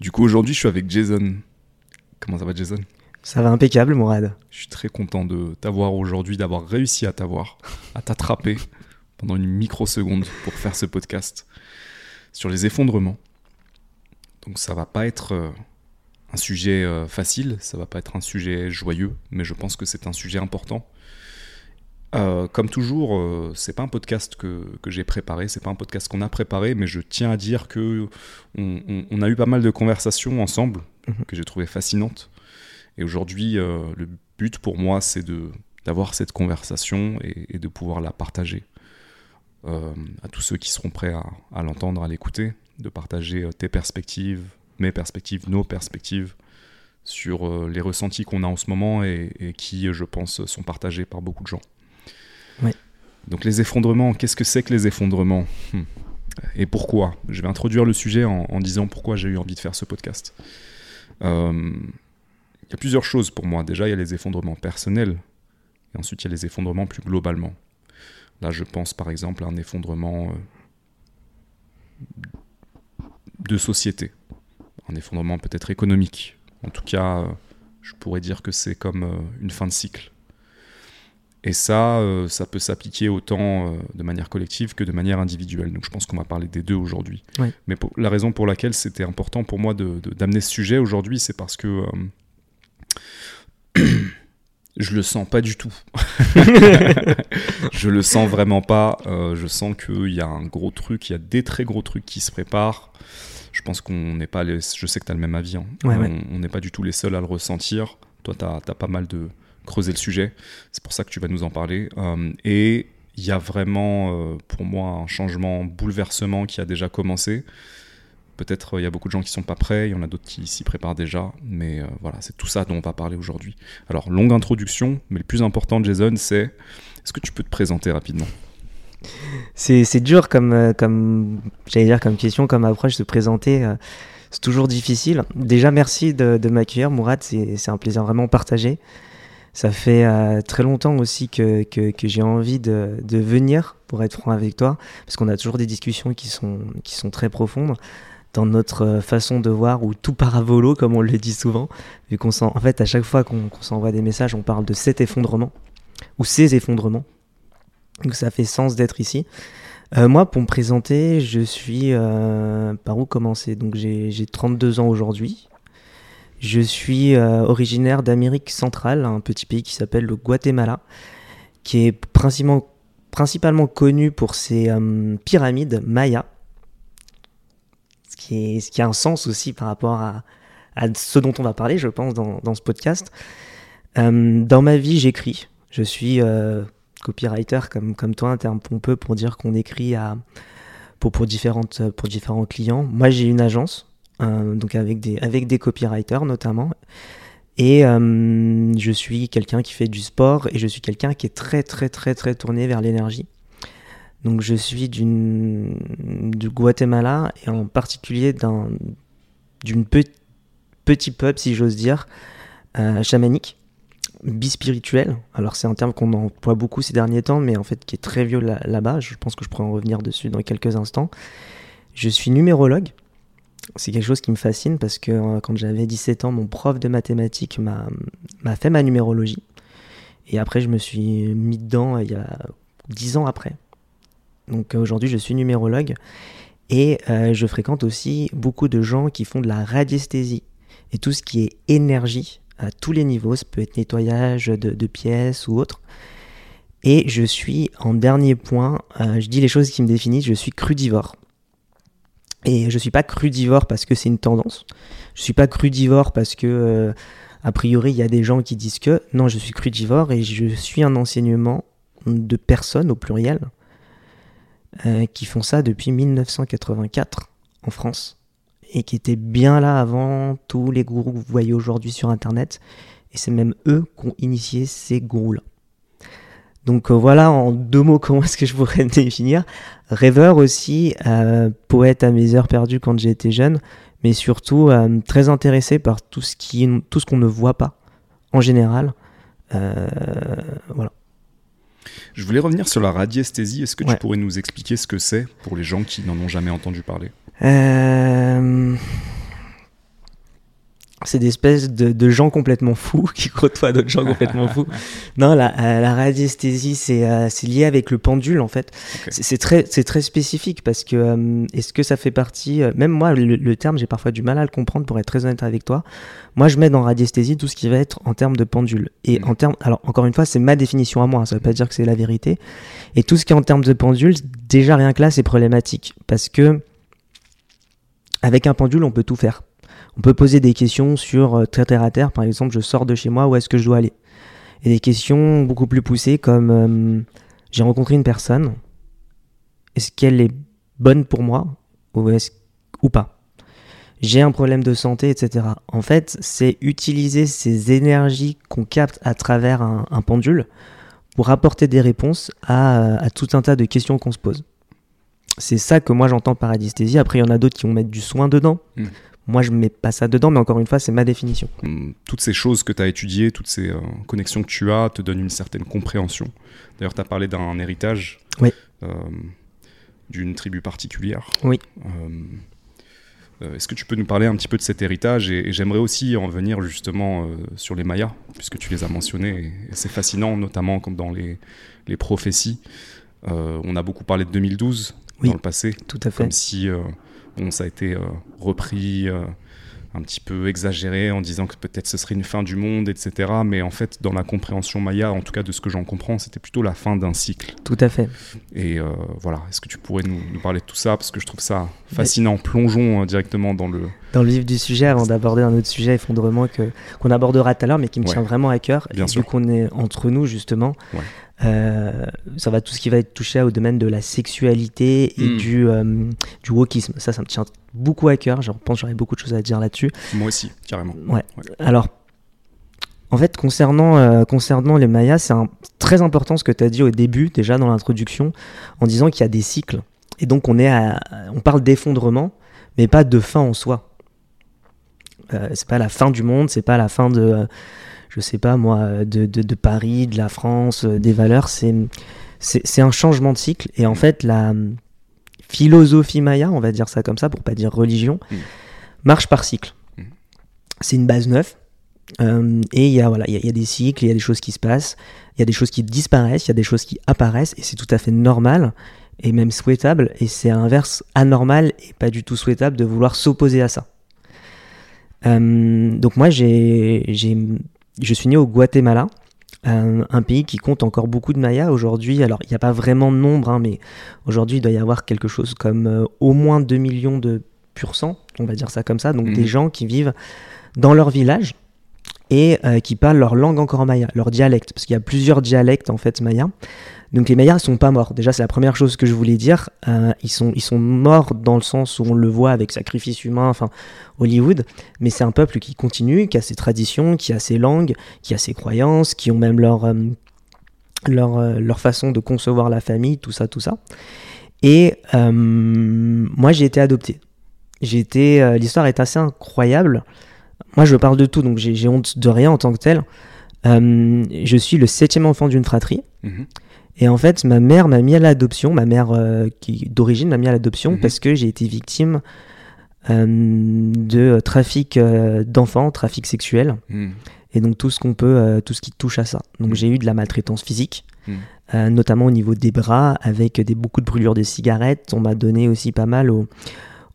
Du coup, aujourd'hui, je suis avec Jason. Comment ça va, Jason? Ça va impeccable, Mourad. Je suis très content de t'avoir aujourd'hui, d'avoir réussi à t'avoir, à t'attraper pendant une microseconde pour faire ce podcast sur les effondrements. Donc, ça va pas être euh, un sujet euh, facile, ça va pas être un sujet joyeux, mais je pense que c'est un sujet important. Euh, comme toujours, euh, c'est pas un podcast que, que j'ai préparé, c'est pas un podcast qu'on a préparé, mais je tiens à dire que on, on- on a eu pas mal de conversations ensemble Mhm. que j'ai trouvé fascinantes. Et aujourd'hui, euh, le but pour moi, c'est de d'avoir cette conversation et, et de pouvoir la partager euh, à tous ceux qui seront prêts à, l'entendre, à l'écouter, de partager tes perspectives, mes perspectives, nos perspectives sur les ressentis qu'on a en ce moment et, et qui, je pense, sont partagés par beaucoup de gens. Donc les effondrements, qu'est-ce que c'est que les effondrements? Hmm. Et pourquoi? Je vais introduire le sujet en, disant pourquoi j'ai eu envie de faire ce podcast. Euh, Il y a plusieurs choses pour moi. Déjà, il y a les effondrements personnels, et ensuite il y a les effondrements plus globalement. Là, je pense par exemple à un effondrement euh, de société, un effondrement peut-être économique. En tout cas, euh, je pourrais dire que c'est comme une fin de cycle. Et ça, euh, ça peut s'appliquer autant euh, de manière collective que de manière individuelle. Donc je pense qu'on va parler des deux aujourd'hui. Mais pour- la raison pour laquelle c'était important pour moi de- de- d'amener ce sujet aujourd'hui, c'est parce que euh, je le sens pas du tout. je le sens vraiment pas. Euh, je sens qu'il y a un gros truc, il y a des très gros trucs qui se préparent. Je pense qu'on n'est pas les... Je sais que tu as le même avis. hein. Ouais, on ouais. on n'est pas du tout les seuls à le ressentir. Toi, tu as, pas mal de creuser le sujet. C'est pour ça que tu vas nous en parler. Euh, et il y a vraiment, euh, pour moi, un changement, un bouleversement qui a déjà commencé. Peut-être euh, il y a beaucoup de gens qui sont pas prêts, il y en a d'autres qui s'y préparent déjà, mais voilà, c'est tout ça dont on va parler aujourd'hui. Alors, longue introduction, mais le plus important, Jason, c'est est-ce que tu peux te présenter rapidement? C'est dur comme, question, comme approche de présenter. c'est toujours difficile. Déjà, merci de, m'accueillir, Mourad. C'est un plaisir vraiment partagé. Ça fait euh, très longtemps aussi que, que, j'ai envie de, venir, pour être franc avec toi, parce qu'on a toujours des discussions qui sont, qui sont très profondes dans notre euh, façon de voir, ou tout part à volo, comme on le dit souvent, vu qu'on en fait, à chaque fois qu'on s'envoie des messages, on parle de cet effondrement, ou ces effondrements. Donc ça fait sens d'être ici. Euh, moi, pour me présenter, je suis... par où commencer? Donc j'ai 32 ans aujourd'hui. Je suis euh, originaire d'Amérique centrale, un petit pays qui s'appelle le Guatemala, qui est principalement, principalement connu pour ses euh, pyramides mayas, ce qui, a un sens aussi par rapport à, ce dont on va parler, je pense, dans, dans ce podcast. Euh, dans ma vie, j'écris. Je suis copywriter comme, comme toi, un terme pompeux pour dire qu'on écrit à, pour, pour, différentes, pour différents clients. Moi, j'ai une agence, donc avec des, avec des copywriters notamment. Et euh, je suis quelqu'un qui fait du sport et je suis quelqu'un qui est très, très, très, très tourné vers l'énergie. Donc, je suis d'une, du Guatemala et en particulier d'un, d'une pe- petit peuple, si j'ose dire, euh, chamanique bispirituel. Alors c'est un terme qu'on emploie beaucoup ces derniers temps, mais en fait qui est très vieux là- là-bas. Je pense que je pourrais en revenir dessus dans quelques instants. Je suis numérologue. C'est quelque chose qui me fascine parce que euh, quand j'avais 17 ans, mon prof de mathématiques m'a fait ma numérologie. Et après, je me suis mis dedans euh, il y a 10 ans après. Donc euh, aujourd'hui, je suis numérologue. Et je fréquente aussi beaucoup de gens qui font de la radiesthésie. Et tout ce qui est énergie, à tous les niveaux, ça peut être nettoyage de, pièces ou autre. Et je suis, en dernier point, je dis les choses qui me définissent, je suis crudivore. Et je suis pas crudivore parce que c'est une tendance. Je suis pas crudivore parce que, euh, a priori, il y a des gens qui disent que. Non, je suis crudivore et je suis un enseignement de personnes au pluriel euh, qui font ça depuis 1984 en France et qui étaient bien là avant tous les gourous que vous voyez aujourd'hui sur Internet. Et c'est même eux qui ont initié ces gourous-là. Donc euh, voilà, en deux mots, comment est-ce que je pourrais me définir Rêveur aussi, euh, poète à mes heures perdues quand j'étais jeune, mais surtout euh, très intéressé par tout ce qui, tout ce qu'on ne voit pas en général. Voilà. Je voulais revenir sur la radiesthésie. Est-ce que Ouais. tu pourrais nous expliquer ce que c'est pour les gens qui n'en ont jamais entendu parler? C'est des espèces de, de gens complètement fous qui côtoient d'autres gens complètement fous. Non, la, euh, la radiesthésie, c'est euh, lié avec le pendule en fait. C'est- très, très spécifique parce que euh, est-ce que ça fait partie, euh, même moi, le, le terme, j'ai parfois du mal à le comprendre pour être très honnête avec toi. Moi, je mets dans radiesthésie tout ce qui va être en termes de pendule. Et Mhm. en termes, alors encore une fois, c'est ma définition à moi, ça veut pas dire que c'est la vérité. Et tout ce qui est en termes de pendule, déjà rien que là, c'est problématique parce que avec un pendule, on peut tout faire. On peut poser des questions sur euh, très terre à terre, par exemple, je sors de chez moi, où est-ce que je dois aller? Et des questions beaucoup plus poussées comme euh, j'ai rencontré une personne, est-ce qu'elle est bonne pour moi? Ou, pas? J'ai un problème de santé, etc. En fait, c'est utiliser ces énergies qu'on capte à travers un, pendule pour apporter des réponses à, à tout un tas de questions qu'on se pose. C'est ça que moi j'entends par radiesthésie. Après, il y en a d'autres qui vont mettre du soin dedans. Mm. Moi, je mets pas ça dedans, mais encore une fois, c'est ma définition. Hum, toutes ces choses que tu as étudiées, toutes ces euh, connexions que tu as, te donnent une certaine compréhension. D'ailleurs, tu as parlé d'un héritage Oui. euh, d'une tribu particulière. Oui. Euh, Est-ce que tu peux nous parler un petit peu de cet héritage Et, et j'aimerais aussi en venir justement sur les Mayas, puisque tu les as mentionnés. Et, et c'est fascinant, notamment comme dans les, les prophéties. On a beaucoup parlé de 2012 Oui. dans le passé, Tout à fait. comme si bon, ça a été euh, repris, euh, un petit peu exagéré en disant que peut-être ce serait une fin du monde, etc. Mais en fait, dans la compréhension maya, en tout cas de ce que j'en comprends, c'était plutôt la fin d'un cycle. Tout à fait. Et euh, voilà, est-ce que tu pourrais nous, nous parler de tout ça? Parce que je trouve ça fascinant. Plongeons euh, directement dans le... Dans le vif du sujet, avant d'aborder un autre sujet, effondrement, qu'on abordera tout à l'heure, mais qui me Ouais. tient vraiment à cœur. Bien et sûr. Vu qu'on est entre nous, justement, Ouais. Euh, ça va tout ce qui va être touché au domaine de la sexualité et Mm. du, euh, du wokisme. Ça, ça me tient beaucoup à cœur. Je pense que j'aurais beaucoup de choses à dire là-dessus. Moi aussi, carrément. Ouais. Alors, en fait, concernant, euh, concernant les Mayas, c'est très important ce que tu as dit au début, déjà dans l'introduction, en disant qu'il y a des cycles. Et donc, on, est à- on parle d'effondrement, mais pas de fin en soi. Euh, c'est pas la fin du monde, c'est pas la fin de, je sais pas moi, de, de, de Paris, de la France, euh, des valeurs. C'est, c'est, un changement de cycle. Et en fait, la euh, philosophie maya, on va dire ça comme ça, pour pas dire religion, Mm. marche par cycle. Mm. C'est une base neuve. Euh, et il y a voilà, il y, a- il y a des cycles, il y a des choses qui se passent, il y a des choses qui disparaissent, il y a des choses qui apparaissent, et c'est tout à fait normal et même souhaitable. Et c'est à l'inverse anormal et pas du tout souhaitable de vouloir s'opposer à ça. Euh, donc moi, j'ai, je suis né au Guatemala, euh, un pays qui compte encore beaucoup de Mayas aujourd'hui. Alors, il n'y a pas vraiment de nombre, hein, mais aujourd'hui, il doit y avoir quelque chose comme euh, au moins 2 millions de pur sang, on va dire ça comme ça. Donc, Mhm. des gens qui vivent dans leur village et euh, qui parlent leur langue encore maya, leur dialecte, parce qu'il y a plusieurs dialectes en fait maya. Donc les Mayas sont pas morts. Déjà, c'est la première chose que je voulais dire. Euh, ils, sont, ils sont morts dans le sens où on le voit avec sacrifice humain, enfin Hollywood, mais c'est un peuple qui continue, qui a ses traditions, qui a ses langues, qui a ses croyances, qui ont même leur, euh, leur, euh, leur façon de concevoir la famille, tout ça, tout ça. Et moi, j'ai été adopté. J'ai été, l'histoire est assez incroyable. Moi, je parle de tout, donc j'ai honte de rien en tant que tel. Je suis le septième enfant d'une fratrie. Mhm. Et en fait, ma mère m'a mis à l'adoption, ma mère euh, qui d'origine m'a mis à l'adoption Mhm. parce que j'ai été victime euh, de trafic euh, d'enfants, trafic sexuel, Mhm. et donc tout ce qu'on peut, tout ce qui touche à ça. Donc Mhm. j'ai eu de la maltraitance physique, euh, notamment au niveau des bras, avec des beaucoup de brûlures de cigarettes. On m'a donné aussi pas mal aux,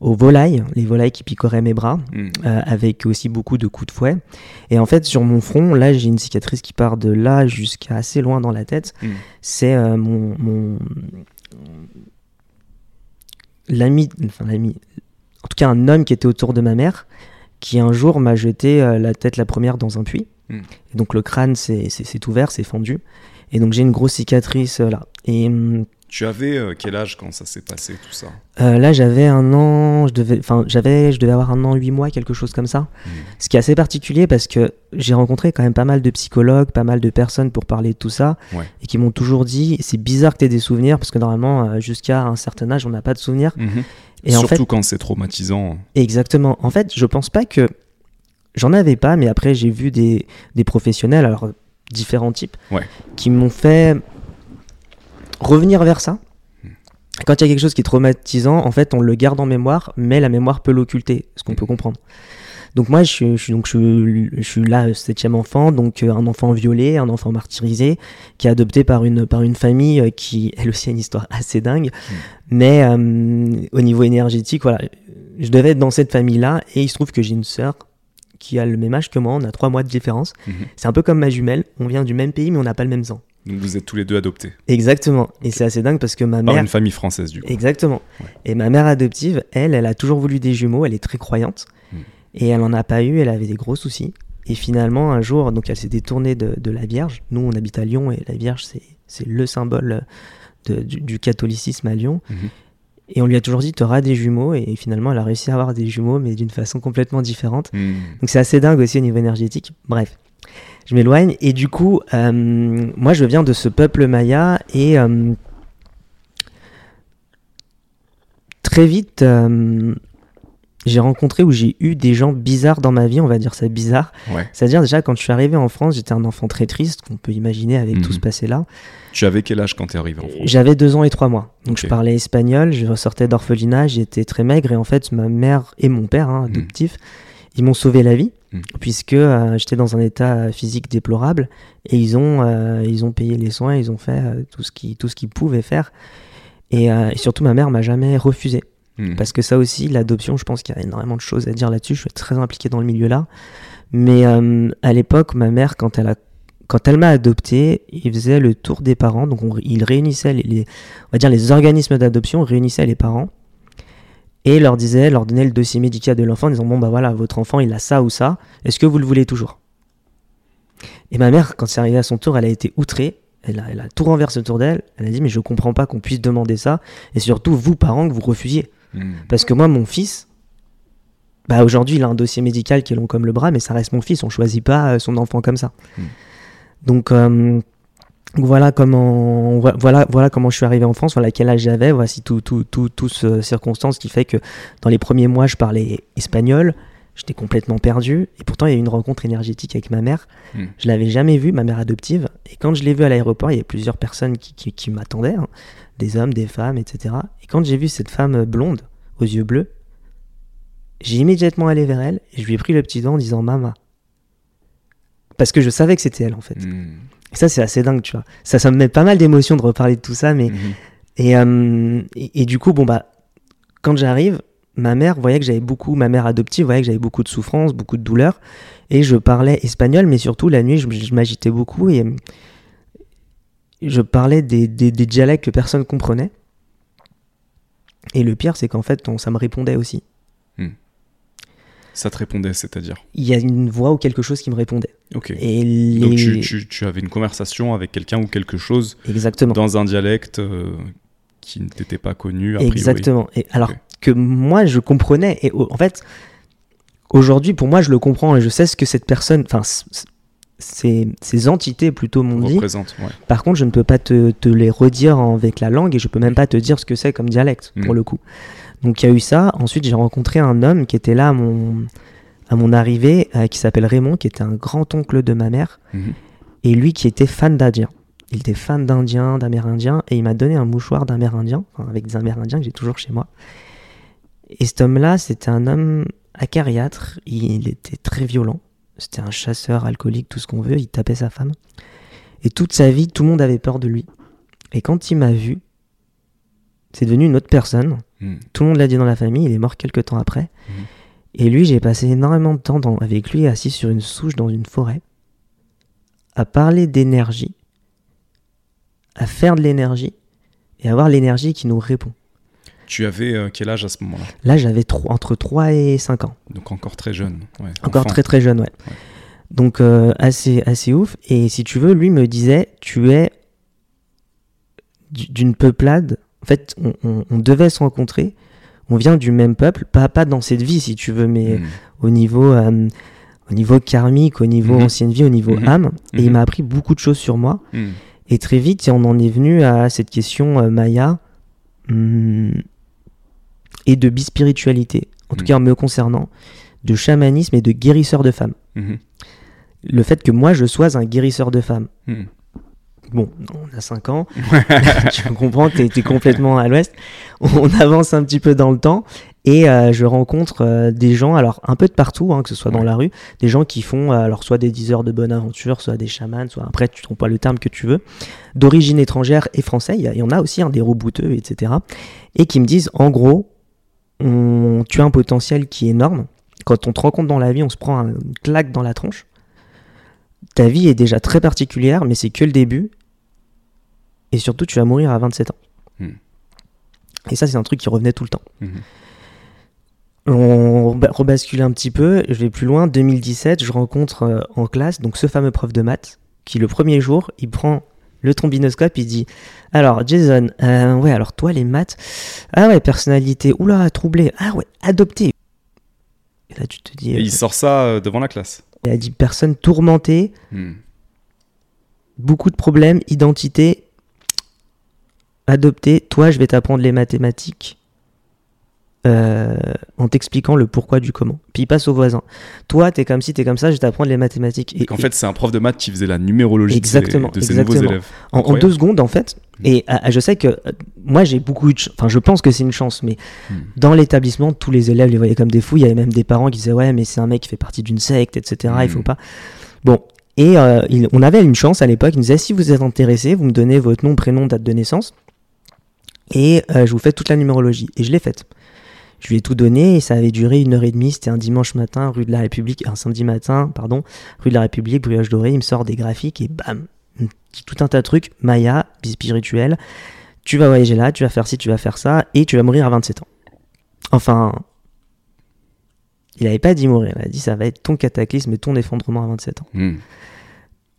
aux volailles, les volailles qui picoraient mes bras Mhm. euh, avec aussi beaucoup de coups de fouet. Et en fait, sur mon front, là, j'ai une cicatrice qui part de là jusqu'à assez loin dans la tête. Mhm. C'est euh, mon, mon- l'ami, enfin l'ami, en tout cas un homme qui était autour de ma mère, qui un jour m'a jeté euh, la tête la première dans un puits. Mhm. Et donc le crâne s'est ouvert, s'est fendu. Et donc j'ai une grosse cicatrice là. Et hum, Tu avais euh, quel âge quand ça s'est passé, tout ça? Euh, là, j'avais un an, je devais, enfin, j'avais, je devais avoir un an, huit mois, quelque chose comme ça. Mhm. Ce qui est assez particulier parce que j'ai rencontré quand même pas mal de psychologues, pas mal de personnes pour parler de tout ça, Ouais. et qui m'ont toujours dit, c'est bizarre que tu aies des souvenirs parce que normalement, euh, jusqu'à un certain âge, on n'a pas de souvenirs. Mhm. Et en Surtout fait, quand c'est traumatisant. exactement. En fait, je pense pas que j'en avais pas, mais après, j'ai vu des, des professionnels, alors différents types, Ouais. qui m'ont fait revenir vers ça. Quand il y a quelque chose qui est traumatisant, en fait, on le garde en mémoire, mais la mémoire peut l'occulter, ce qu'on peut comprendre. Donc moi, je suis, je suis- donc je, suis- je suis là, septième enfant, donc euh, un enfant violé, un enfant martyrisé, qui est adopté par une, par une famille euh, qui, elle aussi, a une histoire assez dingue. Mais euh, au niveau énergétique, voilà, je devais être dans cette famille-là, et il se trouve que j'ai une sœur qui a le même âge que moi, on a trois mois de différence. Mhm. C'est un peu comme ma jumelle, on vient du même pays, mais on n'a pas le même sang. Donc vous êtes tous les deux adoptés Exactement. Et c'est assez dingue parce que ma par mère... une famille française du coup. Exactement. Ouais. Et ma mère adoptive, elle, elle a toujours voulu des jumeaux, elle est très croyante. Mm. Et elle en a pas eu, elle avait des gros soucis. Et finalement, un jour, donc elle s'est détournée de, de la Vierge. Nous, on habite à Lyon et la Vierge, c'est, le symbole de- du, du catholicisme à Lyon. Mhm. Et on lui a toujours dit, tu auras des jumeaux. Et finalement, elle a réussi à avoir des jumeaux, mais d'une façon complètement différente. Hmm. Donc c'est assez dingue aussi au niveau énergétique. Bref, je m'éloigne. Et du coup, euh, moi je viens de ce peuple maya et euh, très vite, euh, j'ai rencontré ou j'ai eu des gens bizarres dans ma vie, on va dire ça bizarre. Ouais. C'est-à-dire déjà quand je suis arrivé en France, j'étais un enfant très triste, qu'on peut imaginer avec tout Mhm. ce passé-là. Tu avais quel âge quand t'es arrivé en France? J'avais deux ans et trois mois. Donc je parlais espagnol, je ressortais d'orphelinat, j'étais très maigre et en fait ma mère et mon père, hein, Mhm. adoptif, ils m'ont sauvé la vie Mhm. puisque euh, j'étais dans un état physique déplorable et ils ont, euh, ils ont payé les soins, ils ont fait euh, tout ce qu'ils tout ce qu'ils pouvaient faire. Et, euh, et surtout ma mère m'a jamais refusé. Hmm. Parce que ça aussi, l'adoption, je pense qu'il y a énormément de choses à dire là-dessus. Je suis très impliqué dans le milieu là. Mais euh, à l'époque, ma mère, quand elle a quand elle m'a adopté, il faisait le tour des parents. Donc, on- il réunissait les, les- on va dire les organismes d'adoption, réunissaient les parents et leur disait, leur donnait le dossier médical de l'enfant en disant bon bah voilà, votre enfant il a ça ou ça. Est-ce que vous le voulez toujours? Et ma mère, quand c'est arrivé à son tour, elle a été outrée. Elle a, elle a tout renversé autour d'elle. Elle a dit mais je comprends pas qu'on puisse demander ça. Et surtout vous parents que vous refusiez. Hmm. Parce que moi, mon fils, bah aujourd'hui, il a un dossier médical qui est long comme le bras, mais ça reste mon fils. On choisit pas euh, son enfant comme ça. Mm. Donc euh, voilà comment vo- voilà voilà comment je suis arrivé en France. Voilà quel âge j'avais. Voici tout tout tout tout ce circonstance qui fait que dans les premiers mois, je parlais espagnol. J'étais complètement perdu. Et pourtant, il y a eu une rencontre énergétique avec ma mère. Mm. Je l'avais jamais vue, ma mère adoptive. Et quand je l'ai vue à l'aéroport, il y avait plusieurs personnes qui, qui, qui m'attendaient, hein. des hommes, des femmes, etc. Et quand j'ai vu cette femme blonde, aux yeux bleus, j'ai immédiatement allé vers elle et je lui ai pris le petit doigt en disant Mama. Parce que je savais que c'était elle en fait. Hmm. Et ça, c'est assez dingue, tu vois. Ça, ça me met pas mal d'émotions de reparler de tout ça, mais Mhm. et, euh, et, et du coup, bon, bah, quand j'arrive, ma mère voyait que j'avais beaucoup, ma mère adoptive voyait que j'avais beaucoup de souffrance, beaucoup de douleur. Et je parlais espagnol, mais surtout la nuit, je, je m'agitais beaucoup et euh, je parlais des, des, des dialectes que personne comprenait. Et le pire, c'est qu'en fait, on- ça me répondait aussi. Ça te répondait, c'est-à-dire Il y a une voix ou quelque chose qui me répondait. Ok. Et les... Donc tu, tu- tu avais une conversation avec quelqu'un ou quelque chose Exactement. dans un dialecte euh, qui ne t'était pas connu, a priori. Exactement. Et alors que moi, je comprenais. Et en fait, aujourd'hui, pour moi, je le comprends et je sais ce que cette personne, enfin, ces, ces entités plutôt m'ont dit. Ouais. Par contre, je ne peux pas te, te les redire avec la langue et je peux même pas te dire ce que c'est comme dialecte, Mm. pour le coup. Donc il y a eu ça. Ensuite, j'ai rencontré un homme qui était là à mon, à mon arrivée, euh, qui s'appelle Raymond, qui était un grand-oncle de ma mère, Mhm. et lui qui était fan d'Indien. Il était fan d'Indien, d'Amérindien, et il m'a donné un mouchoir d'Amérindien, enfin, avec des Amérindiens que j'ai toujours chez moi. Et cet homme-là, c'était un homme acariâtre, il était très violent, c'était un chasseur alcoolique, tout ce qu'on veut, il tapait sa femme. Et toute sa vie, tout le monde avait peur de lui. Et quand il m'a vu, c'est devenu une autre personne. Hmm. Tout le monde l'a dit dans la famille, il est mort quelques temps après. Mhm. Et lui, j'ai passé énormément de temps dans- avec lui, assis sur une souche dans une forêt, à parler d'énergie, à faire de l'énergie, et avoir l'énergie qui nous répond. Tu avais euh, quel âge à ce moment-là? Là, j'avais entre 3 et 5 ans. Donc encore très jeune. ouais, Encore enfant. très très jeune, ouais. Ouais. Donc euh, assez, assez ouf. Et si tu veux, lui me disait, tu es d'une peuplade. En fait, on, on- on devait se rencontrer. On vient du même peuple, pas, pas dans cette vie si tu veux, mais Hmm. au niveau, euh, au niveau karmique, au niveau Mhm. ancienne vie, au niveau Mhm. âme. Et il m'a appris beaucoup de choses sur moi. Hmm. Et très vite, on en est venu à cette question euh, maya et de bispiritualité, en tout cas en me concernant, de chamanisme et de guérisseur de femmes. Le fait que moi, je sois un guérisseur de femmes. Bon, on a 5 ans, tu comprends que tu es, complètement à l'ouest. On avance un petit peu dans le temps et euh, je rencontre euh, des gens, alors un peu de partout, hein, que ce soit dans la rue, des gens qui font euh, alors soit des 10 heures de bonne aventure, soit des chamans, soit après tu trouves pas le terme que tu veux, d'origine étrangère et français, il y, en a aussi hein, des rebouteux, etc. Et qui me disent en gros, on, tu as un potentiel qui est énorme. Quand on te rencontre dans la vie, on se prend un claque dans la tronche. Ta vie est déjà très particulière, mais c'est que le début. Et surtout, tu vas mourir à 27 ans. Hmm. Et ça, c'est un truc qui revenait tout le temps. Hmm. On rebascule un petit peu, je vais plus loin. 2017, je rencontre euh, en classe donc ce fameux prof de maths qui, le premier jour, il prend le trombinoscope, il dit Alors, Jason, euh, ouais, alors toi, les maths, ah ouais, personnalité, oula, troublé, ah ouais, adopté. Et là, tu te dis. Et il euh, sort ça devant la classe. Il a dit Personne tourmentée, hmm. beaucoup de problèmes, identité, adopté, toi, je vais t'apprendre les mathématiques euh, en t'expliquant le pourquoi du comment. Puis il passe au voisin. Toi, t'es comme si, t'es comme ça, je vais t'apprendre les mathématiques. Et, en fait, c'est un prof de maths qui faisait la numérologie exactement, de ses, nouveaux élèves. En, deux secondes, en fait. Mm. Et ah, je sais que euh, moi, j'ai beaucoup de. Enfin, je pense que c'est une chance, mais mm. dans l'établissement, tous les élèves les voyaient comme des fous. Il y avait même des parents qui disaient Ouais, mais c'est un mec qui fait partie d'une secte, etc. Il faut mm. pas. Bon. Et euh, on avait une chance à l'époque. Il nous disait Si vous êtes intéressé, vous me donnez votre nom, prénom, date de naissance. Et je vous fais toute la numérologie. Et je l'ai faite. Je lui ai tout donné et ça avait duré une heure et demie. C'était un dimanche matin, rue de la République, un samedi matin, pardon, rue de la République, brioche doré. Il me sort des graphiques et bam, tout un tas de trucs. Maya, spirituel. Tu vas voyager là, tu vas faire ci, tu vas faire ça et tu vas mourir à 27 ans. Enfin, il n'avait pas dit mourir, il a dit ça va être ton cataclysme et ton effondrement à 27 ans. Hmm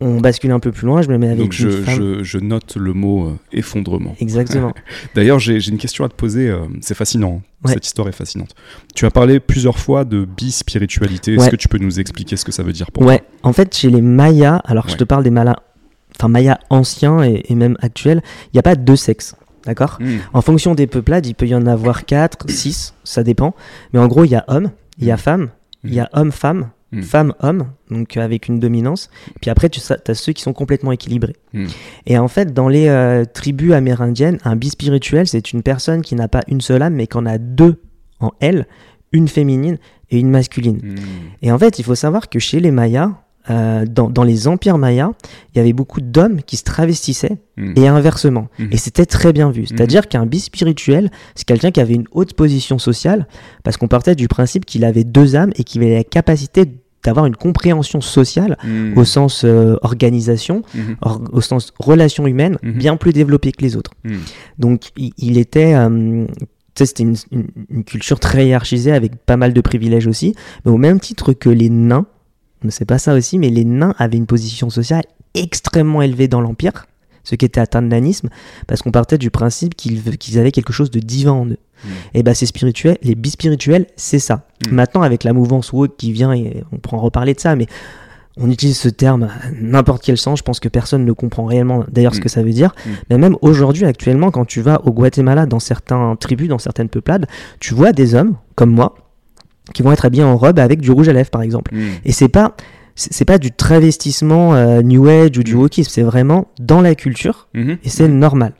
on bascule un peu plus loin, je me mets avec Donc je, je, je, note le mot euh, effondrement. Exactement. D'ailleurs, j'ai une question à te poser. Euh, c'est fascinant. Hein. Cette histoire est fascinante. Tu as parlé plusieurs fois de bispiritualité. Est-ce que tu peux nous expliquer ce que ça veut dire pour Ouais. En fait, chez les Mayas, alors je te parle des Mayas, enfin Mayas anciens et, même actuels, il n'y a pas deux sexes. D'accord? Hmm. En fonction des peuplades, il peut y en avoir 4, 6, ça dépend. Mais en gros, il y a homme, il y a femme, il y a hmm. homme-femme, Hmm. femme-homme, donc avec une dominance. Puis après, tu as ceux qui sont complètement équilibrés. Hmm. Et en fait, dans les euh, tribus amérindiennes, un bispirituel, c'est une personne qui n'a pas une seule âme, mais qui en a deux en elle, une féminine et une masculine. Hmm. Et en fait, il faut savoir que chez les Mayas, euh, dans, les empires mayas, il y avait beaucoup d'hommes qui se travestissaient et inversement. Et c'était très bien vu. C'est-à-dire qu'un bispirituel, c'est quelqu'un qui avait une haute position sociale parce qu'on partait du principe qu'il avait deux âmes et qu'il avait la capacité d'avoir une compréhension sociale hmm. au sens euh, organisation, hmm. au sens relation humaine, hmm. bien plus développée que les autres. Donc il, était... Euh, c'était une, une, culture très hiérarchisée avec pas mal de privilèges aussi, mais au même titre que les nains, ne sait pas ça aussi, mais les nains avaient une position sociale extrêmement élevée dans l'Empire, ce qui était atteint de nanisme, parce qu'on partait du principe qu'ils avaient quelque chose de divin en eux. Mm. Et bah c'est spirituel, les bispirituels, c'est ça. Mm. Maintenant avec la mouvance woke qui vient et on pourra en reparler de ça, mais on utilise ce terme n'importe quel sens, je pense que personne ne comprend réellement d'ailleurs ce mm. que ça veut dire. Mais même aujourd'hui, actuellement, quand tu vas au Guatemala, dans certains tribus, dans certaines peuplades, tu vois des hommes, comme moi, qui vont être habillés en robe avec du rouge à lèvres, par exemple. Et c'est pas c'est pas du travestissement euh, New Age ou du wokisme, c'est vraiment dans la culture mm-hmm. et c'est normal.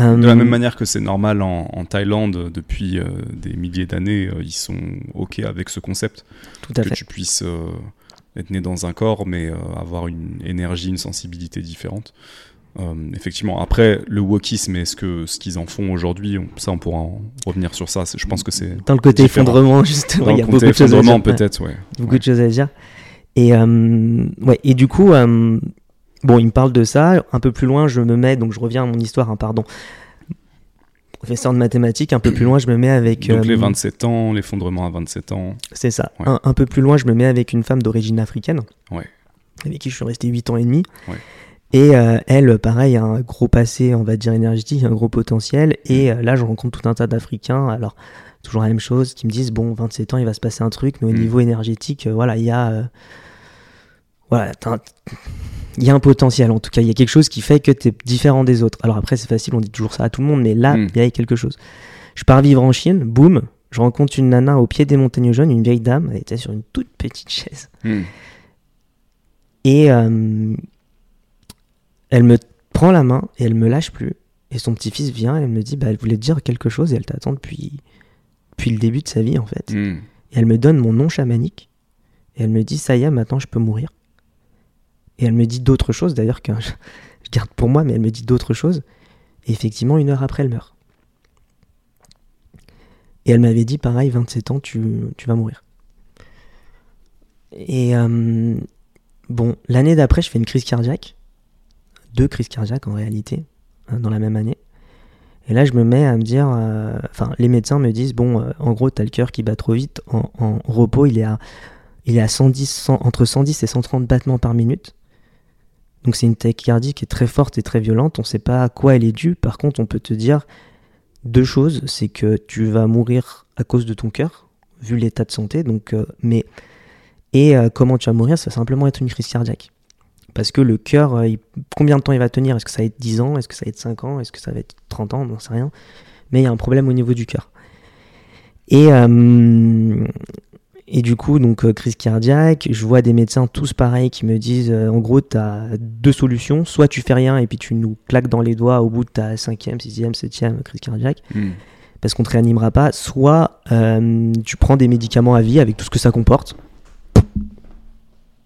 Euh, de la même manière que c'est normal en, Thaïlande depuis euh, des milliers d'années, euh, ils sont OK avec ce concept. Tout à que fait. tu puisses être né dans un corps, mais avoir une énergie, une sensibilité différente. effectivement, après, le wokisme et ce qu'ils ce qu'ils en font aujourd'hui, ça, on pourra en revenir sur ça. Je pense que c'est. Dans le côté effondrement, justement, il y a beaucoup de choses à dire. peut-être, ouais. Beaucoup de choses à dire. Et, ouais, et du coup, Bon, il me parle de ça. Un peu plus loin, je me mets, donc je reviens à mon histoire, hein, pardon. Professeur de mathématiques, un peu plus loin, je me mets avec. Donc les 27 euh, ans, l'effondrement à 27 ans. C'est ça. Un, peu plus loin, je me mets avec une femme d'origine africaine. Ouais. Avec qui je suis resté 8 ans et demi. Ouais. Et euh, elle, pareil, a un gros passé, on va dire, énergétique, un gros potentiel. Et mm. euh, là, je rencontre tout un tas d'Africains. Alors, toujours la même chose, qui me disent, bon, 27 ans, il va se passer un truc, mais au mm. niveau énergétique, voilà, il y a... voilà, il y a un potentiel en tout cas, il y a quelque chose qui fait que tu es différent des autres. Alors après c'est facile, on dit toujours ça à tout le monde, mais là hmm. il y a quelque chose. Je pars vivre en Chine, boum, je rencontre une nana au pied des montagnes jaunes, une vieille dame, elle était sur une toute petite chaise. Hmm. Et euh, elle me prend la main et elle me lâche plus. Et son petit-fils vient et elle me dit bah, elle voulait te dire quelque chose et elle t'attend depuis, depuis le début de sa vie en fait. Hmm. Et elle me donne mon nom chamanique et elle me dit ça y est, maintenant je peux mourir. Et elle me dit d'autres choses d'ailleurs que je, garde pour moi, mais elle me dit d'autres choses. Et effectivement, une heure après, elle meurt. Et elle m'avait dit pareil, 27 ans, tu, tu vas mourir. Et euh, bon, l'année d'après, je fais une crise cardiaque. Deux crises cardiaques en réalité, hein, dans la même année. Et là, je me mets à me dire, euh, enfin, les médecins me disent, bon, euh, en gros, t'as le cœur qui bat trop vite. En, repos, il est à, il est à 110, 100 entre 110 et 130 battements par minute. Donc c'est une tachycardie qui est très forte et très violente. On ne sait pas à quoi elle est due. Par contre, on peut te dire deux choses. C'est que tu vas mourir à cause de ton cœur, vu l'état de santé. Donc, euh, mais et euh, comment tu vas mourir, ça va simplement être une crise cardiaque. Parce que le cœur, euh, combien de temps il va tenir? Est-ce que ça va être 10 ans? Est-ce que ça va être 5 ans? Est-ce que ça va être 30 ans? On n'en sait rien. Mais il y a un problème au niveau du cœur. Et, et du coup, donc euh, crise cardiaque, je vois des médecins tous pareils qui me disent euh, en gros, tu as deux solutions. Soit tu fais rien et puis tu nous claques dans les doigts au bout de ta cinquième, sixième, septième crise cardiaque Hmm. parce qu'on te réanimera pas. Soit euh, tu prends des médicaments à vie avec tout ce que ça comporte.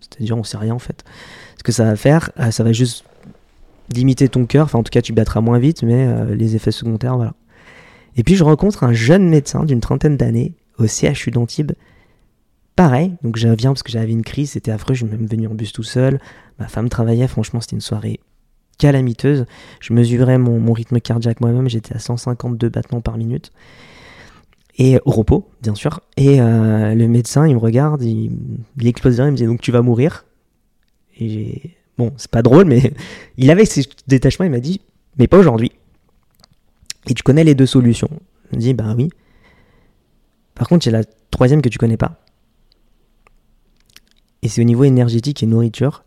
C'est-à-dire, on sait rien en fait. Ce que ça va faire, ça va juste limiter ton cœur. Enfin, en tout cas, tu battras moins vite, mais euh, les effets secondaires, voilà. Et puis, je rencontre un jeune médecin d'une trentaine d'années au CHU d'Antibes. Pareil, donc je viens parce que j'avais une crise, c'était affreux, je suis même venu en bus tout seul. Ma femme travaillait, franchement, c'était une soirée calamiteuse. Je mesurais mon, rythme cardiaque moi-même, j'étais à 152 battements par minute. Et au repos, bien sûr. Et euh, le médecin, il me regarde, il, explose il me dit donc tu vas mourir? Et j'ai- bon, c'est pas drôle, mais il avait ses détachements, il m'a dit mais pas aujourd'hui. Et tu connais les deux solutions? Je me dis bah oui. Par contre, a la troisième que tu connais pas. Et c'est au niveau énergétique et nourriture.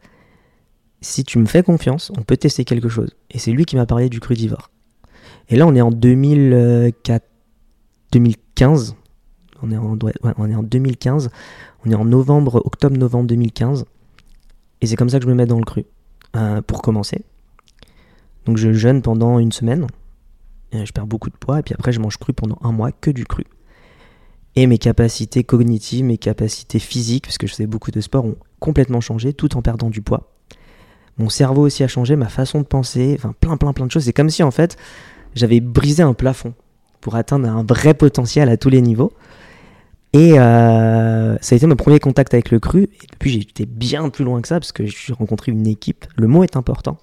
Si tu me fais confiance, on peut tester quelque chose. Et c'est lui qui m'a parlé du crudivore. Et là, on est en 2004, 2015. On est en, ouais, on est en 2015. On est en novembre, octobre-novembre 2015. Et c'est comme ça que je me mets dans le cru. euh, pour commencer. Donc je jeûne pendant une semaine. Et je perds beaucoup de poids. Et puis après, je mange cru pendant un mois, que du cru. Et mes capacités cognitives, mes capacités physiques, parce que je faisais beaucoup de sport, ont complètement changé tout en perdant du poids. Mon cerveau aussi a changé, ma façon de penser, enfin plein plein plein de choses. C'est comme si en fait j'avais brisé un plafond pour atteindre un vrai potentiel à tous les niveaux. Et euh, ça a été mon premier contact avec le cru. Et depuis, j'ai été bien plus loin que ça parce que j'ai rencontré une équipe. Le mot est important.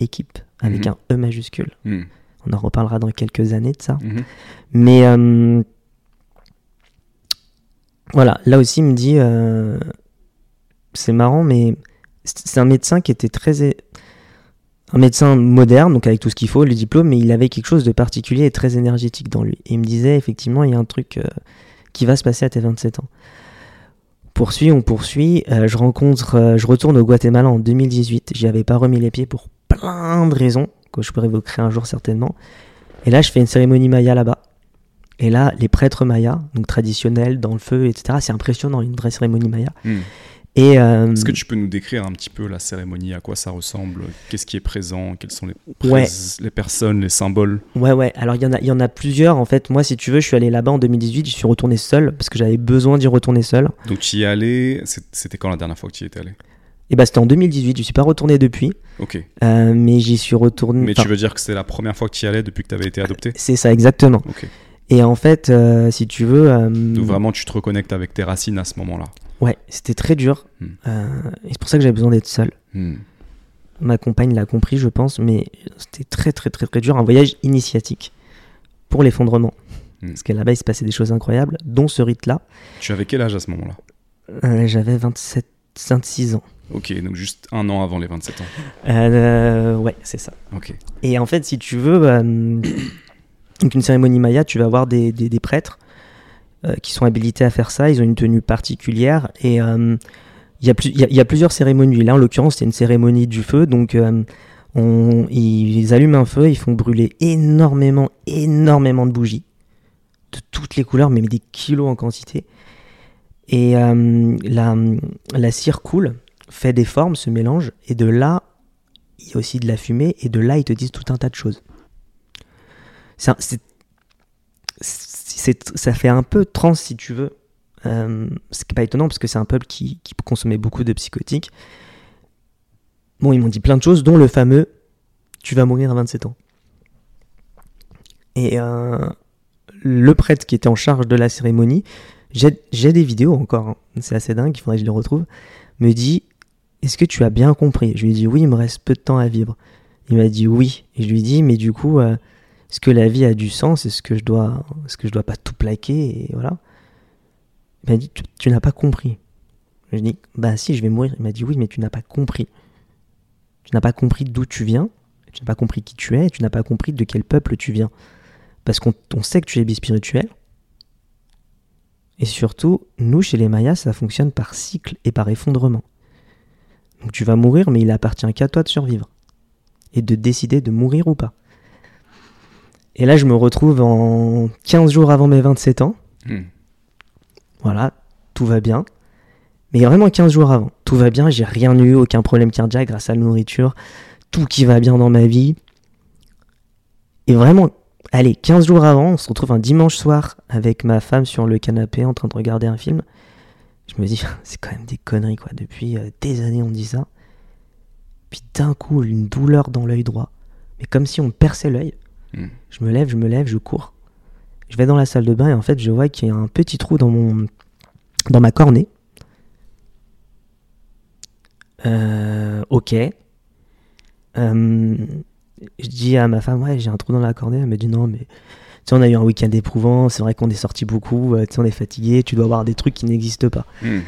Équipe, avec Mhm. un E majuscule. Hmm. On en reparlera dans quelques années de ça. Mhm. Mais euh, voilà, là aussi, il me dit euh, c'est marrant, mais c'est un médecin qui était très. Un médecin moderne, donc avec tout ce qu'il faut, le diplôme, mais il avait quelque chose de particulier et très énergétique dans lui. Il me disait effectivement, il y a un truc euh, qui va se passer à tes 27 ans. Poursuit, on poursuit. euh, je rencontre, je retourne au Guatemala en 2018. J'y avais pas remis les pieds pour plein de raisons que je pourrais évoquer un jour certainement. Et là, je fais une cérémonie maya là-bas. Et là, les prêtres mayas, donc traditionnels, dans le feu, etc., c'est impressionnant, une vraie cérémonie maya. Hmm. Et euh, Est-ce que tu peux nous décrire un petit peu la cérémonie, à quoi ça ressemble, qu'est-ce qui est présent, quelles sont les, Ouais. les personnes, les symboles? Ouais, ouais, alors il y, en a- il y en a plusieurs. En fait, moi, si tu veux, je suis allé là-bas en 2018, je suis retourné seul, parce que j'avais besoin d'y retourner seul. Donc tu y es allé, c'était quand la dernière fois que tu y étais allé? Et bah, c'était en 2018, je suis pas retourné depuis, Ok. euh, mais j'y suis retourné. Mais enfin, tu veux dire que c'est la première fois que tu y allais depuis que tu avais été adopté? C'est ça, exactement. Ok. Et en fait, euh, si tu veux. euh, Donc vraiment tu te reconnectes avec tes racines à ce moment-là. Ouais, c'était très dur. Hmm. euh, et c'est pour ça que j'avais besoin d'être seul. Hmm. Ma compagne l'a compris, je pense, mais c'était très, très, très, très dur. Un voyage initiatique pour l'effondrement. Hmm. Parce que là-bas, il se passait des choses incroyables, dont ce rite-là. Tu avais quel âge à ce moment-là? Euh, J'avais 27, 26 ans. Ok, donc juste un an avant les 27 ans. Euh, ouais, c'est ça. Ok. Et en fait, si tu veux, euh, donc une cérémonie maya, tu vas avoir des, prêtres euh, qui sont habilités à faire ça. Ils ont une tenue particulière et euh, il y, a plusieurs cérémonies. Là, en l'occurrence, c'est une cérémonie du feu. Donc, euh, ils allument un feu, ils font brûler énormément, énormément de bougies de toutes les couleurs, mais des kilos en quantité. Et la, la cire coule, fait des formes, se mélange, et de là, il y a aussi de la fumée, et de là, ils te disent tout un tas de choses. C'est- ça fait un peu trans, si tu veux. Euh, ce qui n'est pas étonnant, parce que c'est un peuple qui, consommait beaucoup de psychotiques. Bon, ils m'ont dit plein de choses, dont le fameux « tu vas mourir à 27 ans ». Et euh, le prêtre qui était en charge de la cérémonie, j'ai j'ai des vidéos encore, hein, c'est assez dingue, il faudrait que je les retrouve, me dit Est-ce que tu as bien compris? Je lui ai dit Oui, il me reste peu de temps à vivre. Il m'a dit oui. Et je lui ai dit Mais du coup, euh, est-ce que la vie a du sens Est-ce que je dois, est-ce que je dois pas tout plaquer Et voilà. Il m'a dit Tu, n'as pas compris. Je dit Bah si, je vais mourir. Il m'a dit Oui, mais tu n'as pas compris. Tu n'as pas compris d'où tu viens, tu n'as pas compris qui tu es, et tu n'as pas compris de quel peuple tu viens. Parce qu'on on sait que tu es bispirituel. Et surtout, nous, chez les Mayas, ça fonctionne par cycle et par effondrement. Donc tu vas mourir, mais il appartient qu'à toi de survivre. Et de décider de mourir ou pas. Et là, je me retrouve en 15 jours avant mes 27 ans. Hmm. Voilà, tout va bien. Mais vraiment 15 jours avant. Tout va bien, j'ai rien eu, aucun problème cardiaque grâce à la nourriture. Tout qui va bien dans ma vie. Et vraiment, allez, 15 jours avant, on se retrouve un dimanche soir avec ma femme sur le canapé en train de regarder un film. Je me dis, c'est quand même des conneries, quoi. Depuis euh, des années, on dit ça. Puis d'un coup, une douleur dans l'œil droit. Mais comme si on perçait l'œil. Hmm. Je me lève, je me lève, je cours. Je vais dans la salle de bain et en fait, je vois qu'il y a un petit trou dans mon dans ma cornée. Euh, ok. Euh, je dis à ma femme, ouais, j'ai un trou dans la cornée. Elle me dit non, mais tu sais, on a eu un week-end éprouvant. C'est vrai qu'on est sorti beaucoup. euh, tu sais, on est fatigué. Tu dois avoir des trucs qui n'existent pas. Hmm.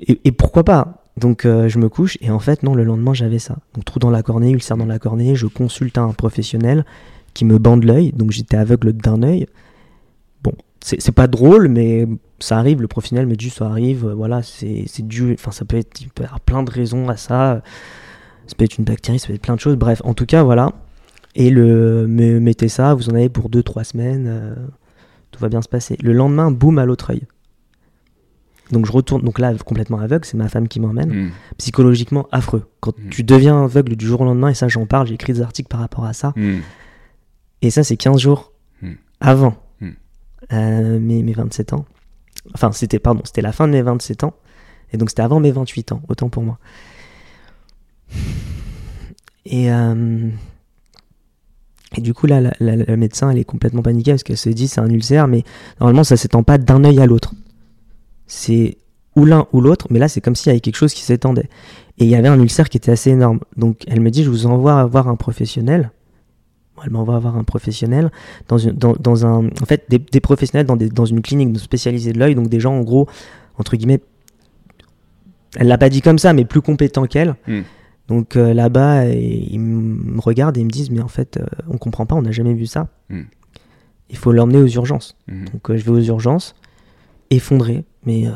Et, et pourquoi pas? Donc euh, je me couche et en fait non, le lendemain j'avais ça. Donc trou dans la cornée, ulcère dans la cornée, je consulte un professionnel qui me bande l'œil, donc j'étais aveugle d'un œil. Bon, c'est pas drôle, mais ça arrive, le professionnel me dit ça arrive, euh, voilà, c'est dû, enfin ça peut être, il peut y avoir plein de raisons à ça, ça peut être une bactérie, ça peut être plein de choses, bref, en tout cas voilà. Et le, me mettez ça, vous en avez pour 2-3 semaines, euh, tout va bien se passer. Le lendemain, boum à l'autre œil. Donc je retourne, donc là complètement aveugle, c'est ma femme qui m'emmène. Hmm. Psychologiquement affreux. Quand Mm. tu deviens aveugle du jour au lendemain, et ça j'en parle, j'ai écrit des articles par rapport à ça. Hmm. Et ça c'est 15 jours Mm. avant Mm. euh, mes, mes 27 ans. Enfin c'était, pardon, c'était la fin de mes 27 ans. Et donc c'était avant mes 28 ans, autant pour moi. Et, euh, et du coup là, la, la- la médecin elle est complètement paniquée parce qu'elle se dit c'est un ulcère, mais normalement ça s'étend pas d'un œil à l'autre. C'est ou l'un ou l'autre, mais là c'est comme s'il y avait quelque chose qui s'étendait. Et il y avait un ulcère qui était assez énorme. Donc elle me dit, je vous envoie voir un professionnel. Bon, Elle m'envoie voir un professionnel dans, une, dans, dans un, en fait, des, des professionnels dans, des, dans une clinique spécialisée de l'œil, donc des gens en gros, entre guillemets, elle l'a pas dit comme ça, mais plus compétents qu'elle. Hmm. Donc euh, là-bas, ils me regardent et ils me disent, mais en fait, euh, on comprend pas, on n'a jamais vu ça. Hmm. Il faut l'emmener aux urgences. Hmm. Donc euh, je vais aux urgences, effondré, mais euh,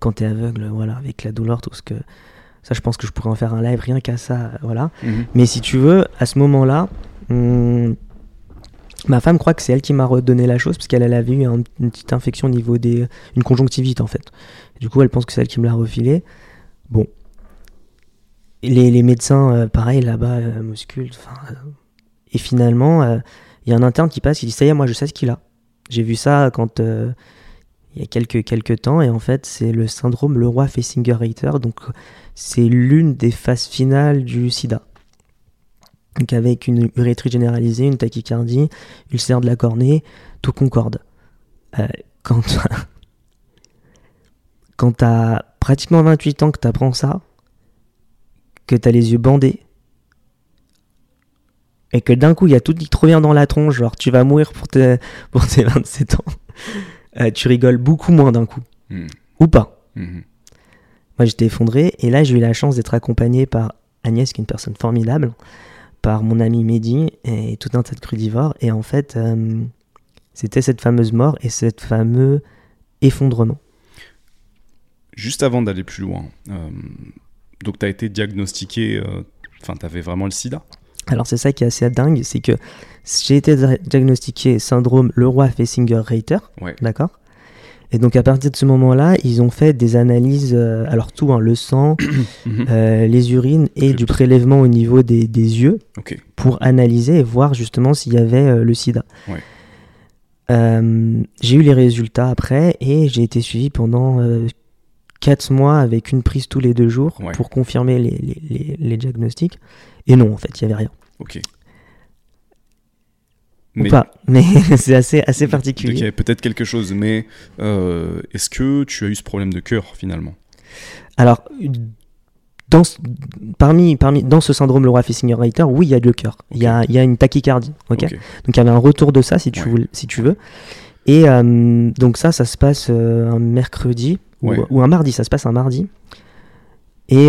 quand t'es aveugle, voilà, avec la douleur, tout ce que. Ça, je pense que je pourrais en faire un live rien qu'à ça, voilà. Mais si tu veux, à ce moment-là, hum, ma femme croit que c'est elle qui m'a redonné la chose, parce qu'elle elle avait eu un- une petite infection au niveau des. une conjonctivite en fait. Du coup, elle pense que c'est elle qui me l'a refilé. Bon. Les, les médecins, euh, pareil, là-bas, euh, euh, et finalement, euh, il y a un interne qui passe, qui dit Ça y est, moi je sais ce qu'il a. J'ai vu ça quand. il y a quelques, quelques temps, et en fait, c'est le syndrome Leroy Fessinger-Reiter. Donc, c'est l'une des phases finales du sida. Donc, avec une urétrite généralisée, une tachycardie, ulcère de la cornée, tout concorde. Euh, quand quand t'as pratiquement 28 ans que t'apprends ça, que t'as les yeux bandés, et que d'un coup il y a tout qui te revient dans la tronche, genre tu vas mourir pour, tes- pour tes 27 ans, euh, tu rigoles beaucoup moins d'un coup. Hmm. Ou pas. Hmm. Moi j'étais effondré, et là j'ai eu la chance d'être accompagné par Agnès, qui est une personne formidable, par mon ami Mehdi, et tout un tas de crudivores, et en fait euh, c'était cette fameuse mort et cette fameux effondrement. Juste avant d'aller plus loin, euh, donc tu as été diagnostiqué, euh, enfin tu avais vraiment le sida? Alors c'est ça qui est assez dingue, c'est que j'ai été dia- diagnostiqué syndrome Leroy Fessinger-Reiter, Ouais. d'accord? Et donc à partir de ce moment-là, ils ont fait des analyses, euh, alors tout, hein, le sang, Mhm. euh, les urines et du prélèvement au niveau des, des yeux pour analyser et voir justement s'il y avait euh, le sida. Ouais. J'ai eu les résultats après et j'ai été suivi pendant 4 mois avec une prise tous les deux jours Ouais. pour confirmer les, les- les- les diagnostics. Et non, en fait, il n'y avait rien. Ou pas, mais c'est assez, assez Donc, il y particulier. avait peut-être quelque chose, mais euh, est-ce que tu as eu ce problème de cœur finalement? Alors, dans, ce- parmi, parmi, dans ce syndrome Laura Fessinger-Reiter, oui, il y a le cœur. Il y, a, il y a une tachycardie. ok? Ok. Donc il y avait un retour de ça si tu, Ouais. voulais- si tu veux. Et euh, donc ça, ça se passe euh, un mercredi ou, Ouais. ou un mardi, ça se passe un mardi. Et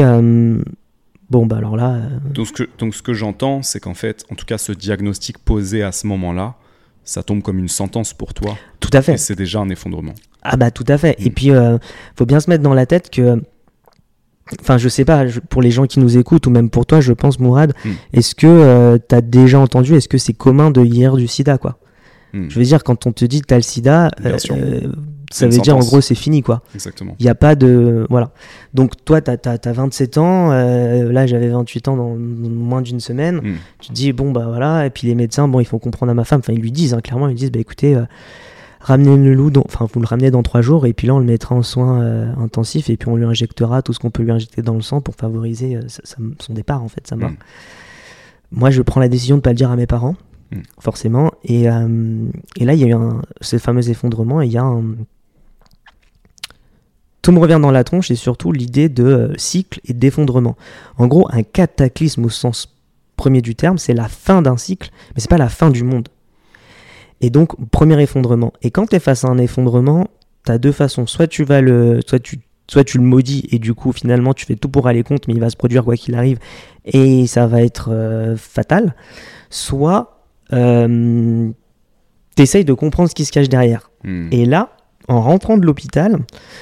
bon, bah alors là, euh, Donc ce que, donc, ce que j'entends, c'est qu'en fait, en tout cas, ce diagnostic posé à ce moment-là, ça tombe comme une sentence pour toi, tout à fait. et c'est déjà un effondrement. Ah bah tout à fait. Et Mm. puis, euh, faut bien se mettre dans la tête que... Enfin, je sais pas, je- pour les gens qui nous écoutent, ou même pour toi, je pense, Mourad, Mm. est-ce que tu as déjà entendu, est-ce que c'est commun de hier du sida, quoi? Hmm, Je veux dire, quand on te dit t'as le sida, Ça veut dire en gros c'est fini, quoi. Exactement. Il n'y a pas de. Voilà. Donc, toi, tu as, 27 ans. euh, là, j'avais 28 ans dans moins d'une semaine. Hmm. Tu te dis, bon, bah voilà. Et puis, les médecins, bon, il faut comprendre à ma femme. Enfin, ils lui disent, hein, clairement, ils lui disent, bah écoutez, euh, ramenez le loup. Enfin, vous le ramenez dans trois jours. Et puis là, on le mettra en soins euh, intensifs. Et puis, on lui injectera tout ce qu'on peut lui injecter dans le sang pour favoriser sa- sa- son départ, en fait, sa mort. Hmm. Moi, je prends la décision de ne pas le dire à mes parents, Mm. forcément. Et, euh, et là, il y a eu un, ce fameux effondrement. Et il y a un. Tout me revient dans la tronche et surtout l'idée de euh, cycle et d'effondrement. En gros, un cataclysme au sens premier du terme, c'est la fin d'un cycle, mais c'est pas la fin du monde. Et donc, premier effondrement. Et quand tu es face à un effondrement, tu as deux façons. Soit tu vas le. Soit tu, soit tu le maudis et du coup, finalement, tu fais tout pour aller contre, mais il va se produire quoi qu'il arrive et ça va être euh, fatal. Soit euh, tu essayes de comprendre ce qui se cache derrière. Hmm. Et là, en rentrant de l'hôpital,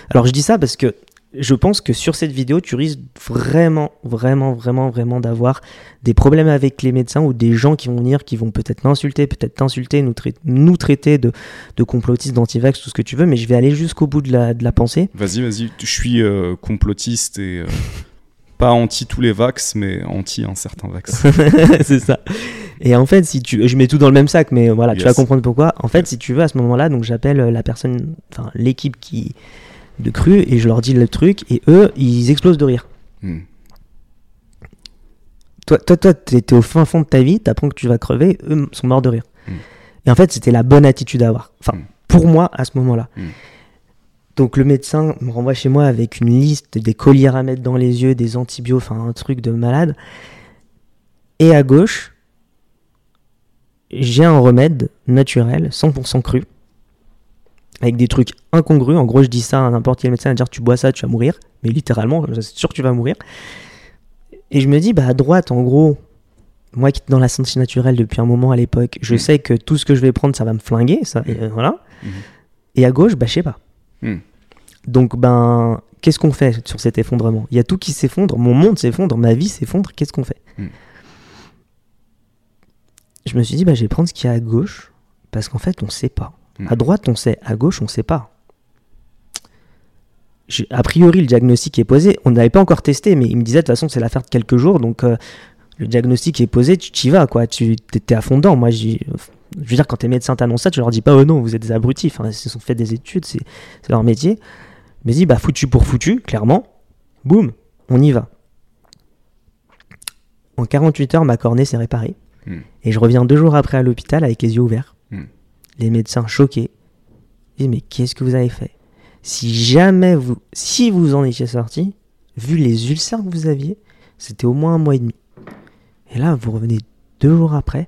alors je dis ça parce que je pense que sur cette vidéo, tu risques vraiment, vraiment, vraiment, vraiment d'avoir des problèmes avec les médecins ou des gens qui vont venir, qui vont peut-être m'insulter, peut-être t'insulter, nous, trai- nous traiter de, de complotistes, d'antivax, tout ce que tu veux, mais je vais aller jusqu'au bout de la, de la pensée. Vas-y, vas-y. Je suis euh, complotiste et euh, pas anti tous les vax, mais anti un certain vax. c'est ça. Et en fait, si tu, je mets tout dans le même sac, mais voilà, tu vas comprendre pourquoi. En fait, Yes. si tu veux, à ce moment-là, donc j'appelle euh, la personne, enfin l'équipe qui de cru et je leur dis le truc et eux, ils explosent de rire. Hmm. Toi, toi, toi, t'es t'es au fin fond de ta vie, t'apprends que tu vas crever, eux sont morts de rire. Mm. Et en fait, c'était la bonne attitude à avoir. Enfin, Mm. pour moi, à ce moment-là. Donc le médecin me renvoie chez moi avec une liste des colliers à mettre dans les yeux, des antibiotiques, enfin un truc de malade. Et à gauche, j'ai un remède naturel, 100% cru, avec des trucs incongrus. En gros, je dis ça à n'importe quel médecin, à dire tu bois ça, tu vas mourir. Mais littéralement, c'est sûr que tu vas mourir. Et je me dis, bah à droite, en gros, moi qui suis dans la santé naturelle depuis un moment à l'époque, je Mm. sais que tout ce que je vais prendre, ça va me flinguer, ça, et, euh, voilà. Mhm. Et à gauche, bah je sais pas. Mm. Donc, ben, qu'est-ce qu'on fait sur cet effondrement? Il y a tout qui s'effondre, mon monde s'effondre, ma vie s'effondre, qu'est-ce qu'on fait? Mm. Je me suis dit, bah je vais prendre ce qu'il y a à gauche, parce qu'en fait, on sait pas. Mm. À droite, on sait, à gauche, on sait pas. A priori, le diagnostic est posé. On n'avait pas encore testé, mais il me disait de toute façon, c'est l'affaire de quelques jours. Donc, euh, le diagnostic est posé, tu t'y vas, quoi. Tu t'es à fond dedans. Moi, je veux dire, quand tes médecins t'annoncent ça, tu leur dis pas, oh non, vous êtes des abrutis. Enfin, ils se sont fait des études, c'est c'est leur métier. Mais dis, bah, foutu pour foutu, clairement. Boum, on y va. En 48 heures, ma cornée s'est réparée. Hmm. Et je reviens deux jours après à l'hôpital avec les yeux ouverts. Hmm. Les médecins choqués. Ils disent, mais qu'est-ce que vous avez fait? Si jamais vous, si vous en étiez sorti, vu les ulcères que vous aviez, c'était au moins un mois et demi. Et là, vous revenez deux jours après,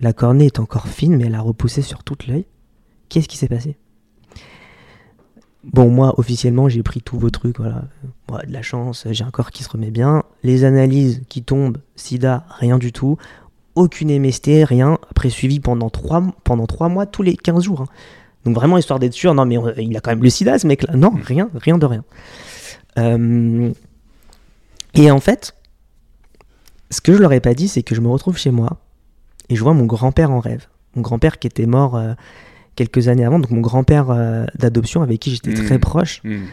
la cornée est encore fine, mais elle a repoussé sur toute l'œil. Qu'est-ce qui s'est passé? Bon, moi, officiellement, j'ai pris tous vos trucs, voilà. Moi, de la chance, j'ai un corps qui se remet bien. Les analyses qui tombent, sida, rien du tout. Aucune MST, rien. Après, suivi pendant trois, pendant trois mois, tous les 15 jours. hein. Donc vraiment, histoire d'être sûr, non, mais on- il a quand même le sida, ce mec-là. Non, rien, rien de rien. Euh, Et en fait, ce que je leur ai pas dit, c'est que je me retrouve chez moi et je vois mon grand-père en rêve. Mon grand-père qui était mort euh, quelques années avant, donc mon grand-père euh, d'adoption avec qui j'étais très Mhm. proche, Hmm.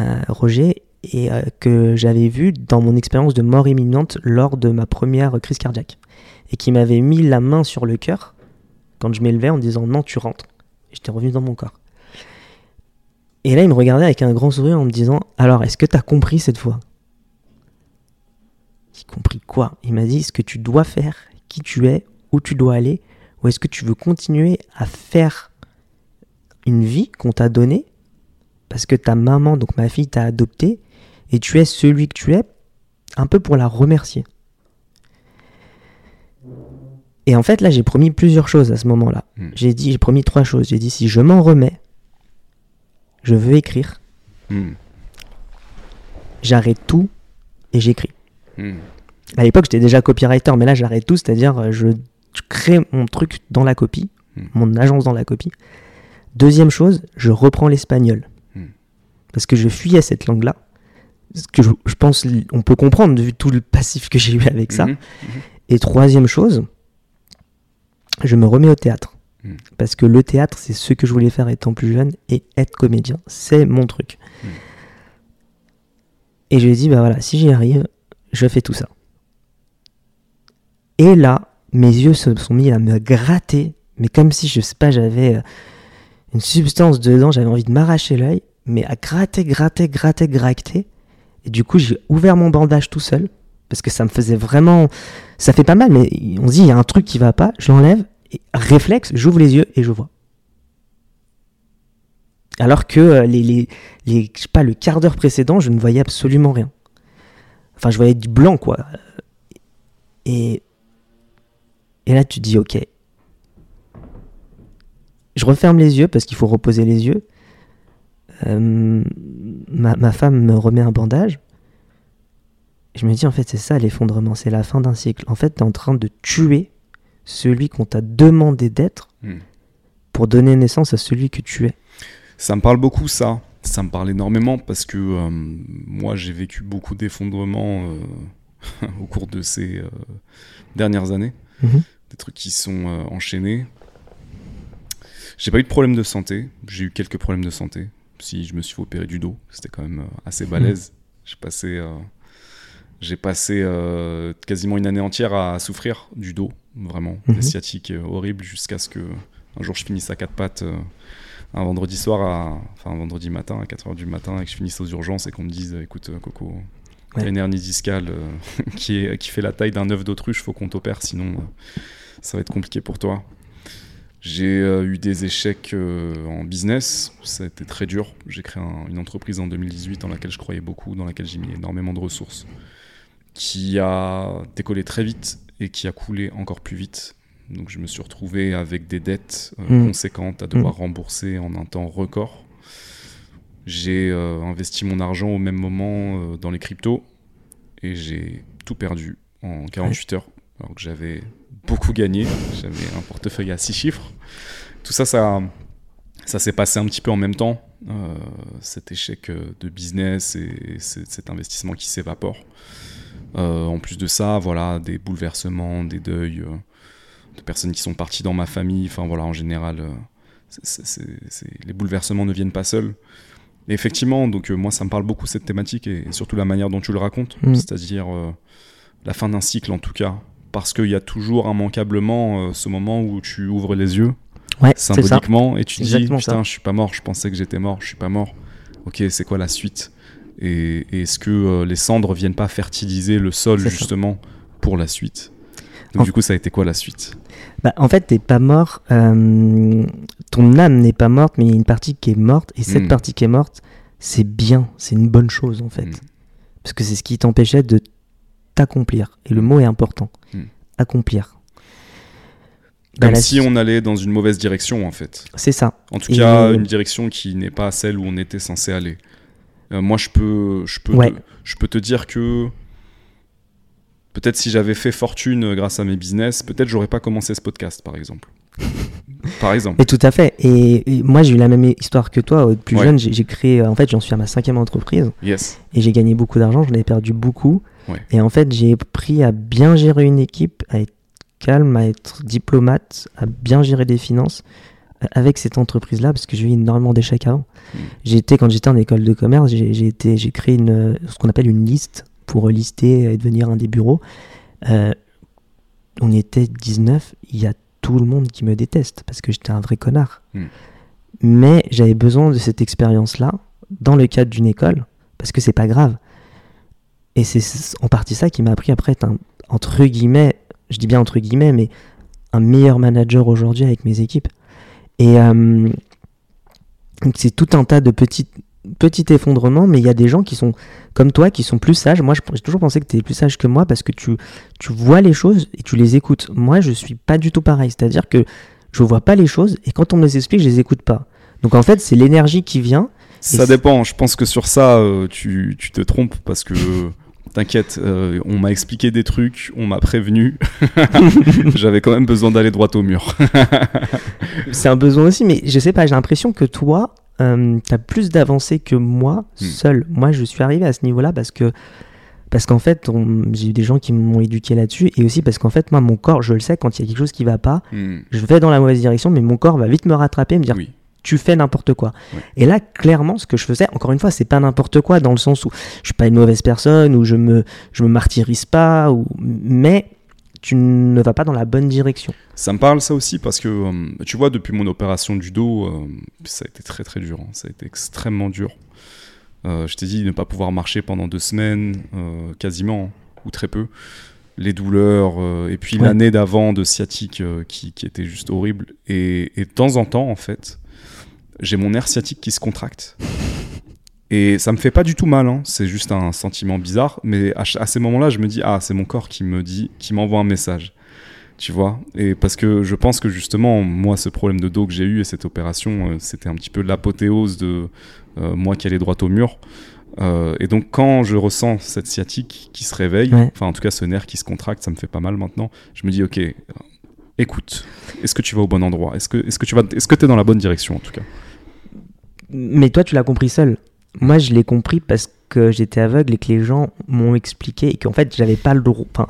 euh, Roger, et que j'avais vu dans mon expérience de mort imminente lors de ma première crise cardiaque. Et qui m'avait mis la main sur le cœur quand je m'élevais en disant non, tu rentres. J'étais revenu dans mon corps. Et là, il me regardait avec un grand sourire en me disant Alors, est-ce que tu as compris cette fois? Compris quoi Il m'a dit ce que tu dois faire, qui tu es, où tu dois aller, ou est-ce que tu veux continuer à faire une vie qu'on t'a donnée parce que ta maman, donc ma fille, t'a adopté et tu es celui que tu es un peu pour la remercier. Et en fait, là, j'ai promis plusieurs choses à ce moment-là. Mm. J'ai dit, j'ai promis trois choses. J'ai dit, si je m'en remets, je veux écrire, Hmm. j'arrête tout et j'écris. Hmm. À l'époque, j'étais déjà copywriter, mais là, j'arrête tout, c'est-à-dire, euh, je crée mon truc dans la copie, Mm. mon agence dans la copie. Deuxième chose, je reprends l'espagnol. Mm. Parce que je fuyais cette langue-là. Ce que je, je pense, on peut comprendre vu tout le passif que j'ai eu avec ça. Mhm. Et troisième chose, je me remets au théâtre. Mm. Parce que le théâtre, c'est ce que je voulais faire étant plus jeune et être comédien. C'est mon truc. Et je lui ai dit, bah voilà, si j'y arrive, je fais tout ça. Et là, mes yeux se sont mis à me gratter, mais comme si, je sais pas, j'avais euh, une substance dedans, j'avais envie de m'arracher l'œil, mais à gratter, gratter, gratter, gratter. Et du coup, j'ai ouvert mon bandage tout seul, parce que ça me faisait vraiment. Ça fait pas mal, mais on se dit, il y a un truc qui va pas, je l'enlève, réflexe, j'ouvre les yeux et je vois. Alors que euh, les, les, les- je sais pas, le quart d'heure précédent, je ne voyais absolument rien. Enfin, je voyais du blanc, quoi. Et, et là, tu dis, ok. Je referme les yeux parce qu'il faut reposer les yeux. Euh, ma, ma femme me remet un bandage. Je me dis, en fait, c'est ça l'effondrement, c'est la fin d'un cycle. En fait, tu es en train de tuer celui qu'on t'a demandé d'être Hmm. pour donner naissance à celui que tu es. Ça me parle beaucoup, ça. Ça me parle énormément parce que euh, moi, j'ai vécu beaucoup d'effondrements euh, au cours de ces dernières années. Mhm. Des trucs qui sont euh, enchaînés. J'ai pas eu de problème de santé. J'ai eu quelques problèmes de santé. Si je me suis opérer du dos, c'était quand même euh, assez balèze. J'ai passé, euh, j'ai passé euh, quasiment une année entière à souffrir du dos, vraiment, Mhm. des sciatiques horribles, jusqu'à ce que un jour je finisse à quatre pattes euh, un vendredi soir, à, enfin un vendredi matin à 4h du matin, et que je finisse aux urgences et qu'on me dise, écoute euh, T'as Ouais. une hernie discale euh, qui, est, qui fait la taille d'un œuf d'autruche, faut qu'on t'opère, sinon euh, ça va être compliqué pour toi. J'ai euh, eu des échecs euh, en business, ça a été très dur. J'ai créé un- une entreprise en 2018 dans laquelle je croyais beaucoup, dans laquelle j'ai mis énormément de ressources, qui a décollé très vite et qui a coulé encore plus vite. Donc je me suis retrouvé avec des dettes euh, Mm. conséquentes à devoir rembourser en un temps record. J'ai euh, investi mon argent au même moment euh, dans les cryptos et j'ai tout perdu en 48 heures alors que j'avais beaucoup gagné. J'avais un portefeuille à 6 chiffres. Tout ça, ça, ça s'est passé un petit peu en même temps. euh, cet échec de business et cet investissement qui s'évapore. En plus de ça, voilà, des bouleversements, des deuils, de personnes qui sont parties dans ma famille. Enfin voilà, en général, les bouleversements ne viennent pas seuls. Et effectivement, donc euh, moi, ça me parle beaucoup cette thématique et, surtout la manière dont tu le racontes, Mm. c'est-à-dire euh, la fin d'un cycle en tout cas, parce qu'il y a toujours immanquablement euh, ce moment où tu ouvres les yeux. Ouais, symboliquement et tu dis putain je suis pas mort je pensais que j'étais mort je suis pas mort. Ok c'est quoi la suite? Et, et est-ce que les cendres viennent pas fertiliser le sol ça. justement pour la suite? Donc En- du coup ça a été quoi la suite? Bah, en fait, t'es pas mort. euh, ton âme n'est pas morte, mais il y a une partie qui est morte. Et cette Mm. partie qui est morte, c'est bien. C'est une bonne chose, en fait. Mm. Parce que c'est ce qui t'empêchait de t'accomplir. Et le mot est important. Mm. Accomplir. Bah, comme la si on allait dans une mauvaise direction en fait C'est ça. en tout Et- cas une direction qui n'est pas celle où on était censé aller Euh, moi je peux je peux Ouais. te, je peux te dire que peut-être si j'avais fait fortune euh, grâce à mes business peut-être j'aurais pas commencé ce podcast par exemple par exemple Et tout à fait. Et, et moi, j'ai eu la même histoire que toi. euh, Plus Ouais. jeune, j'ai créé. En fait, j'en suis à ma cinquième entreprise. yes et j'ai gagné beaucoup d'argent, j'en ai perdu beaucoup. Ouais. Et en fait, j'ai appris à bien gérer une équipe, à être calme, à être diplomate, à bien gérer des finances, avec cette entreprise-là, parce que j'ai eu énormément d'échecs avant. Mm. J'ai été, quand j'étais en école de commerce, j'ai j'ai été, j'ai créé une, ce qu'on appelle une liste pour lister et devenir un des bureaux. Euh, on était 19, il y a tout le monde qui me déteste parce que j'étais un vrai connard. Mm. Mais j'avais besoin de cette expérience-là dans le cadre d'une école parce que c'est pas grave. Et c'est en partie ça qui m'a appris après être un, entre guillemets, je dis bien entre guillemets, mais un meilleur manager aujourd'hui avec mes équipes. Et euh, donc c'est tout un tas de petits, petits effondrements, mais il y a des gens qui sont comme toi, qui sont plus sages. Moi, je- j'ai toujours pensé que tu es plus sage que moi parce que tu, tu vois les choses et tu les écoutes. Moi, je suis pas du tout pareil. C'est-à-dire que je vois pas les choses et quand on me les explique, je les écoute pas. Donc en fait, c'est l'énergie qui vient. Ça dépend. Je pense que sur ça, euh, tu, tu te trompes parce que. T'inquiète, euh, on m'a expliqué des trucs, on m'a prévenu. J'avais quand même besoin d'aller droit au mur. C'est un besoin aussi, mais je sais pas, j'ai l'impression que toi, euh, tu as plus d'avancées que moi Hmm. seul. Moi, je suis arrivé à ce niveau-là parce que parce qu'en fait, j'ai eu des gens qui m'ont éduqué là-dessus et aussi parce qu'en fait, moi, mon corps, je le sais, quand il y a quelque chose qui va pas, Hmm, je vais dans la mauvaise direction, mais mon corps va vite me rattraper et me dire Oui. tu fais n'importe quoi. Et là, clairement, ce que je faisais, encore une fois, c'est pas n'importe quoi dans le sens où je suis pas une mauvaise personne, ou je me, je me martyrise pas, ou... mais tu ne vas pas dans la bonne direction. Ça me parle ça aussi parce que euh, tu vois depuis mon opération du dos, euh, ça a été très très dur, hein. ça a été extrêmement dur. Euh, je t'ai dit ne pas pouvoir marcher pendant deux semaines, euh, quasiment ou très peu. Les douleurs euh, et puis Ouais. l'année d'avant de sciatique qui, qui était juste horrible et, et de temps en temps en fait j'ai mon nerf sciatique qui se contracte et ça me fait pas du tout mal, hein. c'est juste un sentiment bizarre, mais à, ces moments-là je me dis ah c'est mon corps qui me dit, qui m'envoie un message tu vois? Et parce que je pense que justement moi ce problème de dos que j'ai eu et cette opération euh, c'était un petit peu l'apothéose de euh, moi qui allais droit au mur Euh, et donc quand je ressens cette sciatique qui se réveille Ouais. enfin en tout cas ce nerf qui se contracte ça me fait pas mal maintenant je me dis ok écoute est-ce que tu vas au bon endroit? Est-ce que est-ce que tu vas est-ce que tu es dans la bonne direction en tout cas? Mais toi, tu l'as compris seul. Moi, je l'ai compris parce que j'étais aveugle et que les gens m'ont expliqué et qu'en fait, j'avais pas le droit. Enfin,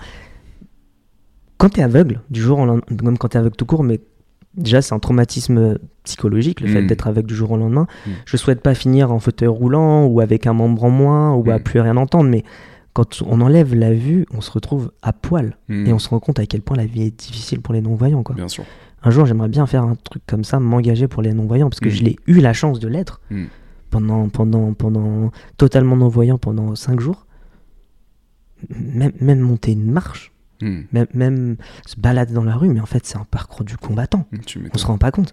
quand tu es aveugle, du jour au lendemain, même quand tu es aveugle tout court, mais déjà, c'est un traumatisme psychologique, le fait Mm. d'être aveugle du jour au lendemain. Mm. Je souhaite pas finir en fauteuil roulant ou avec un membre en moins ou à Mm. plus rien entendre, mais quand on enlève la vue, on se retrouve à poil Hmm, et on se rend compte à quel point la vie est difficile pour les non-voyants. Quoi. bien sûr Un jour, j'aimerais bien faire un truc comme ça, m'engager pour les non-voyants, parce que je l'ai eu la chance de l'être Hmm. Pendant, pendant, pendant totalement non-voyant pendant 5 jours. Même, même monter une marche, Hmm, même, même se balader dans la rue, mais en fait, c'est un parcours du combattant. hmm, tu On se rend pas compte.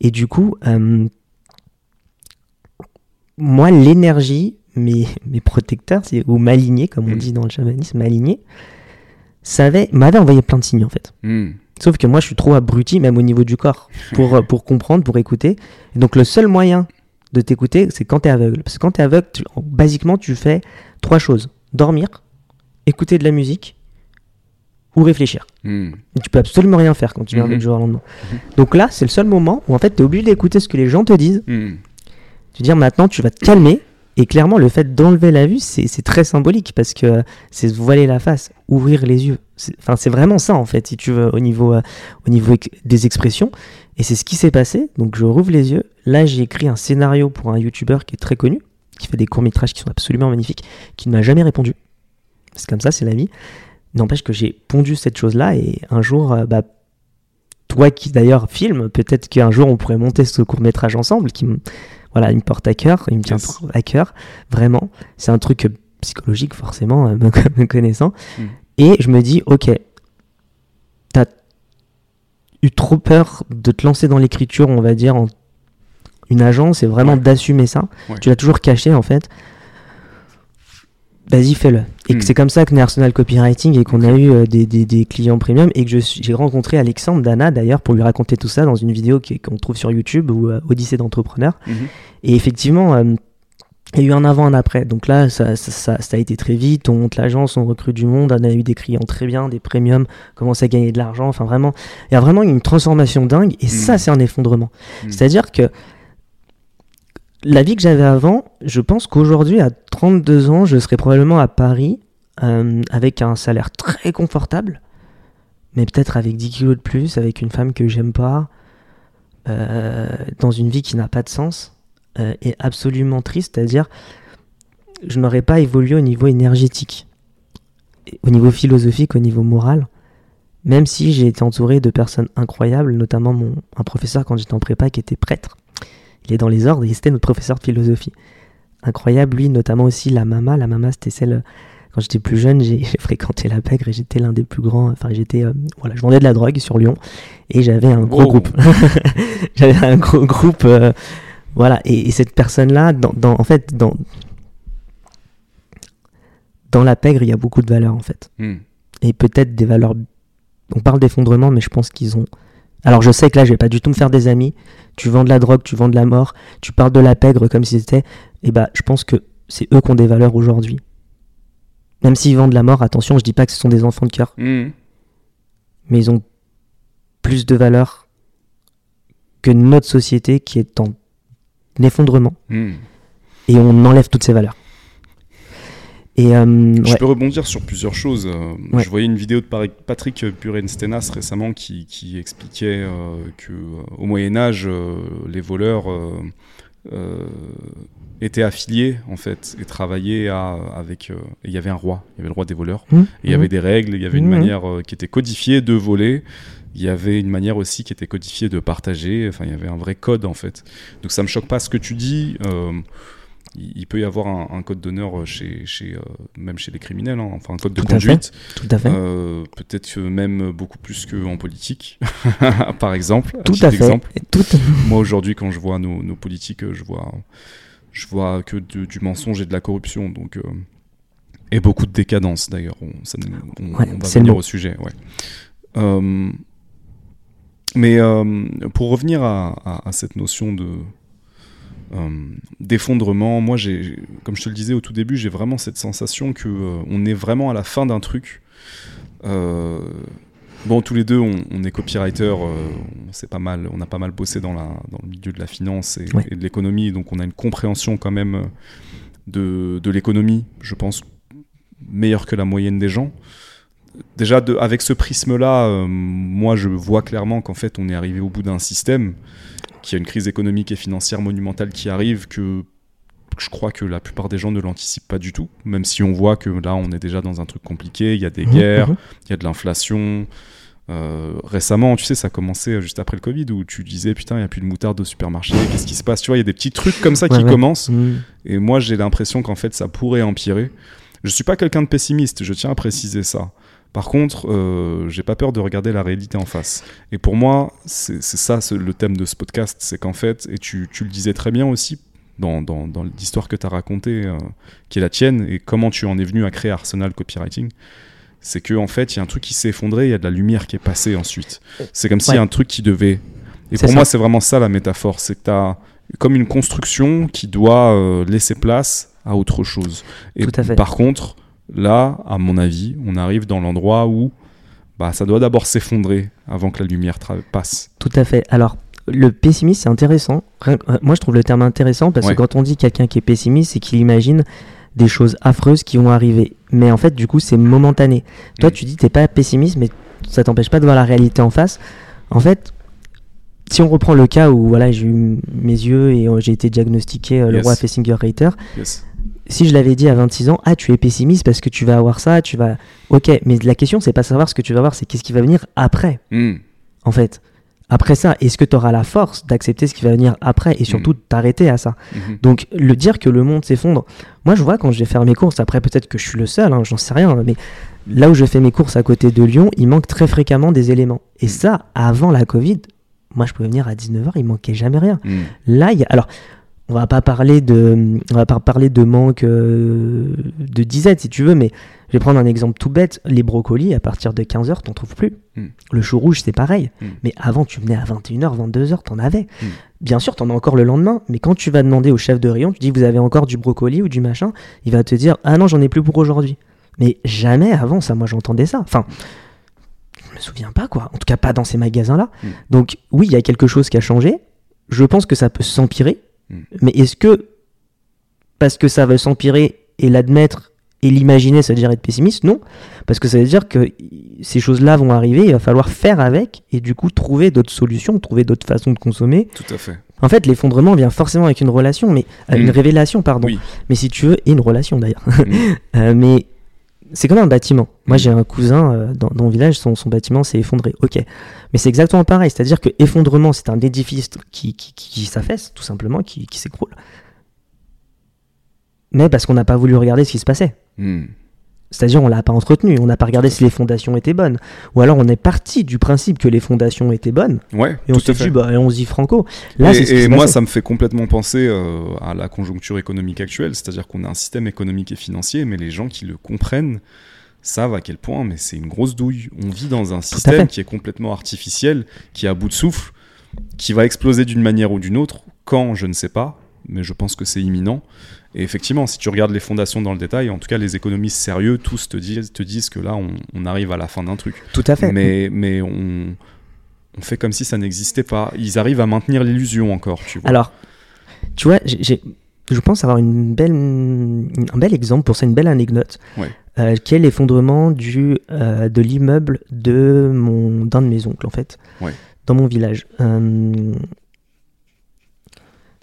Et du coup, euh, moi, l'énergie, mes, mes protecteurs, ou m'aligner, comme on Mm. dit dans le chamanisme, m'aligner, savait- m'avait envoyé plein de signes en fait. Hmm, Sauf que moi, je suis trop abruti, même au niveau du corps, pour, pour comprendre, pour écouter. Et donc, le seul moyen de t'écouter, c'est quand tu es aveugle. Parce que quand tu es aveugle, tu- basiquement, tu fais trois choses dormir, écouter de la musique ou réfléchir. Et tu peux absolument rien faire quand tu viens Mhm. avec du jour au lendemain. Donc là, c'est le seul moment où en fait, tu es obligé d'écouter ce que les gens te disent. hmm. Tu dis maintenant, tu vas te calmer. Et clairement, le fait d'enlever la vue, c'est c'est très symbolique parce que euh, c'est se voiler la face, ouvrir les yeux. C'est- Enfin, c'est vraiment ça en fait, si tu veux, au niveau, euh, au niveau des expressions. Et c'est ce qui s'est passé. Donc, je rouvre les yeux. Là, j'ai écrit un scénario pour un YouTuber qui est très connu, qui fait des courts-métrages qui sont absolument magnifiques, qui ne m'a jamais répondu. C'est comme ça, c'est la vie. N'empêche que j'ai pondu cette chose-là et un jour, euh, bah, toi qui d'ailleurs filme, peut-être qu'un jour on pourrait monter ce court-métrage ensemble qui me, voilà, il me porte à cœur, il me tient Yes. à cœur, vraiment. C'est un truc euh, psychologique forcément, euh, me, connaissant. Mm. Et je me dis, ok, eu trop peur de te lancer dans l'écriture, on va dire, en une agence et vraiment Ouais. d'assumer ça. Ouais. Tu l'as toujours caché en fait. Vas-y, fais-le. Et Mm. que c'est comme ça que naît Arsenal Copywriting et qu'on a eu euh, des, des- des clients premium et que j'ai rencontré Alexandre Dana d'ailleurs pour lui raconter tout ça dans une vidéo qu'on trouve sur YouTube ou euh, Odyssée d'entrepreneur. Mhm. Et effectivement, euh, il y a eu un avant, un après. Donc là, ça, ça, ça- ça a été très vite. On monte l'agence, on recrute du monde. On a eu des clients très bien, des premiums, commence à gagner de l'argent. Enfin, vraiment, il y a vraiment une transformation dingue. Et ça, Mm. c'est un effondrement. Mm. C'est-à-dire que la vie que j'avais avant, je pense qu'aujourd'hui, à 32 ans, je serais probablement à Paris euh, avec un salaire très confortable, mais peut-être avec 10 kilos de plus, avec une femme que j'aime pas, euh, dans une vie qui n'a pas de sens euh, est absolument triste, c'est-à-dire je n'aurais pas évolué au niveau énergétique, au niveau philosophique, au niveau moral, même si j'ai été entouré de personnes incroyables, notamment mon, un professeur quand j'étais en prépa qui était prêtre. Il est dans les ordres et c'était notre professeur de philosophie. Incroyable, lui, notamment aussi la mama. La mama, c'était celle quand j'étais plus jeune, j'ai fréquenté la pègre et j'étais l'un des plus grands. Enfin, j'étais, euh, voilà, je vendais de la drogue sur Lyon et j'avais un gros groupe. j'avais un gros groupe, euh, voilà. Et, et cette personne-là, dans, dans- en fait, dans dans la pègre, il y a beaucoup de valeurs en fait, Hmm. et peut-être des valeurs. On parle d'effondrement, mais je pense qu'ils ont. Alors, je sais que là, je vais pas du tout me faire des amis. Tu vends de la drogue, tu vends de la mort, tu parles de la pègre comme si c'était. Et bah, je pense que c'est eux qui ont des valeurs aujourd'hui. Même s'ils vendent de la mort, attention, je dis pas que ce sont des enfants de cœur, Hmm. mais ils ont plus de valeurs que notre société qui est en effondrement Hmm. et on enlève toutes ces valeurs. Et euh, Je ouais, peux rebondir sur plusieurs choses. Euh, Ouais. Je voyais une vidéo de Patrick Burenstenas récemment qui, qui expliquait euh, que euh, au Moyen Âge, euh, les voleurs étaient affiliés en fait et travaillaient à- avec. il y avait un roi, il y avait le roi des voleurs. Mmh, Et il y mmh. avait des règles, il y avait une Mhm. manière qui était codifiée de voler. Il y avait une manière aussi qui était codifiée de partager. Enfin, il y avait un vrai code en fait. Donc ça me choque pas ce que tu dis. Euh, il peut y avoir un, un code d'honneur euh, chez, chez euh, même chez les criminels, hein. enfin un code de Tout à fait. conduite. tout à fait. Euh, Peut-être même beaucoup plus qu'en politique, par exemple. tout à fait. tout- Moi aujourd'hui, quand je vois nos, nos politiques, je vois, je vois que de- du mensonge et de la corruption. Donc, et beaucoup de décadence d'ailleurs. On, on- Ouais, on va venir au sujet. Ouais. Mais euh, pour revenir à, à- à cette notion de euh, d'effondrement, moi, j'ai, comme je te le disais au tout début, j'ai vraiment cette sensation que euh, on est vraiment à la fin d'un truc. Bon, tous les deux, on, on est copywriter, on, sait pas mal, on a pas mal bossé dans, la, dans le milieu de la finance et, Ouais. et de l'économie, donc on a une compréhension quand même de, de l'économie, je pense, meilleure que la moyenne des gens. Déjà, de, avec ce prisme-là, euh, moi, je vois clairement qu'en fait, on est arrivé au bout d'un système, qu'il y a une crise économique et financière monumentale qui arrive, que je crois que la plupart des gens ne l'anticipent pas du tout, même si on voit que là, on est déjà dans un truc compliqué, il y a des Mhm, guerres, mhm. il y a de l'inflation. Euh, récemment, tu sais, ça a commencé juste après le Covid où tu disais putain, il n'y a plus de moutarde au supermarché, qu'est-ce qui se passe? Tu vois, il y a des petits trucs comme ça qui ouais. commencent. Mmh. Et moi, j'ai l'impression qu'en fait, ça pourrait empirer. Je suis pas quelqu'un de pessimiste, je tiens à préciser ça. Par contre, euh, j'ai pas peur de regarder la réalité en face. Et pour moi, c'est ça le thème de ce podcast, c'est qu'en fait, et tu, tu le disais très bien aussi dans, dans, dans l'histoire que tu as racontée, euh, qui est la tienne, et comment tu en es venu à créer Arsenal Copywriting, c'est qu'en en fait, il y a un truc qui s'est effondré, il y a de la lumière qui est passée ensuite. C'est comme s'il y a un truc qui devait... Et pour ça. moi, c'est vraiment ça la métaphore, c'est que tu as comme une construction qui doit euh, laisser place à autre chose. Et Tout à fait. par contre, là, à mon avis, on arrive dans l'endroit où bah, ça doit d'abord s'effondrer avant que la lumière passe. Tout à fait. Alors, le pessimisme, c'est intéressant. Euh, Moi, je trouve le terme intéressant parce Ouais. que quand on dit quelqu'un qui est pessimiste, c'est qu'il imagine des choses affreuses qui vont arriver. Mais en fait, du coup, c'est momentané. Toi, Mm. tu dis t'es pas pessimiste, mais ça t'empêche pas de voir la réalité en face. En fait, si on reprend le cas où voilà, j'ai eu mes yeux et euh, j'ai été diagnostiqué euh, le Yes. roi Fessinger Reiter, Yes. Si je l'avais dit à 26 ans, ah tu es pessimiste parce que tu vas avoir ça, tu vas... Ok, mais la question c'est pas savoir ce que tu vas voir, c'est qu'est-ce qui va venir après Hmm. en fait. Après ça, est-ce que tu auras la force d'accepter ce qui va venir après et surtout de t'arrêter à ça? Mhm. Donc, le dire que le monde s'effondre, moi je vois quand je vais faire mes courses, après peut-être que je suis le seul, hein, j'en sais rien, mais là où je fais mes courses à côté de Lyon, il manque très fréquemment des éléments. Et ça, avant la Covid, moi je pouvais venir à 19h, il manquait jamais rien. Hmm. Là, il y a. Alors, on va pas parler de, on va pas parler de manque euh, de disette si tu veux, mais je vais prendre un exemple tout bête. Les brocolis, à partir de 15h, t'en trouves plus. Mm. Le chou rouge, c'est pareil. Mm. Mais avant, tu venais à 21h, 22h, t'en avais. Mm. Bien sûr, t'en as encore le lendemain, mais quand tu vas demander au chef de rayon, tu dis vous avez encore du brocoli ou du machin, il va te dire ah non, j'en ai plus pour aujourd'hui. Mais jamais avant ça, moi j'entendais ça. Enfin, je me souviens pas quoi. En tout cas, pas dans ces magasins-là. Donc oui, il y a quelque chose qui a changé. Je pense que ça peut s'empirer. Mm. Mais est-ce que parce que ça va s'empirer et l'admettre Et l'imaginer, ça veut dire être pessimiste? Non, parce que ça veut dire que ces choses-là vont arriver, il va falloir faire avec, et du coup trouver d'autres solutions, trouver d'autres façons de consommer. Tout à fait. En fait, l'effondrement vient forcément avec une relation, mais euh, une Mm. révélation, pardon. Oui. Mais si tu veux, et une relation d'ailleurs. Mm. Euh, mais c'est comme un bâtiment. Moi, Mm. j'ai un cousin euh, dans, dans mon village, son, son bâtiment s'est effondré. Ok. Mais c'est exactement pareil. C'est-à-dire que effondrement, c'est un édifice qui, qui, qui, qui s'affaisse, tout simplement, qui, qui s'écroule. Mais parce qu'on n'a pas voulu regarder ce qui se passait. Mm. C'est-à-dire, on l'a pas entretenu, on n'a pas regardé si les fondations étaient bonnes. Ou alors, on est parti du principe que les fondations étaient bonnes, Ouais, et on s'est dit, bah, allons-y franco. Là, et moi, ça me fait complètement penser euh, à la conjoncture économique actuelle, c'est-à-dire qu'on a un système économique et financier, mais les gens qui le comprennent savent à quel point, mais c'est une grosse douille. On vit dans un système qui est complètement artificiel, qui est à bout de souffle, qui va exploser d'une manière ou d'une autre. Quand, je ne sais pas, mais je pense que c'est imminent. Et effectivement, si tu regardes les fondations dans le détail, en tout cas les économistes sérieux, tous te disent, te disent que là, on, on arrive à la fin d'un truc. Tout à fait. Mais, mais on, on fait comme si ça n'existait pas. Ils arrivent à maintenir l'illusion encore, tu vois. Alors, tu vois, j'ai- je pense avoir une belle, un bel exemple pour ça, une belle anecdote, Ouais. euh, qui est l'effondrement du euh, de l'immeuble de mon d'un de mes oncles en fait, Ouais. dans mon village. Euh,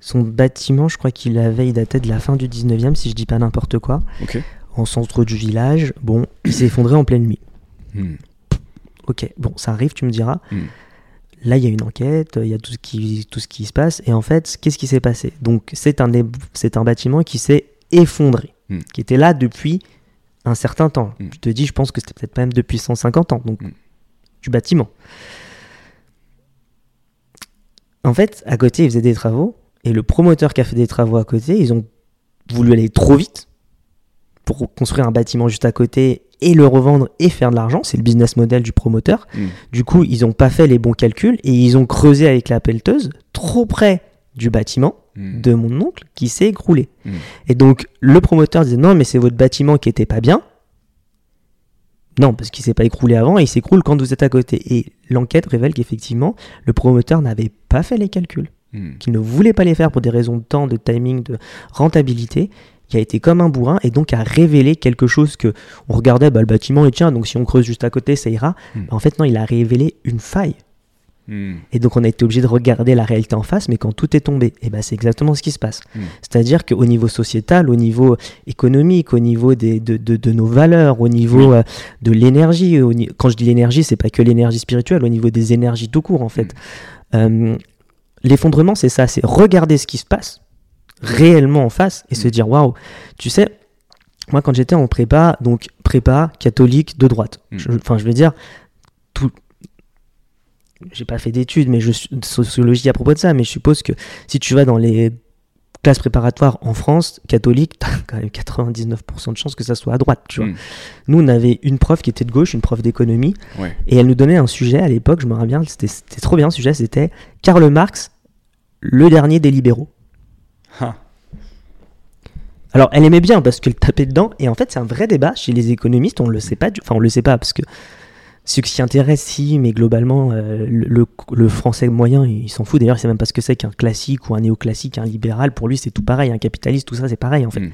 son bâtiment, je crois qu'il avait, il datait de la fin du 19e, si je dis pas n'importe quoi, en centre du village. Bon, il s'est effondré en pleine nuit. Hmm. Ok, bon, ça arrive, tu me diras. Hmm. Là, il y a une enquête, il y a tout ce qui, tout ce qui se passe. Et en fait, qu'est-ce qui s'est passé? Donc, c'est un, c'est un bâtiment qui s'est effondré, Hmm. qui était là depuis un certain temps. Je te dis, je pense que c'était peut-être même depuis 150 ans, donc du bâtiment. En fait, à côté, ils faisaient des travaux. Et le promoteur qui a fait des travaux à côté, ils ont voulu aller trop vite pour construire un bâtiment juste à côté et le revendre et faire de l'argent. C'est le business model du promoteur. Hmm. Du coup, ils n'ont pas fait les bons calculs et ils ont creusé avec la pelleteuse trop près du bâtiment Hmm. de mon oncle qui s'est écroulé. Mm. Et donc, le promoteur disait non, mais c'est votre bâtiment qui était pas bien. Non, parce qu'il s'est pas écroulé avant et il s'écroule quand vous êtes à côté. Et l'enquête révèle qu'effectivement, le promoteur n'avait pas fait les calculs, Hmm. qu'il ne voulait pas les faire pour des raisons de temps, de timing, de rentabilité, qui a été comme un bourrin et donc a révélé quelque chose que on regardait, bah, le bâtiment il tient, donc si on creuse juste à côté, ça ira. Mm. Bah, en fait, non, il a révélé une faille. Hmm. Et donc on a été obligé de regarder la réalité en face, mais quand tout est tombé, et ben c'est exactement ce qui se passe. C'est-à-dire qu'au niveau sociétal, au niveau économique, au niveau des, de, de- de nos valeurs, au niveau euh, de l'énergie, quand je dis l'énergie, c'est pas que l'énergie spirituelle, au niveau des énergies tout court en fait. Euh, L'effondrement, c'est ça, c'est regarder ce qui se passe réellement en face et se Mm. dire waouh, tu sais. Moi, quand j'étais en prépa, donc prépa catholique de droite, Mm. Je- enfin, je veux dire, tout, j'ai pas fait d'études mais je, de sociologie à propos de ça, mais je suppose que si tu vas dans les classes préparatoires en France, catholique, t'as quand même 99% de chances que ça soit à droite, tu vois. Mm. Nous, on avait une prof qui était de gauche, une prof d'économie, Ouais. et elle nous donnait un sujet à l'époque, je me rappelle bien, c'était c'était trop bien le sujet, c'était Karl Marx, le dernier des libéraux. Alors, elle aimait bien parce qu'elle tapait dedans, et en fait, c'est un vrai débat chez les économistes, on le sait pas, du- enfin, on le sait pas parce que ceux qui s'y intéressent, si, mais globalement, euh, le, français moyen, il s'en fout. D'ailleurs, il sait même pas ce que c'est qu'un classique ou un néoclassique, un libéral. Pour lui, c'est tout pareil. Un capitaliste, tout ça, c'est pareil, en fait. Mm.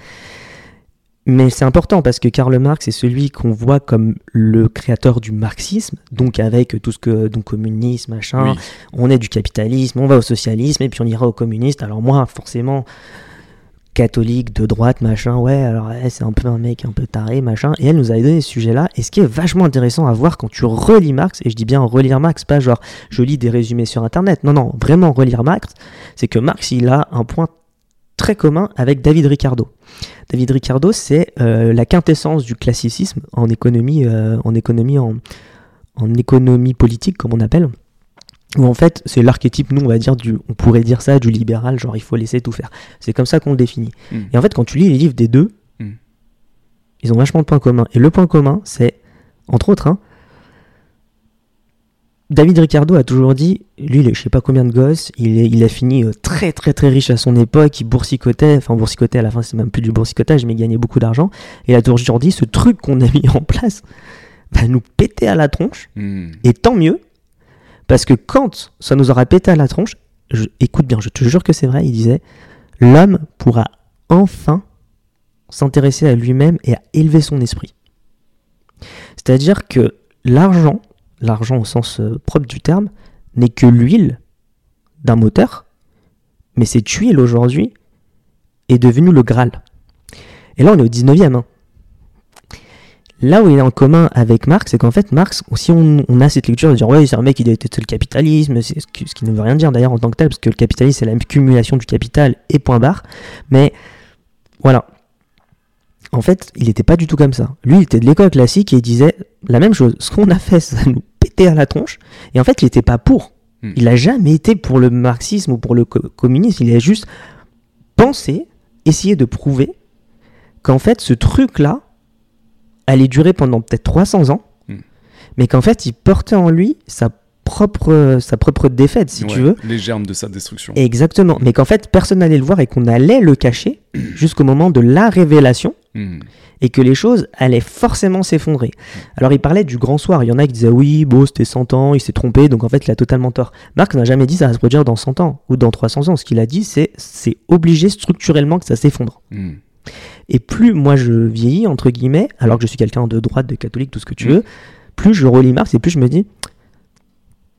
Mais c'est important parce que Karl Marx est celui qu'on voit comme le créateur du marxisme, donc avec tout ce que donc communisme, machin. Oui. On est du capitalisme, on va au socialisme et puis on ira au communiste. Alors moi, forcément, catholique de droite, machin, ouais, alors ouais, c'est un peu un mec un peu taré, machin. Et elle nous avait donné ce sujet-là. Et ce qui est vachement intéressant à voir quand tu relis Marx, et je dis bien relire Marx, pas genre je lis des résumés sur Internet. Non, non, vraiment relire Marx, c'est que Marx, il a un point très commun avec David Ricardo. David Ricardo, c'est euh, la quintessence du classicisme en économie, euh, en économie, en, en économie politique, comme on appelle. Où en fait, c'est l'archétype, nous, on va dire, du, on pourrait dire ça, du libéral, genre il faut laisser tout faire. C'est comme ça qu'on le définit. Mm. Et en fait, quand tu lis les livres des deux, Mm. ils ont vachement de points communs. Et le point commun, c'est, entre autres, hein, David Ricardo a toujours dit, lui, il je sais pas combien de gosses, il, est- il a fini euh, très très très riche à son époque, il boursicotait, enfin boursicotait à la fin, c'est même plus du boursicotage, mais il gagnait beaucoup d'argent. Et il a toujours dit, ce truc qu'on a mis en place va nous péter à la tronche, Hmm. et tant mieux, parce que quand ça nous aura pété à la tronche, je- écoute bien, je te jure que c'est vrai, il disait, l'homme pourra enfin s'intéresser à lui-même et à élever son esprit. C'est-à-dire que l'argent, l'argent au sens euh, propre du terme, n'est que l'huile d'un moteur, mais cette huile aujourd'hui est devenue le Graal. Et là, on est au 19e. Hein. Là où il est en commun avec Marx, c'est qu'en fait, Marx, si on, a cette lecture de dire ouais, c'est un mec qui déteste le capitalisme, ce qui, ce qui ne veut rien dire d'ailleurs en tant que tel, parce que le capitalisme c'est la cumulation du capital et point barre. Mais voilà. En fait, il n'était pas du tout comme ça. Lui, il était de l'école classique et il disait la même chose. Ce qu'on a fait, ça nous pétait à la tronche. Et en fait, il n'était pas pour. Hmm. Il n'a jamais été pour le marxisme ou pour le communisme. Il a juste pensé, essayé de prouver qu'en fait, ce truc-là, allait durer pendant peut-être 300 ans, hmm. mais qu'en fait, il portait en lui sa propre, sa propre défaite, si tu veux. Les germes de sa destruction. Exactement. Mais qu'en fait, personne n'allait le voir et qu'on allait le cacher jusqu'au moment de la révélation. Hmm. Et que les choses allaient forcément s'effondrer. Alors, il parlait du grand soir. Il y en a qui disaient Oui, bon, c'était 100 ans, il s'est trompé, donc en fait, il a totalement tort. Marc n'a jamais dit ça va se produire dans 100 ans ou dans 300 ans. Ce qu'il a dit, c'est c'est obligé structurellement que ça s'effondre. Hmm. Et plus moi je vieillis, entre guillemets, alors que je suis quelqu'un de droite, de catholique, tout ce que tu mm. veux, plus je relis Marx et plus je me dis,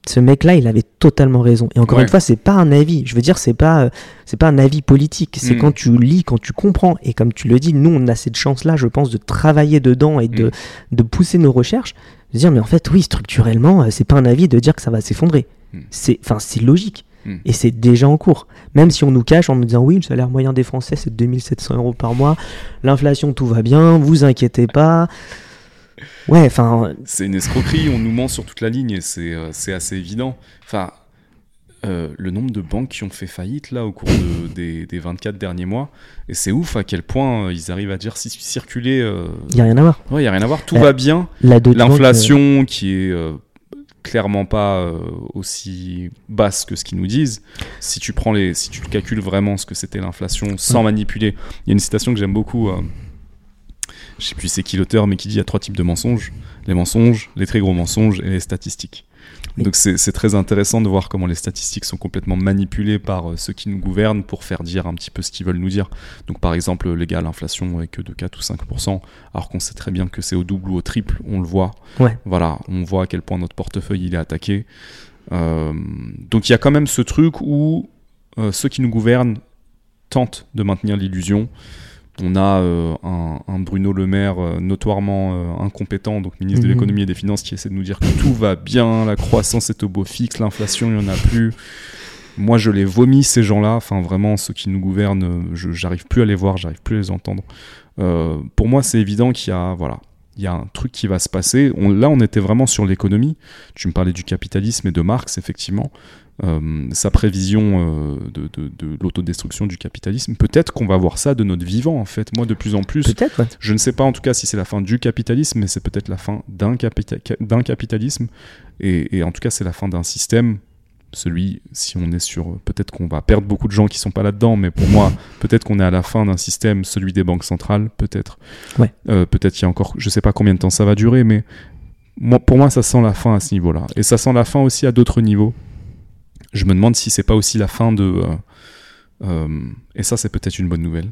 ce mec-là, il avait totalement raison. Et encore une fois, c'est pas un avis. Je veux dire, c'est pas, euh, c'est pas un avis politique. C'est mm. quand tu lis, quand tu comprends. Et comme tu le dis, nous, on a cette chance-là, je pense, de travailler dedans et de, mm. de pousser nos recherches. De dire, mais en fait, oui, structurellement, euh, c'est pas un avis de dire que ça va s'effondrer. C'est, enfin, c'est logique. Et c'est déjà en cours. Même si on nous cache en nous disant oui, le salaire moyen des Français c'est 2700 euros par mois, l'inflation tout va bien, vous inquiétez pas. Ouais, enfin. C'est une escroquerie, on nous ment sur toute la ligne et c'est euh, assez évident. Enfin, euh, le nombre de banques qui ont fait faillite là au cours des, des, 24 derniers mois, et c'est ouf à quel point euh, ils arrivent à dire si circuler. Il n'y a rien à voir. Ouais, il n'y a rien à voir, tout va bien. L'inflation qui est clairement pas aussi basse que ce qu'ils nous disent. Si tu prends les, si tu calcules vraiment ce que c'était l'inflation sans manipuler, il y a une citation que j'aime beaucoup. Je sais plus c'est qui l'auteur, mais qui dit il y a trois types de mensonges les mensonges, les très gros mensonges et les statistiques. Donc c'est très intéressant de voir comment les statistiques sont complètement manipulées par euh, ceux qui nous gouvernent pour faire dire un petit peu ce qu'ils veulent nous dire. Donc par exemple, les gars, l'inflation est que de 4 ou 5%, alors qu'on sait très bien que c'est au double ou au triple, on le voit. Voilà, on voit à quel point notre portefeuille il est attaqué. Euh, donc il y a quand même ce truc où euh, ceux qui nous gouvernent tentent de maintenir l'illusion. On a euh, un, Bruno Le Maire euh, notoirement euh, incompétent, donc ministre de mhm. l'économie et des finances, qui essaie de nous dire que tout va bien, la croissance est au beau fixe, l'inflation, il n'y en a plus. Moi, je les vomis, ces gens-là. Enfin, vraiment, ceux qui nous gouvernent, j'arrive plus à les voir, j'arrive plus à les entendre. pour moi, c'est évident qu'il y a, voilà, il y a un truc qui va se passer. là, on était vraiment sur l'économie. Tu me parlais du capitalisme et de Marx, effectivement. Euh, sa prévision euh, de, de, l'autodestruction du capitalisme. Peut-être qu'on va voir ça de notre vivant, en fait. Moi, de plus en plus, je ne sais pas en tout cas si c'est la fin du capitalisme, mais c'est peut-être la fin d'un capitalisme. Et, en tout cas, c'est la fin d'un système. Celui, si on est sur. Peut-être qu'on va perdre beaucoup de gens qui sont pas là-dedans, mais pour moi, peut-être qu'on est à la fin d'un système, celui des banques centrales, peut-être. Ouais. Euh, peut-être il y a encore. Je sais pas combien de temps ça va durer, mais moi, pour moi, ça sent la fin à ce niveau-là. Et ça sent la fin aussi à d'autres niveaux je me demande si c'est pas aussi la fin de. Euh, euh, et ça, c'est peut-être une bonne nouvelle.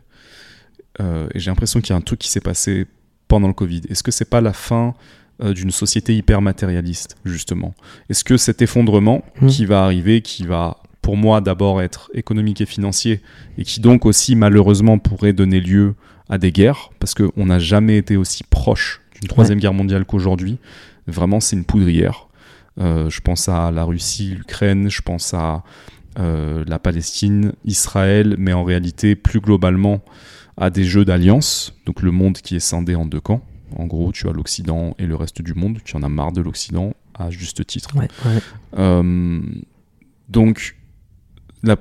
Euh, et j'ai l'impression qu'il y a un truc qui s'est passé pendant le Covid. Est-ce que c'est pas la fin d'une société hyper matérialiste, justement? Est-ce que cet effondrement mmh. qui va arriver, qui va pour moi d'abord être économique et financier, et qui donc aussi malheureusement pourrait donner lieu à des guerres, parce qu'on n'a jamais été aussi proche d'une troisième guerre mondiale qu'aujourd'hui. Vraiment, c'est une poudrière. Euh, je pense à la Russie, l'Ukraine, je pense à euh, la Palestine, Israël, mais en réalité, plus globalement, à des jeux d'alliance, donc le monde qui est scindé en deux camps. En gros, tu as l'Occident et le reste du monde. Tu en as marre de l'Occident, à juste titre. Euh, donc,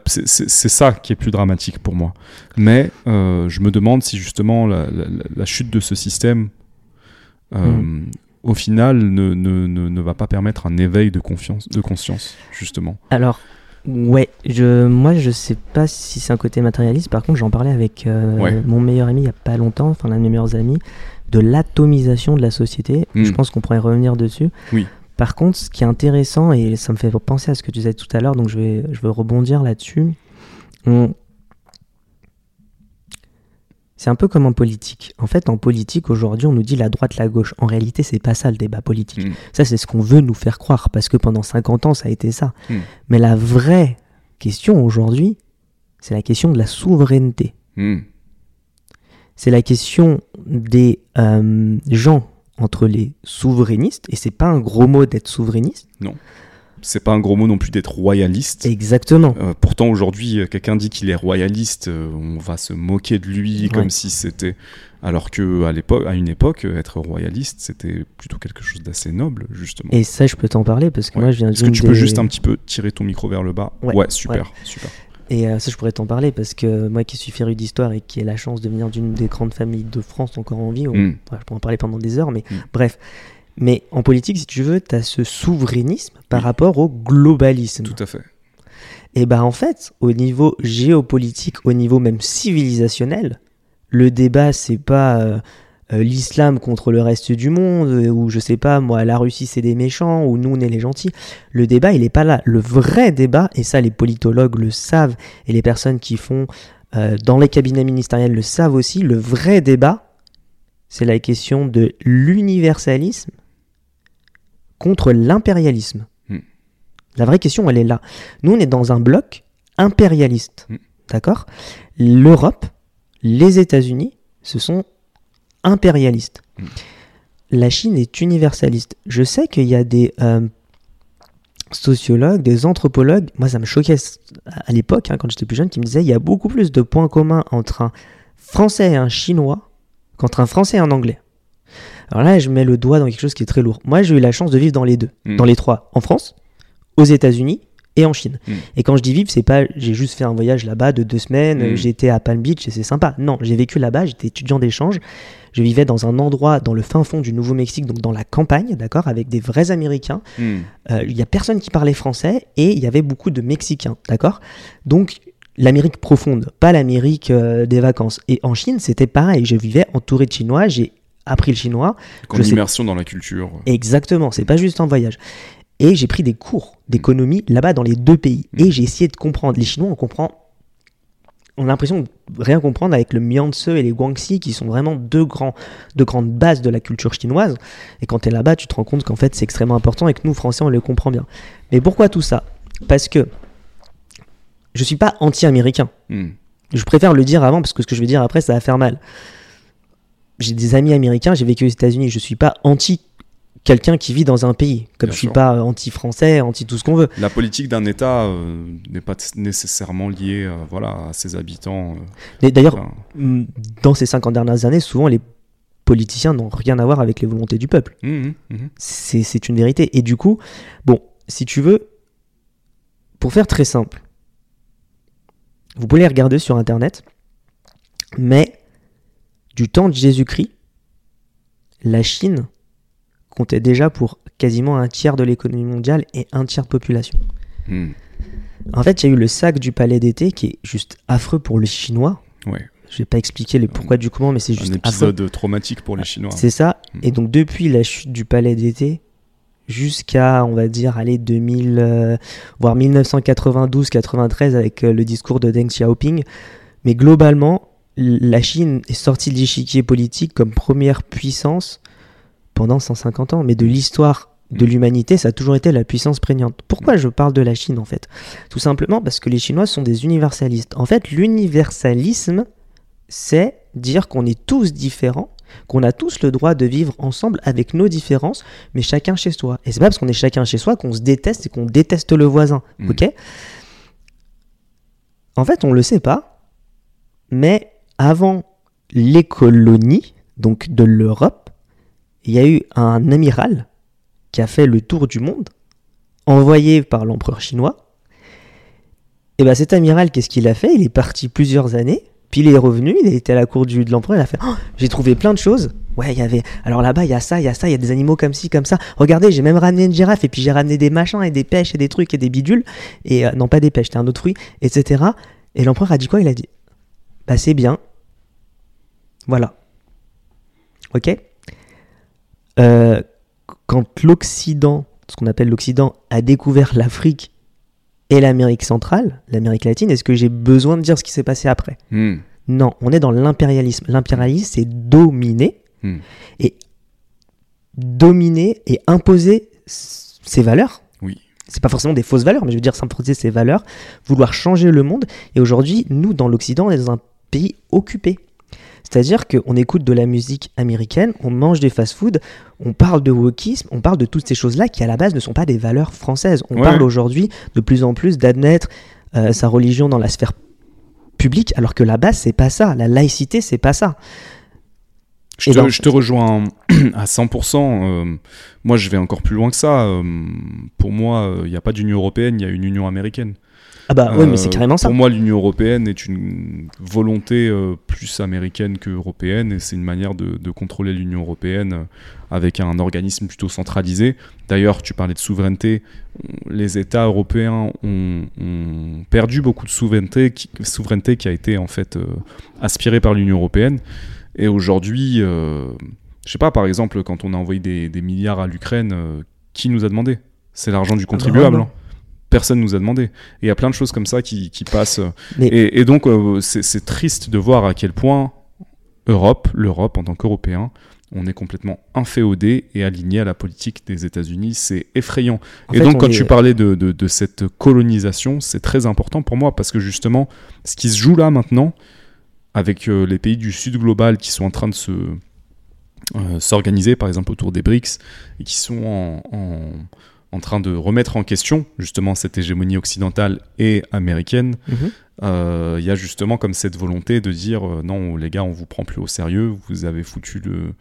c'est ça qui est plus dramatique pour moi. Mais je me demande si justement la, chute de ce système mm au final, ne, ne, ne, va pas permettre un éveil de, confiance, de conscience, justement. Alors, ouais, je, moi je sais pas si c'est un côté matérialiste. Par contre, j'en parlais avec euh, mon meilleur ami il y a pas longtemps, enfin l'un de mes meilleurs amis, de l'atomisation de la société. Je hmm. pense qu'on pourrait revenir dessus. Oui. Par contre, ce qui est intéressant, et ça me fait penser à ce que tu disais tout à l'heure, donc je vais, je vais rebondir là-dessus. C'est un peu comme en politique. En fait, en politique, aujourd'hui, on nous dit la droite, la gauche. En réalité, c'est pas ça le débat politique. Mm. Ça, c'est ce qu'on veut nous faire croire, parce que pendant 50 ans, ça a été ça. Mm. Mais la vraie question aujourd'hui, c'est la question de la souveraineté. Hmm. C'est la question des euh, gens entre les souverainistes, et c'est pas un gros mot d'être souverainiste. C'est pas un gros mot non plus d'être royaliste. Exactement. Euh, pourtant, aujourd'hui, euh, quelqu'un dit qu'il est royaliste, euh, on va se moquer de lui Ouais. comme si c'était. Alors que à l'époque, à une époque, être royaliste, c'était plutôt quelque chose d'assez noble, justement. Et ça, je peux t'en parler parce que Ouais. moi, je viens Est-ce que tu peux juste un petit peu tirer ton micro vers le bas? Ouais, super, super. Et euh, ça, je pourrais t'en parler parce que moi qui suis féru d'histoire et qui ai la chance de venir d'une des grandes familles de France encore en vie, on- Mm. voilà, je pourrais en parler pendant des heures, mais Mm. bref. Mais en politique, si tu veux, tu as ce souverainisme par Oui. rapport au globalisme. Tout à fait. Et bah en fait, au niveau géopolitique, au niveau même civilisationnel, le débat c'est pas euh, euh, l'islam contre le reste du monde euh, ou je sais pas moi la Russie c'est des méchants ou nous on est les gentils. Le débat il est pas là. Le vrai débat et ça les politologues le savent et les personnes qui font euh, dans les cabinets ministériels le savent aussi. Le vrai débat c'est la question de l'universalisme contre l'impérialisme. Hmm. La vraie question, elle est là. Nous, on est dans un bloc impérialiste. Hmm. D'accord? L'Europe, les États-Unis, ce sont impérialistes. Hmm. La Chine est universaliste. Je sais qu'il y a des euh, sociologues, des anthropologues, moi ça me choquait à l'époque, hein, quand j'étais plus jeune, qui me disaient il y a beaucoup plus de points communs entre un Français et un Chinois qu'entre un Français et un Anglais. Alors là, je mets le doigt dans quelque chose qui est très lourd. Moi, j'ai eu la chance de vivre dans les deux, Mm. dans les trois, en France, aux États-Unis et en Chine. Mm. Et quand je dis vivre, c'est pas j'ai juste fait un voyage là-bas de deux semaines, Mm. euh, j'étais à Palm Beach et c'est sympa. Non, j'ai vécu là-bas, j'étais étudiant d'échange. Je vivais dans un endroit dans le fin fond du Nouveau-Mexique, donc dans la campagne, d'accord, avec des vrais Américains. Hmm. Euh, Il y a personne qui parlait français et il y avait beaucoup de Mexicains, d'accord Donc l'Amérique profonde, pas l'Amérique euh, des vacances. Et en Chine, c'était pareil. Je vivais entouré de Chinois, j'ai appris le chinois. Comme sais- immersion dans la culture. Exactement, c'est pas juste un voyage. Et j'ai pris des cours d'économie là-bas dans les deux pays. Et j'ai essayé de comprendre. Les Chinois, on comprend. On a l'impression de rien comprendre avec le Mianse et les Guangxi, qui sont vraiment deux, grands, deux grandes bases de la culture chinoise. Et quand tu es là-bas, tu te rends compte qu'en fait, c'est extrêmement important et que nous, Français, on le comprend bien. Mais pourquoi tout ça? Parce que je suis pas anti-américain. Hmm. Je préfère le dire avant parce que ce que je vais dire après, ça va faire mal. J'ai des amis américains, j'ai vécu aux États-Unis. Je suis pas anti quelqu'un qui vit dans un pays, comme Bien je suis sûr. pas anti-français, anti tout ce qu'on veut. La politique d'un État euh, n'est pas nécessairement liée euh, voilà, à ses habitants. euh. D'ailleurs, Enfin, dans ces 50 dernières années, souvent les politiciens n'ont rien à voir avec les volontés du peuple. hmm, hmm. C'est c'est une vérité. Et du coup, bon, si tu veux, pour faire très simple, vous pouvez les regarder sur Internet, mais du temps de Jésus-Christ, la Chine comptait déjà pour quasiment un tiers de l'économie mondiale et un tiers de population. Hmm. En fait, il y a eu le sac du palais d'été qui est juste affreux pour les Chinois. Ouais. Je vais pas expliquer les pourquoi du comment, mais c'est Un juste affreux. épisode traumatique pour les Chinois. C'est ça. Mm. Et donc depuis la chute du palais d'été jusqu'à, on va dire, aller 2000, euh, voire 1992-93 avec euh, le discours de Deng Xiaoping. Mais globalement, la Chine est sortie de l'échiquier politique comme première puissance pendant 150 ans. Mais de l'histoire de Mm. l'humanité, ça a toujours été la puissance prégnante. Pourquoi je parle de la Chine en fait? Tout simplement parce que les Chinois sont des universalistes. En fait, l'universalisme, c'est dire qu'on est tous différents qu'on a tous le droit de vivre ensemble avec nos différences, mais chacun chez soi. Et c'est pas parce qu'on est chacun chez soi qu'on se déteste et qu'on déteste le voisin. Mm. Ok? En fait, on le sait pas, mais avant les colonies, donc de l'Europe, il y a eu un amiral qui a fait le tour du monde, envoyé par l'empereur chinois. Et ben cet amiral, qu'est-ce qu'il a fait? Il est parti plusieurs années, puis il est revenu, il était à la cour du, de l'empereur, il a fait Oh, J'ai trouvé plein de choses. Ouais, il y avait. Alors là-bas, il y a ça, il y a ça, il y a des animaux comme ci, comme ça. Regardez, j'ai même ramené une girafe, et puis j'ai ramené des machins, et des pêches, et des trucs, et des bidules. Et euh, non, pas des pêches, c'était un autre fruit, etc. Et l'empereur a dit quoi? Il a dit Bah, c'est bien. Voilà. Ok? Euh, Quand l'Occident, ce qu'on appelle l'Occident, a découvert l'Afrique et l'Amérique centrale, l'Amérique latine, est-ce que j'ai besoin de dire ce qui s'est passé après? Hmm. Non, on est dans l'impérialisme. L'impérialisme, c'est dominer Hmm. et dominer et imposer ses valeurs. Oui. C'est pas forcément des fausses valeurs, mais je veux dire s'imposer ses valeurs, vouloir changer le monde. Et aujourd'hui, nous, dans l'Occident, on est dans un pays occupé. C'est-à-dire qu'on écoute de la musique américaine, on mange des fast-food, on parle de wokisme, on parle de toutes ces choses-là qui à la base ne sont pas des valeurs françaises. On Ouais. parle aujourd'hui de plus en plus d'admettre euh, sa religion dans la sphère publique, alors que la base c'est pas ça. La laïcité c'est pas ça. Je Et te, ben- je te rejoins à 100%. euh, moi, je vais encore plus loin que ça. euh, pour moi, il n'y a pas d'Union européenne, il y a une Union américaine. Ah bah oui, mais c'est Euh, carrément ça. Pour moi, l'Union européenne est une volonté euh, plus américaine que européenne, et c'est une manière de, de contrôler l'Union européenne euh, avec un organisme plutôt centralisé. D'ailleurs, tu parlais de souveraineté. Les États européens ont, ont perdu beaucoup de souveraineté qui, souveraineté qui a été en fait euh, aspirée par l'Union européenne. Et aujourd'hui, euh, je sais pas, par exemple, quand on a envoyé des, des milliards à l'Ukraine, euh, qui nous a demandé? C'est l'argent du contribuable. non. hein. Personne nous a demandé. Et il y a plein de choses comme ça qui, qui passent. Mais- Et, et donc, euh, c'est triste de voir à quel point Europe, l'Europe en tant qu'Européen, on est complètement inféodé et aligné à la politique des États-Unis. C'est effrayant. En et fait, donc, on quand est- tu parlais de, de- de cette colonisation, c'est très important pour moi parce que justement, ce qui se joue là maintenant, avec euh, les pays du Sud global qui sont en train de se euh, s'organiser, par exemple autour des BRICS, et qui sont en, en- en train de remettre en question justement cette hégémonie occidentale et américaine, Mhm. euh, il y a justement comme cette volonté de dire euh, non les gars on vous prend plus au sérieux, vous avez foutu le,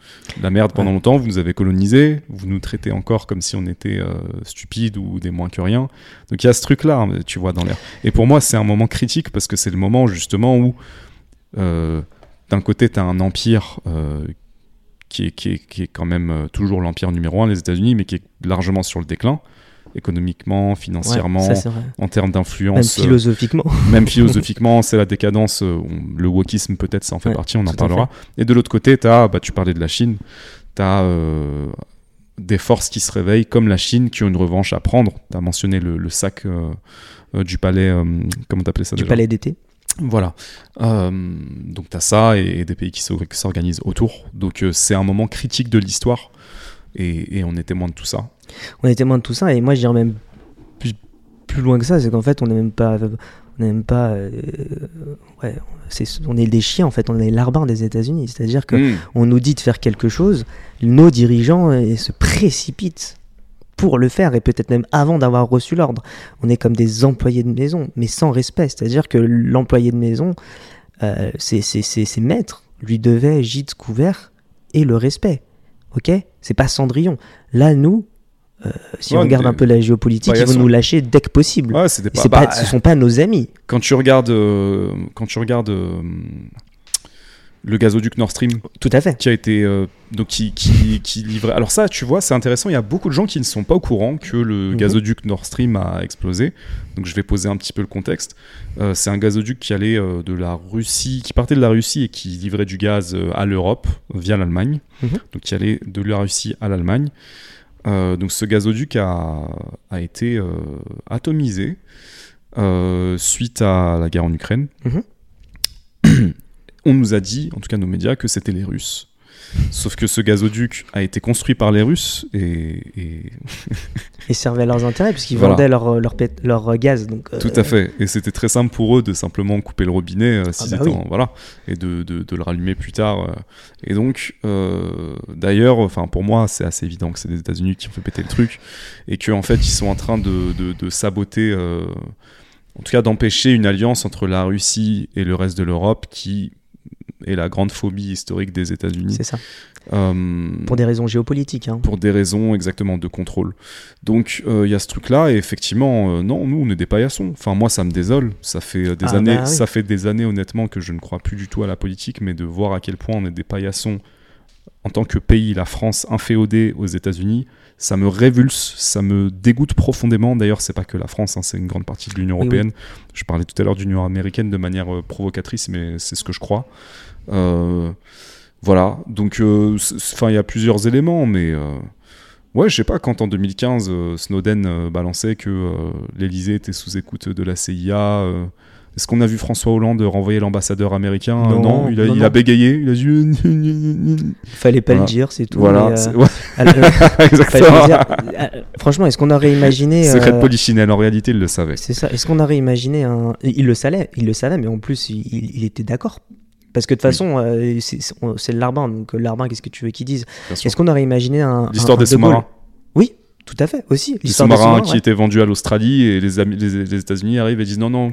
la merde pendant Ouais. longtemps, vous nous avez colonisé, vous nous traitez encore comme si on était euh, stupides ou des moins que rien. Donc il y a ce truc là, tu vois dans l'air. Et pour moi c'est un moment critique parce que c'est le moment justement où euh, d'un côté tu as un empire qui est, qui, est, qui est quand même euh, toujours l'empire numéro un, les États-Unis, mais qui est largement sur le déclin, économiquement, Ouais, financièrement, ça, en termes Même d'influence. euh, philosophiquement. même philosophiquement, c'est la décadence. euh, on- le wokisme, peut-être, ça en fait Ouais, partie, on en parlera. Et de l'autre côté, as, bah, tu parlais de la Chine, tu as des forces qui se réveillent, comme la Chine, qui ont une revanche à prendre. Tu as mentionné le, le sac euh, euh, du palais, comment t'appelais ça du déjà? palais d'été. Voilà. Euh, donc tu as ça et, et des pays qui s'or- qui s'organisent autour. Donc euh, c'est un moment critique de l'histoire et, et on est témoin de tout ça. On est témoin de tout ça et moi j'irais même plus, plus loin que ça, c'est qu'en fait on n'est même pas, on n'est même pas, euh, ouais, c'est, on est des chiens en fait, on est larbins des États-Unis, c'est-à-dire que Mm. on nous dit de faire quelque chose, nos dirigeants se précipitent pour le faire et peut-être même avant d'avoir reçu l'ordre. On est comme des employés de maison, mais sans respect. C'est-à-dire que l'employé de maison, euh, c'est c'est- c'est- c'est maître, lui devait gîte, couvert et le respect. Ok? C'est pas Cendrillon. Là, nous, euh, si Ouais, on regarde un peu la géopolitique, Bah, ils vont son- nous lâcher dès que possible. Ouais, pas. bah, pas, ce sont pas nos amis. Quand tu regardes, euh, quand tu regardes euh, le gazoduc Nord Stream Tout à fait. qui a été euh, donc qui, qui, qui livrait. Alors ça, tu vois, c'est intéressant. Il y a beaucoup de gens qui ne sont pas au courant que le Mhm. gazoduc Nord Stream a explosé. Donc je vais poser un petit peu le contexte. Euh, c'est un gazoduc qui allait euh, de la Russie, qui partait de la Russie et qui livrait du gaz à l'Europe via l'Allemagne. Mhm. Donc qui allait de la Russie à l'Allemagne. Donc ce gazoduc a, a été atomisé suite à la guerre en Ukraine. Mhm. On nous a dit, en tout cas nos médias, que c'était les Russes. Sauf que ce gazoduc a été construit par les Russes et, et- Ils servaient à leurs intérêts puisqu'ils Voilà. vendaient leur, leur, pét- leur gaz. Donc, euh, tout à fait. Et c'était très simple pour eux de simplement couper le robinet euh, Ah bah oui. en- voilà et de, de- de le rallumer plus tard. euh. Et donc, d'ailleurs, pour moi, c'est assez évident que c'est les États-Unis qui ont fait péter le truc et qu'en fait ils sont en train de, de- saboter. en tout cas, d'empêcher une alliance entre la Russie et le reste de l'Europe qui est la grande phobie historique des États-Unis. C'est ça. Euh, Pour des raisons géopolitiques. hein. pour des raisons exactement de contrôle. Donc euh, il y a ce truc-là et effectivement, euh, non, nous on est des paillassons. Enfin moi ça me désole. Ça fait des Ah, années, bah oui. ça fait des années honnêtement que je ne crois plus du tout à la politique, mais de voir à quel point on est des paillassons en tant que pays, la France inféodée aux États-Unis, ça me révulse, ça me dégoûte profondément. D'ailleurs, c'est pas que la France, hein, c'est une grande partie de l'Union Oui, oui. européenne. Je parlais tout à l'heure d'Union américaine de manière euh, provocatrice, mais c'est ce que je crois. Euh, voilà, donc euh, enfin il y a plusieurs éléments, mais ouais, je sais pas quand en 2015 euh, Snowden balançait que l'Elysée était sous écoute de la CIA, Est-ce qu'on a vu François Hollande renvoyer l'ambassadeur américain Euh, Non, il, a, non, il non. a bégayé. Il a dit. Fallait pas Voilà. le dire, c'est tout. Voilà. euh, ouais, exactement. dire. Euh, Franchement, est-ce qu'on aurait imaginé. Secret de euh, Polichinelle, en réalité, il le savait. C'est ça. Est-ce qu'on aurait imaginé un. Il le savait, il le savait, mais en plus, il, était d'accord. Parce que de toute Oui. façon, euh, c'est- le larbin. Donc, le larbin, qu'est-ce que tu veux qu'il dise bien sûr. Est-ce qu'on aurait imaginé un. L'histoire des De sous-marins. Oui, tout à fait, aussi. Les L'histoire des sous-marins qui ouais. étaient vendus à l'Australie et les, les États-Unis arrivent et disent non, non,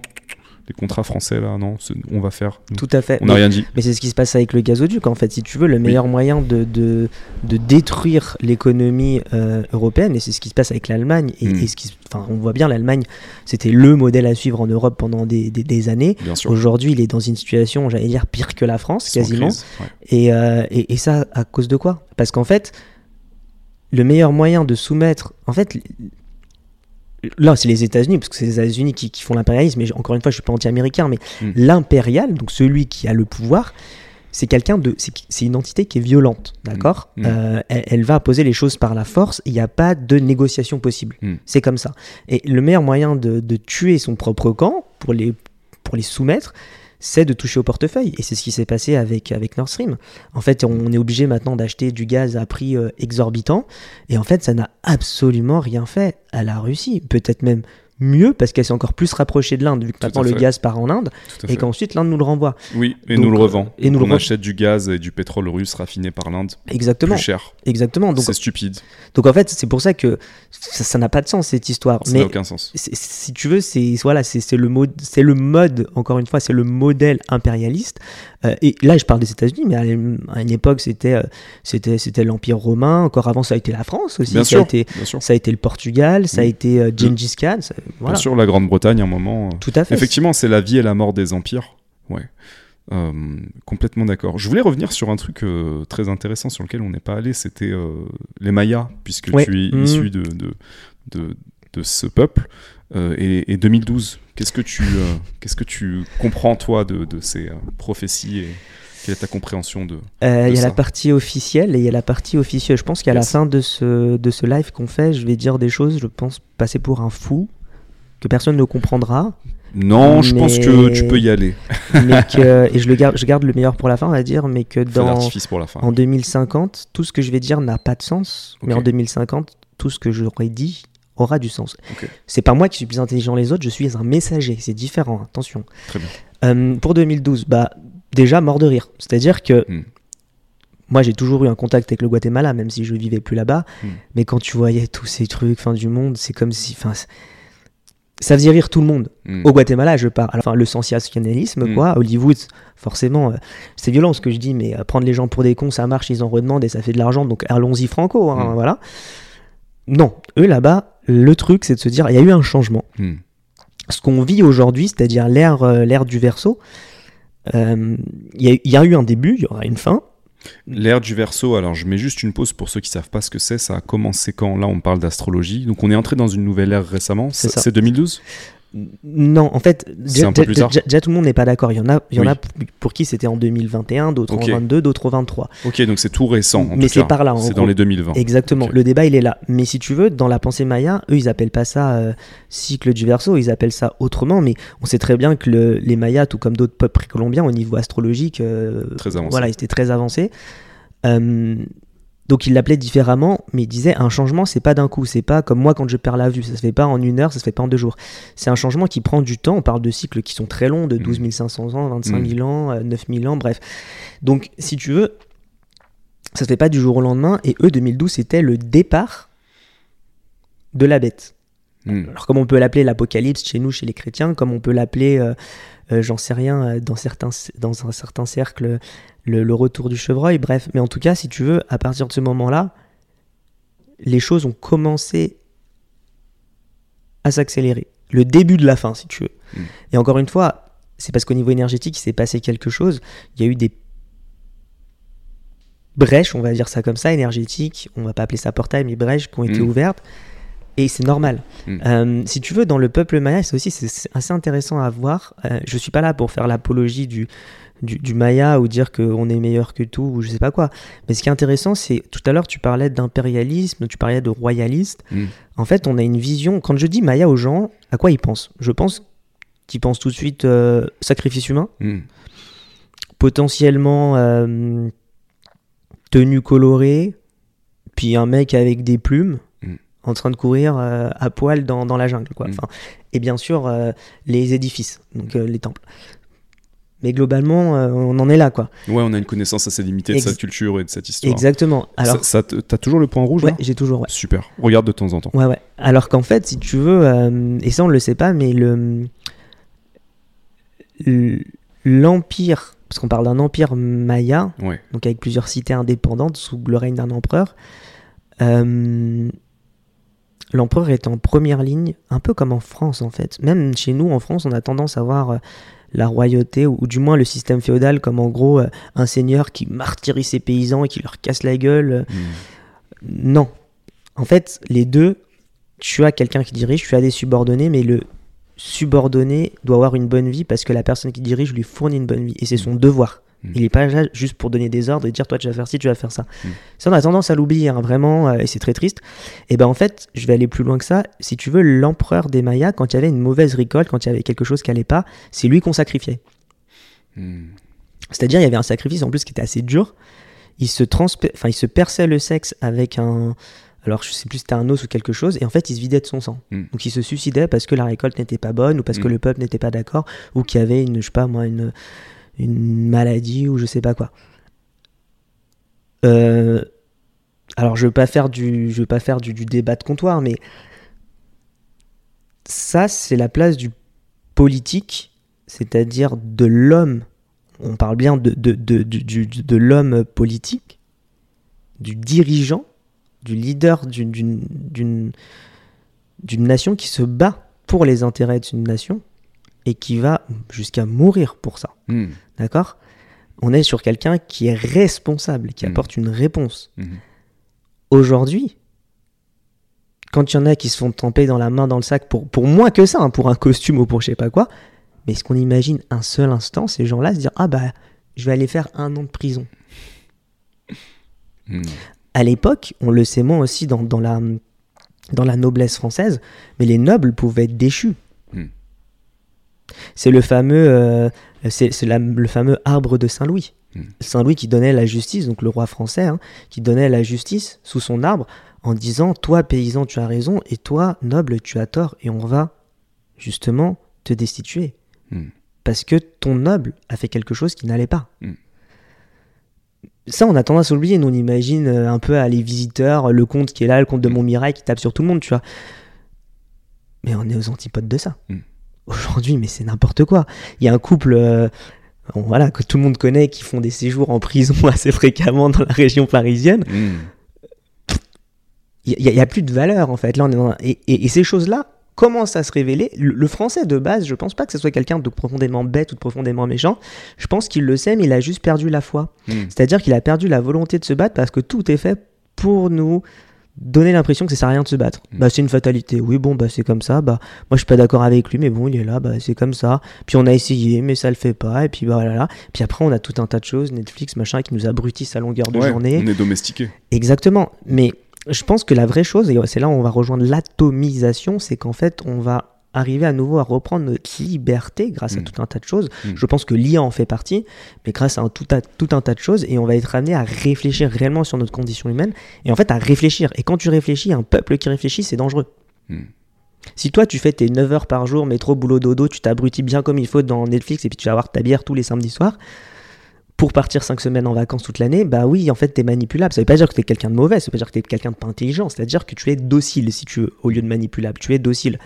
contrats français là, non, on va faire. Tout à fait. On n'a rien dit. Mais c'est ce qui se passe avec le gazoduc, en fait. Si tu veux, le meilleur moyen de, de, de détruire l'économie euh, européenne, et c'est ce qui se passe avec l'Allemagne, et, Mm. et ce qui, enfin, on voit bien, l'Allemagne, c'était le modèle à suivre en Europe pendant des, des, des années. Aujourd'hui, il est dans une situation, j'allais dire, pire que la France, quasiment. crise, ouais. Et, euh, et, et ça, à cause de quoi? Parce qu'en fait, le meilleur moyen de soumettre. En fait, là, c'est les États-Unis, parce que c'est les États-Unis qui, qui font l'impérialisme. Mais encore une fois, je suis pas anti-américain, mais Mm. l'impérial, donc celui qui a le pouvoir, c'est quelqu'un de. c'est- une entité qui est violente, d'accord Mm. Euh, elle, elle va poser les choses par la force. Il n'y a pas de négociation possible. Mm. C'est comme ça. Et le meilleur moyen de, de tuer son propre camp pour les, pour les soumettre, c'est de toucher au portefeuille. Et c'est ce qui s'est passé avec, avec Nord Stream. En fait, on est obligé maintenant d'acheter du gaz à prix euh, exorbitant. Et en fait, ça n'a absolument rien fait à la Russie. Peut-être même mieux parce qu'elle s'est encore plus rapprochée de l'Inde, vu que Tout maintenant le gaz part en Inde et qu'ensuite l'Inde nous le renvoie. Oui, et Donc, nous le revend. et nous le on re- achète du gaz et du pétrole russe raffiné par l'Inde Exactement. plus cher. Exactement. Donc, C'est stupide. donc en fait, c'est pour ça que ça n'a pas de sens cette histoire. Ça n'a aucun sens. si tu veux, c'est voilà, c'est le mode, c'est le mode. Encore une fois, c'est le modèle impérialiste. Euh, et là, je parle des États-Unis, mais à une, à une époque, c'était euh, c'était c'était l'Empire romain. Encore avant, ça a été la France aussi. Bien ça sûr. a été Bien sûr. ça a été le Portugal, ça a Mm. été euh, Gengis Khan. ça- voilà. Bien sûr, la Grande-Bretagne, à un moment. euh, Tout à fait. Effectivement, c'est la vie et la mort des empires. Ouais. Complètement d'accord. Je voulais revenir sur un truc très intéressant sur lequel on n'est pas allé, c'était les Mayas, puisque Ouais. tu es Mhm. issu de, de, de, de ce peuple. Euh, et, et 2012, qu'est-ce que tu, euh, qu'est-ce que tu comprends, toi, de, de ces euh, prophéties et quelle est ta compréhension de... Euh, Il y a ça? la partie officielle et il y a la partie officieuse. Je pense qu'à la fin de ce, de ce live qu'on fait, je vais dire des choses, je pense, passer pour un fou, que personne ne comprendra, Non, je pense que tu peux y aller. mais que, et je, le garde, je garde le meilleur pour la fin, on va dire, mais que dans, d'artifice pour la fin. en 2050, tout ce que je vais dire n'a pas de sens, mais en 2050, tout ce que j'aurais dit aura du sens. C'est pas moi qui suis plus intelligent que les autres, je suis un messager, c'est différent, attention. Très bien. Euh, pour 2012, bah, déjà mort de rire. C'est-à-dire que Hmm. moi j'ai toujours eu un contact avec le Guatemala, même si je vivais plus là-bas. Hmm. Mais quand tu voyais tous ces trucs, fin du monde, c'est comme si. Ça faisait rire tout le monde. Mm. Au Guatemala, je parle. Enfin, le sensationnalisme, Hmm. quoi. Hollywood, forcément, euh, c'est violent ce que je dis, mais euh, prendre les gens pour des cons, ça marche, ils en redemandent et ça fait de l'argent, donc allons-y franco, hein, Hmm. voilà. Non, eux là-bas, le truc, c'est de se dire, il y a eu un changement. Mm. ce qu'on vit aujourd'hui, c'est-à-dire l'ère euh, l'ère du verso, euh, il y, a- il y a eu un début, il y aura une fin. L'ère du verso, alors je mets juste une pause pour ceux qui savent pas ce que c'est, ça a commencé quand? Là on parle d'astrologie, donc on est entré dans une nouvelle ère récemment, c'est 2012 Non, en fait, déjà, tout le monde n'est pas d'accord. Il y en a, il y en a pour, qui c'était en 2021, d'autres Ok. en 22, d'autres au 23. Ok, donc c'est tout récent en Mais c'est par là, en C'est dans les 2020. Exactement, le débat il est là. Mais si tu veux, dans la pensée maya, eux ils appellent pas ça euh, cycle du verso, ils appellent ça autrement. Mais on sait très bien que le- les mayas, tout comme d'autres peuples précolombiens, au niveau astrologique, euh, Très avancé. voilà, ils étaient très avancés. Euh, donc ils l'appelaient différemment, mais ils disaient un changement, c'est pas d'un coup, c'est pas comme moi quand je perds la vue, ça se fait pas en une heure, ça se fait pas en deux jours. C'est un changement qui prend du temps. On parle de cycles qui sont très longs, de 12 500 ans, 25 000 ans, euh, 9 000 ans, bref. Donc si tu veux, ça se fait pas du jour au lendemain. Et eux, 2012, c'était le départ de la bête. Mm. Alors comme on peut l'appeler l'apocalypse chez nous, chez les chrétiens, comme on peut l'appeler, euh, euh, j'en sais rien, euh, dans certains, dans un certain cercle, le, le retour du chevreuil, bref. Mais en tout cas, si tu veux, à partir de ce moment-là, les choses ont commencé à s'accélérer. Le début de la fin, si tu veux. Mm. Et encore une fois, c'est parce qu'au niveau énergétique, il s'est passé quelque chose. Il y a eu des brèches, on va dire ça comme ça, énergétiques. On va pas appeler ça portail, mais brèches qui ont été Mm. ouvertes. Et c'est normal. Mm. Euh, si tu veux, dans le peuple maya, c'est aussi c'est- c'est assez intéressant à voir. Euh, je suis pas là pour faire l'apologie du, du, du maya ou dire qu'on est meilleur que tout ou je sais pas quoi. Mais ce qui est intéressant, c'est tout à l'heure tu parlais d'impérialisme, tu parlais de royaliste. Mm. En fait, on a une vision. Quand je dis maya aux gens, à quoi ils pensent? Je pense qui pense tout de suite euh, sacrifice humain, Hmm. potentiellement euh, tenue colorée, puis un mec avec des plumes Mm. en train de courir euh, à poil dans, dans la jungle. Quoi. Mm. Enfin, et bien sûr, euh, les édifices, donc euh, les temples. Mais globalement, euh, on en est là, quoi. Ouais, on a une connaissance assez limitée de sa culture et de cette histoire. Exactement. Alors, Ça, t'as toujours le point rouge ouais, j'ai toujours. ouais. Super. Regarde de temps en temps. Ouais, ouais. Alors qu'en fait, si tu veux, euh, et ça on le sait pas, mais le l'empire, parce qu'on parle d'un empire maya, Ouais. donc avec plusieurs cités indépendantes sous le règne d'un empereur, euh, l'empereur est en première ligne, un peu comme en France en fait. Même chez nous en France, on a tendance à voir la royauté, ou, ou du moins le système féodal, comme en gros euh, un seigneur qui martyrise ses paysans et qui leur casse la gueule. euh, Hmm. non. En fait, les deux, tu as quelqu'un qui dirige, tu as des subordonnés, mais le subordonné doit avoir une bonne vie parce que la personne qui dirige lui fournit une bonne vie. Et c'est son devoir. Mm. Il n'est pas là juste pour donner des ordres et dire toi tu vas faire ci, tu vas faire ça. Mm. Ça, on a tendance à l'oublier, hein, vraiment, euh, et c'est très triste. Et ben en fait, je vais aller plus loin que ça. Si tu veux, l'empereur des Mayas, quand il y avait une mauvaise récolte, quand il y avait quelque chose qui allait pas, c'est lui qu'on sacrifiait. Hmm. C'est-à-dire, il y avait un sacrifice en plus qui était assez dur. Il se, enfin, il se perçait le sexe avec un. Alors, je sais plus si c'était un os ou quelque chose, et en fait, il se vidait de son sang. Mm. Donc, il se suicidait parce que la récolte n'était pas bonne, ou parce que Mm. le peuple n'était pas d'accord, ou qu'il y avait une, je sais pas moi, une, une maladie, ou je sais pas quoi. Euh, alors, je veux pas faire du, veux pas faire du, débat de comptoir, mais ça, c'est la place du politique, c'est-à-dire de l'homme. On parle bien de, de, l'homme politique, du dirigeant, du leader d'une nation qui se bat pour les intérêts d'une nation et qui va jusqu'à mourir pour ça. Hmm. D'accord? On est sur quelqu'un qui est responsable, qui Mhm. apporte une réponse. Mhm. Aujourd'hui, quand il y en a qui se font tremper dans la main dans le sac pour, pour moins que ça, hein, pour un costume ou pour je sais pas quoi, mais est-ce qu'on imagine un seul instant ces gens-là se dire Ah bah, je vais aller faire un an de prison Hmm. À l'époque, on le sait moins aussi dans, dans la, dans la noblesse française, mais les nobles pouvaient être déchus. C'est le fameux, euh, c'est, le fameux arbre de Saint-Louis. Hmm. Saint-Louis qui donnait la justice, donc le roi français, hein, qui donnait la justice sous son arbre en disant Toi, paysan, tu as raison, et toi, noble, tu as tort, et on va justement te destituer. Hmm. Parce que ton noble a fait quelque chose qui n'allait pas. Hmm. Ça, on a tendance à oublier. Nous, on imagine euh, un peu à les visiteurs, le comte qui est là, le comte de. Montmirail qui tape sur tout le monde, tu vois. Mais on est aux antipodes de ça. Aujourd'hui, mais c'est n'importe quoi. Il y a un couple, euh, voilà, que tout le monde connaît, qui font des séjours en prison assez fréquemment dans la région parisienne. Hmm. Il n'y a, plus de valeur, en fait. Là, on est dans un- et, et- et ces choses-là commencent à se révéler. Le, le français, de base, je pense pas que ce soit quelqu'un de profondément bête ou de profondément méchant. Je pense qu'il le sait, mais il a juste perdu la foi. Hmm. C'est-à-dire qu'il a perdu la volonté de se battre parce que tout est fait pour nous donner l'impression que ça sert à rien de se battre. Mm. Bah c'est une fatalité. Oui bon bah c'est comme ça. Bah moi je suis pas d'accord avec lui mais bon il est là bah c'est comme ça. Puis on a essayé mais ça le fait pas et puis bah voilà. Puis après on a tout un tas de choses Netflix machin qui nous abrutissent à longueur de Ouais, journée. on est domestiqué. Exactement. Mais je pense que la vraie chose, et c'est là où on va rejoindre l'atomisation, c'est qu'en fait, on va arriver à nouveau à reprendre notre liberté grâce à Mm. tout un tas de choses. Mm. Je pense que l'IA en fait partie, mais grâce à un tout, à- tout un tas de choses, et on va être amené à réfléchir réellement sur notre condition humaine, et en fait à réfléchir. Et quand tu réfléchis, un peuple qui réfléchit, c'est dangereux. Hmm. Si toi tu fais tes 9 heures par jour, métro, boulot, dodo, tu t'abrutis bien comme il faut dans Netflix et puis tu vas avoir ta bière tous les samedis soirs pour partir 5 semaines en vacances toute l'année, bah oui, en fait, t'es manipulable. Ça veut pas dire que t'es quelqu'un de mauvais, ça veut pas dire que t'es quelqu'un de pas intelligent, c'est-à-dire que tu es docile si tu veux, au lieu de manipulable, tu es docile.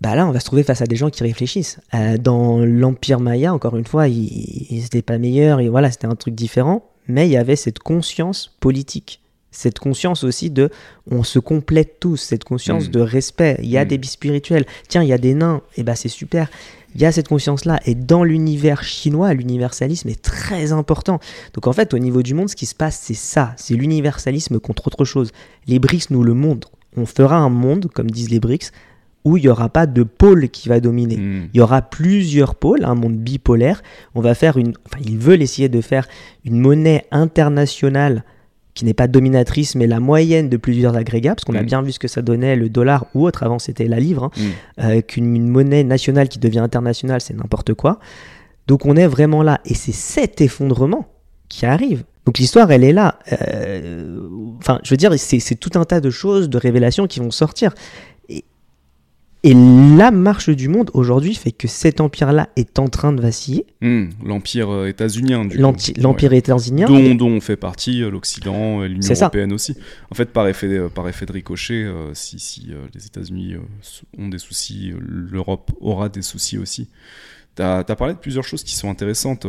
Bah là, on va se trouver face à des gens qui réfléchissent. Euh, dans l'Empire Maya, encore une fois, ils ils étaient pas meilleurs, et voilà, c'était un truc différent, mais il y avait cette conscience politique. Cette conscience aussi de on se complète tous, cette conscience Mm. de respect. Il y a Mm. des bis spirituels. Tiens, il y a des nains, et bah c'est super. Il y a cette conscience-là. Et dans l'univers chinois, l'universalisme est très important. Donc en fait, au niveau du monde, ce qui se passe, c'est ça. C'est l'universalisme contre autre chose. Les BRICS nous le montrent. On fera un monde, comme disent les BRICS, où il n'y aura pas de pôle qui va dominer. Hmm. Il y aura plusieurs pôles, un monde bipolaire. On va faire une. Enfin, ils veulent essayer de faire une monnaie internationale qui n'est pas dominatrice, mais la moyenne de plusieurs agrégats, parce qu'on a Mm. bien vu ce que ça donnait, le dollar ou autre, avant c'était la livre, hein, Mm. euh, qu'une une monnaie nationale qui devient internationale, c'est n'importe quoi. Donc on est vraiment là, et c'est cet effondrement qui arrive. Donc l'histoire, elle est là. Euh, Enfin, je veux dire, c'est tout un tas de choses, de révélations qui vont sortir. Et, et la marche du monde aujourd'hui fait que cet empire-là est en train de vaciller. Hmm, L'empire euh, états-unien, du L'empire états-unien. dont, dont on fait partie, euh, l'Occident, euh, l'Union ça. européenne aussi. En fait, par effet, euh, par effet de ricochet, euh, si, si les États-Unis ont des soucis, l'Europe aura des soucis aussi. Tu as, parlé de plusieurs choses qui sont intéressantes.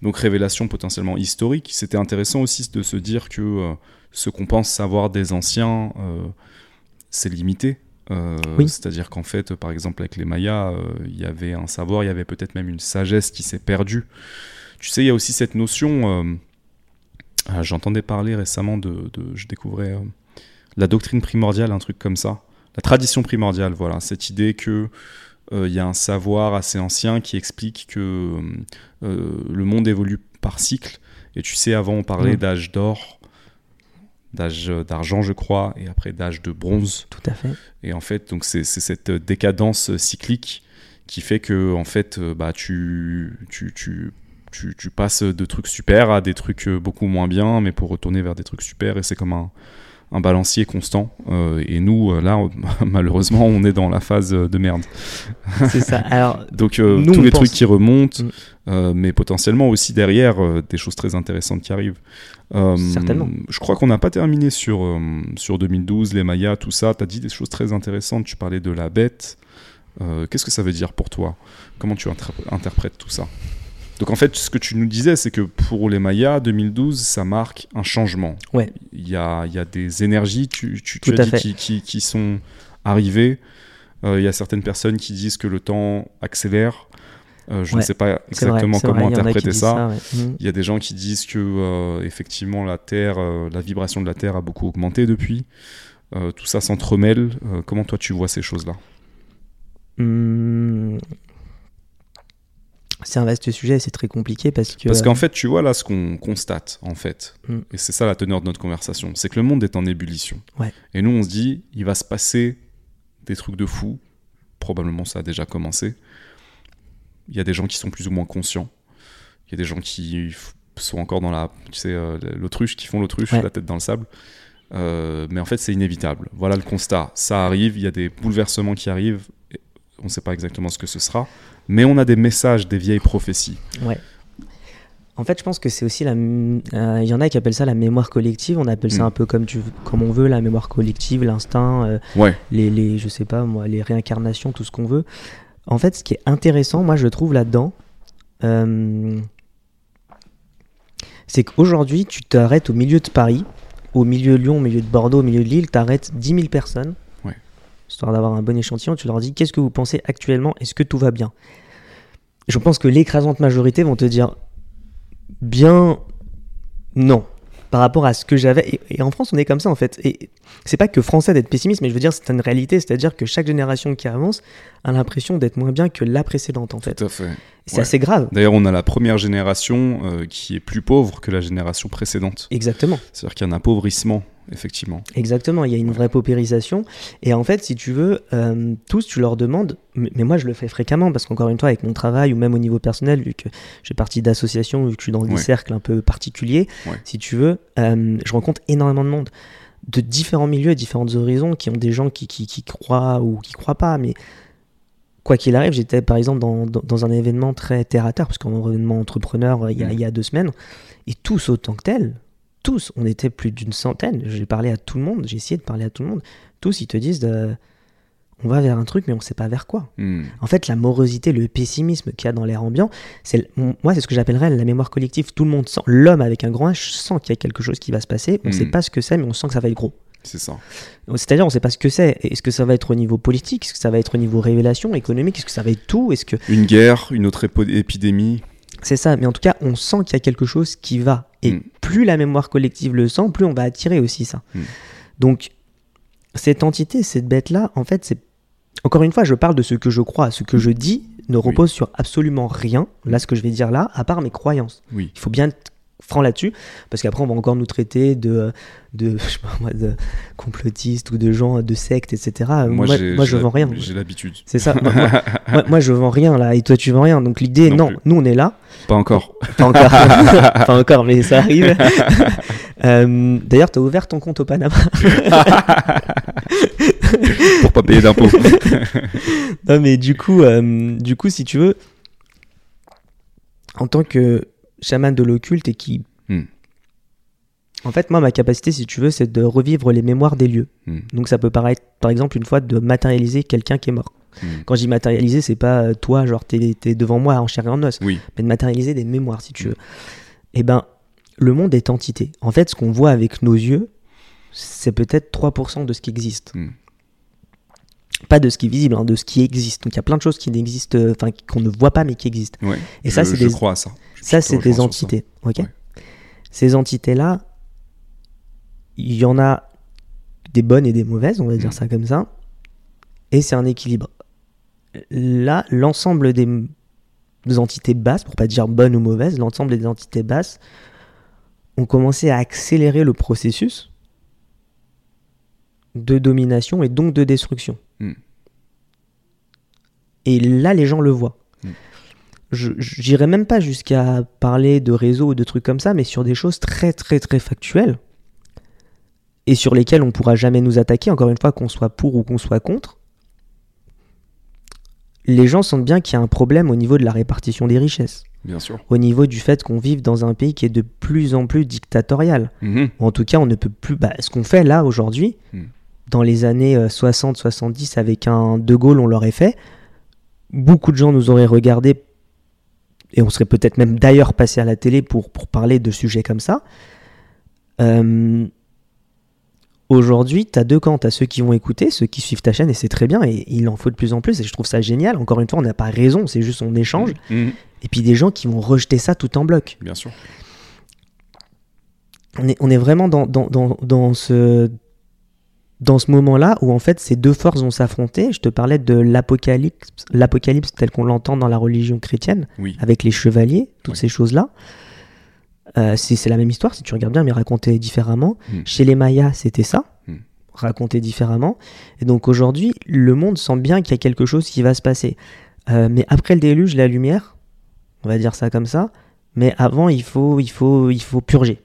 donc, révélation potentiellement historique. C'était intéressant aussi de se dire que ce qu'on pense savoir des anciens, c'est limité. Euh, Oui. C'est-à-dire qu'en fait, par exemple, avec les Mayas, euh, il y avait un savoir, il y avait peut-être même une sagesse qui s'est perdue. Tu sais, il y a aussi cette notion. euh, ah, J'entendais parler récemment de. de- je découvrais la doctrine primordiale, un truc comme ça. La tradition primordiale, voilà. Cette idée que. euh, Il y a un savoir assez ancien qui explique que euh, le monde évolue par cycle. Et tu sais, avant, on parlait Mm. d'âge d'or, d'âge d'argent, je crois, et après d'âge de bronze. Tout à fait. Et en fait, donc c'est cette décadence cyclique qui fait que en fait, euh, bah tu tu, tu tu passes de trucs super à des trucs beaucoup moins bien, mais pour retourner vers des trucs super. Et c'est comme un un balancier constant. Euh, et nous, euh, là, malheureusement, on est dans la phase de merde. C'est ça. Alors, Donc euh, Nous, tous les pense- trucs qui remontent, Mm. euh, mais potentiellement aussi derrière euh, des choses très intéressantes qui arrivent. Euh, Certainement. Je crois qu'on n'a pas terminé sur, euh, sur 2012, les Mayas, tout ça. Tu as dit des choses très intéressantes. Tu parlais de la bête. Euh, Qu'est-ce que ça veut dire pour toi? Comment tu inter- interprètes tout ça? Donc en fait, ce que tu nous disais, c'est que pour les Mayas, 2012, ça marque un changement. Ouais. Il y a, il y a des énergies, tu, tu, tu as dit, qui, qui, qui sont arrivées. Euh, Il y a certaines personnes qui disent que le temps accélère. Euh, je ne sais pas exactement vrai, comment interpréter ça. ouais. Mhm. Il y a des gens qui disent que euh, effectivement la Terre, la vibration de la Terre a beaucoup augmenté depuis. Tout ça s'entremêle. Comment toi tu vois ces choses-là? Hmm. C'est un vaste sujet, c'est très compliqué parce que. Parce qu'en fait, tu vois là ce qu'on constate en fait, Mm. et c'est ça la teneur de notre conversation, c'est que le monde est en ébullition. Ouais. Et nous on se dit, il va se passer des trucs de fou. Probablement ça a déjà commencé. Il y a des gens qui sont plus ou moins conscients. Il y a des gens qui sont encore dans la, tu sais, euh, l'autruche, qui font l'autruche, Ouais. la tête dans le sable. Euh, mais en fait, c'est inévitable. Voilà le constat. Ça arrive, il y a des bouleversements qui arrivent. On ne sait pas exactement ce que ce sera. Mais on a des messages, des vieilles prophéties. Ouais. En fait, je pense que c'est aussi la. euh, Il y en a qui appellent ça la mémoire collective. On appelle ça Mm. un peu comme, tu, comme on veut, la mémoire collective, l'instinct, euh, Ouais. les, les, je sais pas moi, les réincarnations, tout ce qu'on veut. En fait, ce qui est intéressant, moi, je trouve là-dedans, euh, c'est qu'aujourd'hui, tu t'arrêtes au milieu de Paris, au milieu de Lyon, au milieu de Bordeaux, au milieu de Lille, t'arrêtes 10 000 personnes. Histoire d'avoir un bon échantillon, tu leur dis qu'est-ce que vous pensez actuellement, est-ce que tout va bien? Je pense que l'écrasante majorité vont te dire bien non par rapport à ce que j'avais. Et, et en France, on est comme ça en fait. Et c'est pas que français d'être pessimiste, mais je veux dire, c'est une réalité. C'est-à-dire que chaque génération qui avance a l'impression d'être moins bien que la précédente en fait. Tout à fait. C'est Ouais. assez grave. D'ailleurs, on a la première génération euh, qui est plus pauvre que la génération précédente. Exactement. C'est-à-dire qu'il y a un appauvrissement, effectivement. Exactement, il y a une vraie paupérisation. Et en fait, si tu veux, euh, tous, tu leur demandes, mais moi je le fais fréquemment, parce qu'encore une fois, avec mon travail, ou même au niveau personnel, vu que j'ai partie d'associations, vu que je suis dans des Ouais. cercles un peu particuliers, Ouais. si tu veux, euh, je rencontre énormément de monde, de différents milieux, différents horizons, qui ont des gens qui, qui, qui croient ou qui croient pas, mais quoi qu'il arrive, j'étais par exemple dans, dans, dans un événement très terre à terre, parce qu'un événement entrepreneur euh, il y, a, il y a deux semaines, et tous autant que tels, tous, on était plus d'une centaine, j'ai parlé à tout le monde, j'ai essayé de parler à tout le monde, tous ils te disent de- on va vers un truc mais on sait pas vers quoi. Hmm. En fait, la morosité, le pessimisme qu'il y a dans l'air ambiant, c'est moi c'est ce que j'appellerais la mémoire collective. Tout le monde sent, l'homme avec un grand H sent qu'il y a quelque chose qui va se passer. On Mm. sait pas ce que c'est, mais on sent que ça va être gros. C'est ça. C'est-à-dire, on sait pas ce que c'est. Est-ce que ça va être au niveau politique? Est-ce que ça va être au niveau révélation économique? Est-ce que ça va être tout? Est-ce que Une guerre, une autre épidémie? c'est ça Mais en tout cas, on sent qu'il y a quelque chose qui va. Et Mm. plus la mémoire collective le sent, plus on va attirer aussi ça. Mm. Donc, cette entité, cette bête-là, en fait, c'est encore une fois, je parle de ce que je crois, ce que je dis ne repose sur absolument rien. Là, ce que je vais dire là, à part mes croyances. Oui. Il faut bien, franc là-dessus, parce qu'après on va encore nous traiter de, de, je sais pas moi, de complotistes ou de gens de sectes, etc. Moi, je vends rien. J'ai l'habitude. C'est ça. moi, moi- moi- moi, je vends rien là, et toi tu vends rien. Donc l'idée, Non nous on est là. Pas encore. Pas encore, pas encore, mais ça arrive. Euh, D'ailleurs, t'as ouvert ton compte au Panama. Pour pas payer d'impôts. non, mais du coup, euh, du coup, si tu veux, en tant que chaman de l'occulte et qui. Hmm. En fait, moi, ma capacité, si tu veux, c'est de revivre les mémoires des lieux. Hmm. Donc, ça peut paraître, par exemple, une fois de matérialiser quelqu'un qui est mort. Hmm. Quand je dis matérialiser, c'est pas euh, toi, genre, t'es es devant moi en chair et en os, Oui. mais de matérialiser des mémoires, si tu veux. Eh ben, le monde est entité. En fait, ce qu'on voit avec nos yeux, c'est peut-être 3% de ce qui existe. Pas de ce qui est visible, hein, de ce qui existe. Donc il y a plein de choses qui n'existent, euh, enfin qu'on ne voit pas mais qui existent. Ouais. Et ça, c'est je des, crois à ça. Ça, c'est des entités. Ok. Ouais. Ces entités-là, il y en a des bonnes et des mauvaises, on va dire Mm. ça comme ça. Et c'est un équilibre. Là, l'ensemble des, des entités basses, pour pas dire bonnes ou mauvaises, l'ensemble des entités basses ont commencé à accélérer le processus de domination et donc de destruction. Mm. Et là, les gens le voient. J'irai même pas jusqu'à parler de réseaux ou de trucs comme ça, mais sur des choses très très très factuelles et sur lesquelles on pourra jamais nous attaquer, encore une fois, qu'on soit pour ou qu'on soit contre. Les gens sentent bien qu'il y a un problème au niveau de la répartition des richesses, Bien sûr. au niveau du fait qu'on vive dans un pays qui est de plus en plus dictatorial. Mhm. Ou en tout cas, on ne peut plus. bah, ce qu'on fait là aujourd'hui, Mm. dans les années 60-70, avec un De Gaulle, on l'aurait fait. Beaucoup de gens nous auraient regardé et on serait peut-être même d'ailleurs passé à la télé pour, pour parler de sujets comme ça. Euh, Aujourd'hui, tu as deux camps. Tu as ceux qui vont écouter, ceux qui suivent ta chaîne, et c'est très bien, et il en faut de plus en plus, et je trouve ça génial. Encore une fois, on n'a pas raison, c'est juste on échange. Mhm. Et puis des gens qui vont rejeter ça tout en bloc Bien sûr. on est, on est vraiment dans, dans, dans, dans ce, dans ce moment-là où en fait ces deux forces vont s'affronter. Je te parlais de l'apocalypse, l'apocalypse tel qu'on l'entend dans la religion chrétienne, Oui. avec les chevaliers, toutes Oui. ces choses-là. Euh, c'est la même histoire si tu regardes bien, mais racontée différemment. Mm. Chez les Mayas, c'était ça, Mm. raconté différemment. Et donc aujourd'hui, le monde sent bien qu'il y a quelque chose qui va se passer. Euh, mais après le déluge, la lumière, on va dire ça comme ça. Mais avant, il faut, il faut, il faut purger.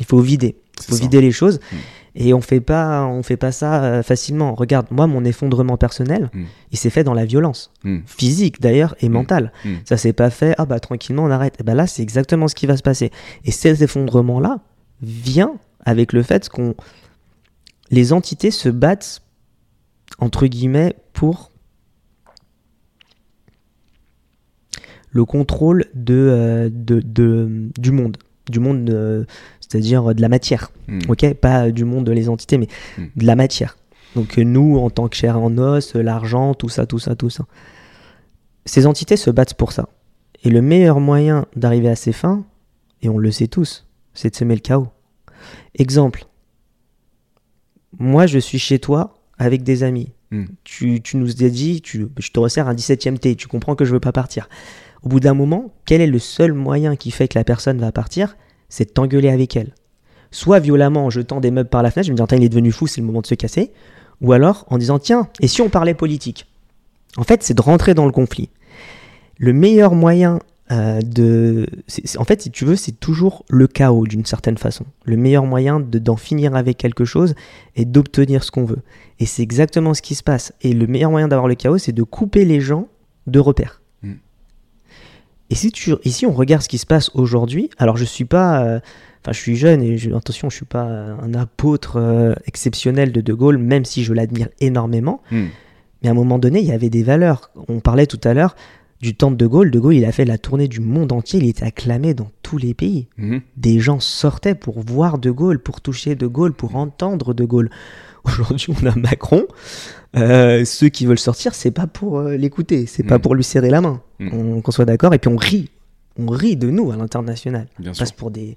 Il faut vider. Il faut ça. vider les choses. Mm. Et on fait pas, on fait pas ça euh, facilement. Regarde, moi, mon effondrement personnel, Mm. il s'est fait dans la violence Mhm. physique d'ailleurs et Mm. mentale. Mm. Ça s'est pas fait, ah bah tranquillement on arrête. Et bah là, c'est exactement ce qui va se passer. Et cet effondrement-là vient avec le fait qu'on. Les entités se battent, entre guillemets, pour le contrôle de, euh, de, de- du monde. Du monde, euh, c'est-à-dire de la matière. Mhm. Ok, pas du monde des entités, mais Mm. de la matière. Donc euh, nous, en tant que chair en os, euh, l'argent, tout ça, tout ça, tout ça. Ces entités se battent pour ça. Et le meilleur moyen d'arriver à ces fins, et on le sait tous, c'est de semer le chaos. Exemple. Moi, je suis chez toi avec des amis. Mm. Tu, tu nous as dit, tu, je te resserre un 17ème thé, tu comprends que je veux pas partir. Au bout d'un moment, quel est le seul moyen qui fait que la personne va partir? C'est de t'engueuler avec elle. Soit violemment en jetant des meubles par la fenêtre, je me dis, Attends, il est devenu fou, c'est le moment de se casser. Ou alors en disant, tiens, et si on parlait politique? En fait, c'est de rentrer dans le conflit. Le meilleur moyen euh, de... en fait, si tu veux, c'est toujours le chaos d'une certaine façon. Le meilleur moyen de- d'en finir avec quelque chose et d'obtenir ce qu'on veut. Et c'est exactement ce qui se passe. Et le meilleur moyen d'avoir le chaos, c'est de couper les gens de repères. Et si, tu, et si on regarde ce qui se passe aujourd'hui, alors je suis pas... euh, Enfin, je suis jeune et je, attention, je suis pas un apôtre euh, exceptionnel de De Gaulle, même si je l'admire énormément. Mhm. Mais à un moment donné, il y avait des valeurs. On parlait tout à l'heure du temps de De Gaulle. De Gaulle, il a fait la tournée du monde entier. Il était acclamé dans tous les pays. Mhm. Des gens sortaient pour voir De Gaulle, pour toucher De Gaulle, pour entendre De Gaulle. Aujourd'hui, on a Macron. Euh, ceux qui veulent sortir, c'est pas pour euh, l'écouter, c'est pas Mm. pour lui serrer la main. Mm. On- Qu'on soit d'accord. Et puis on rit. On rit de nous à l'international. Bien On sûr. passe pour des,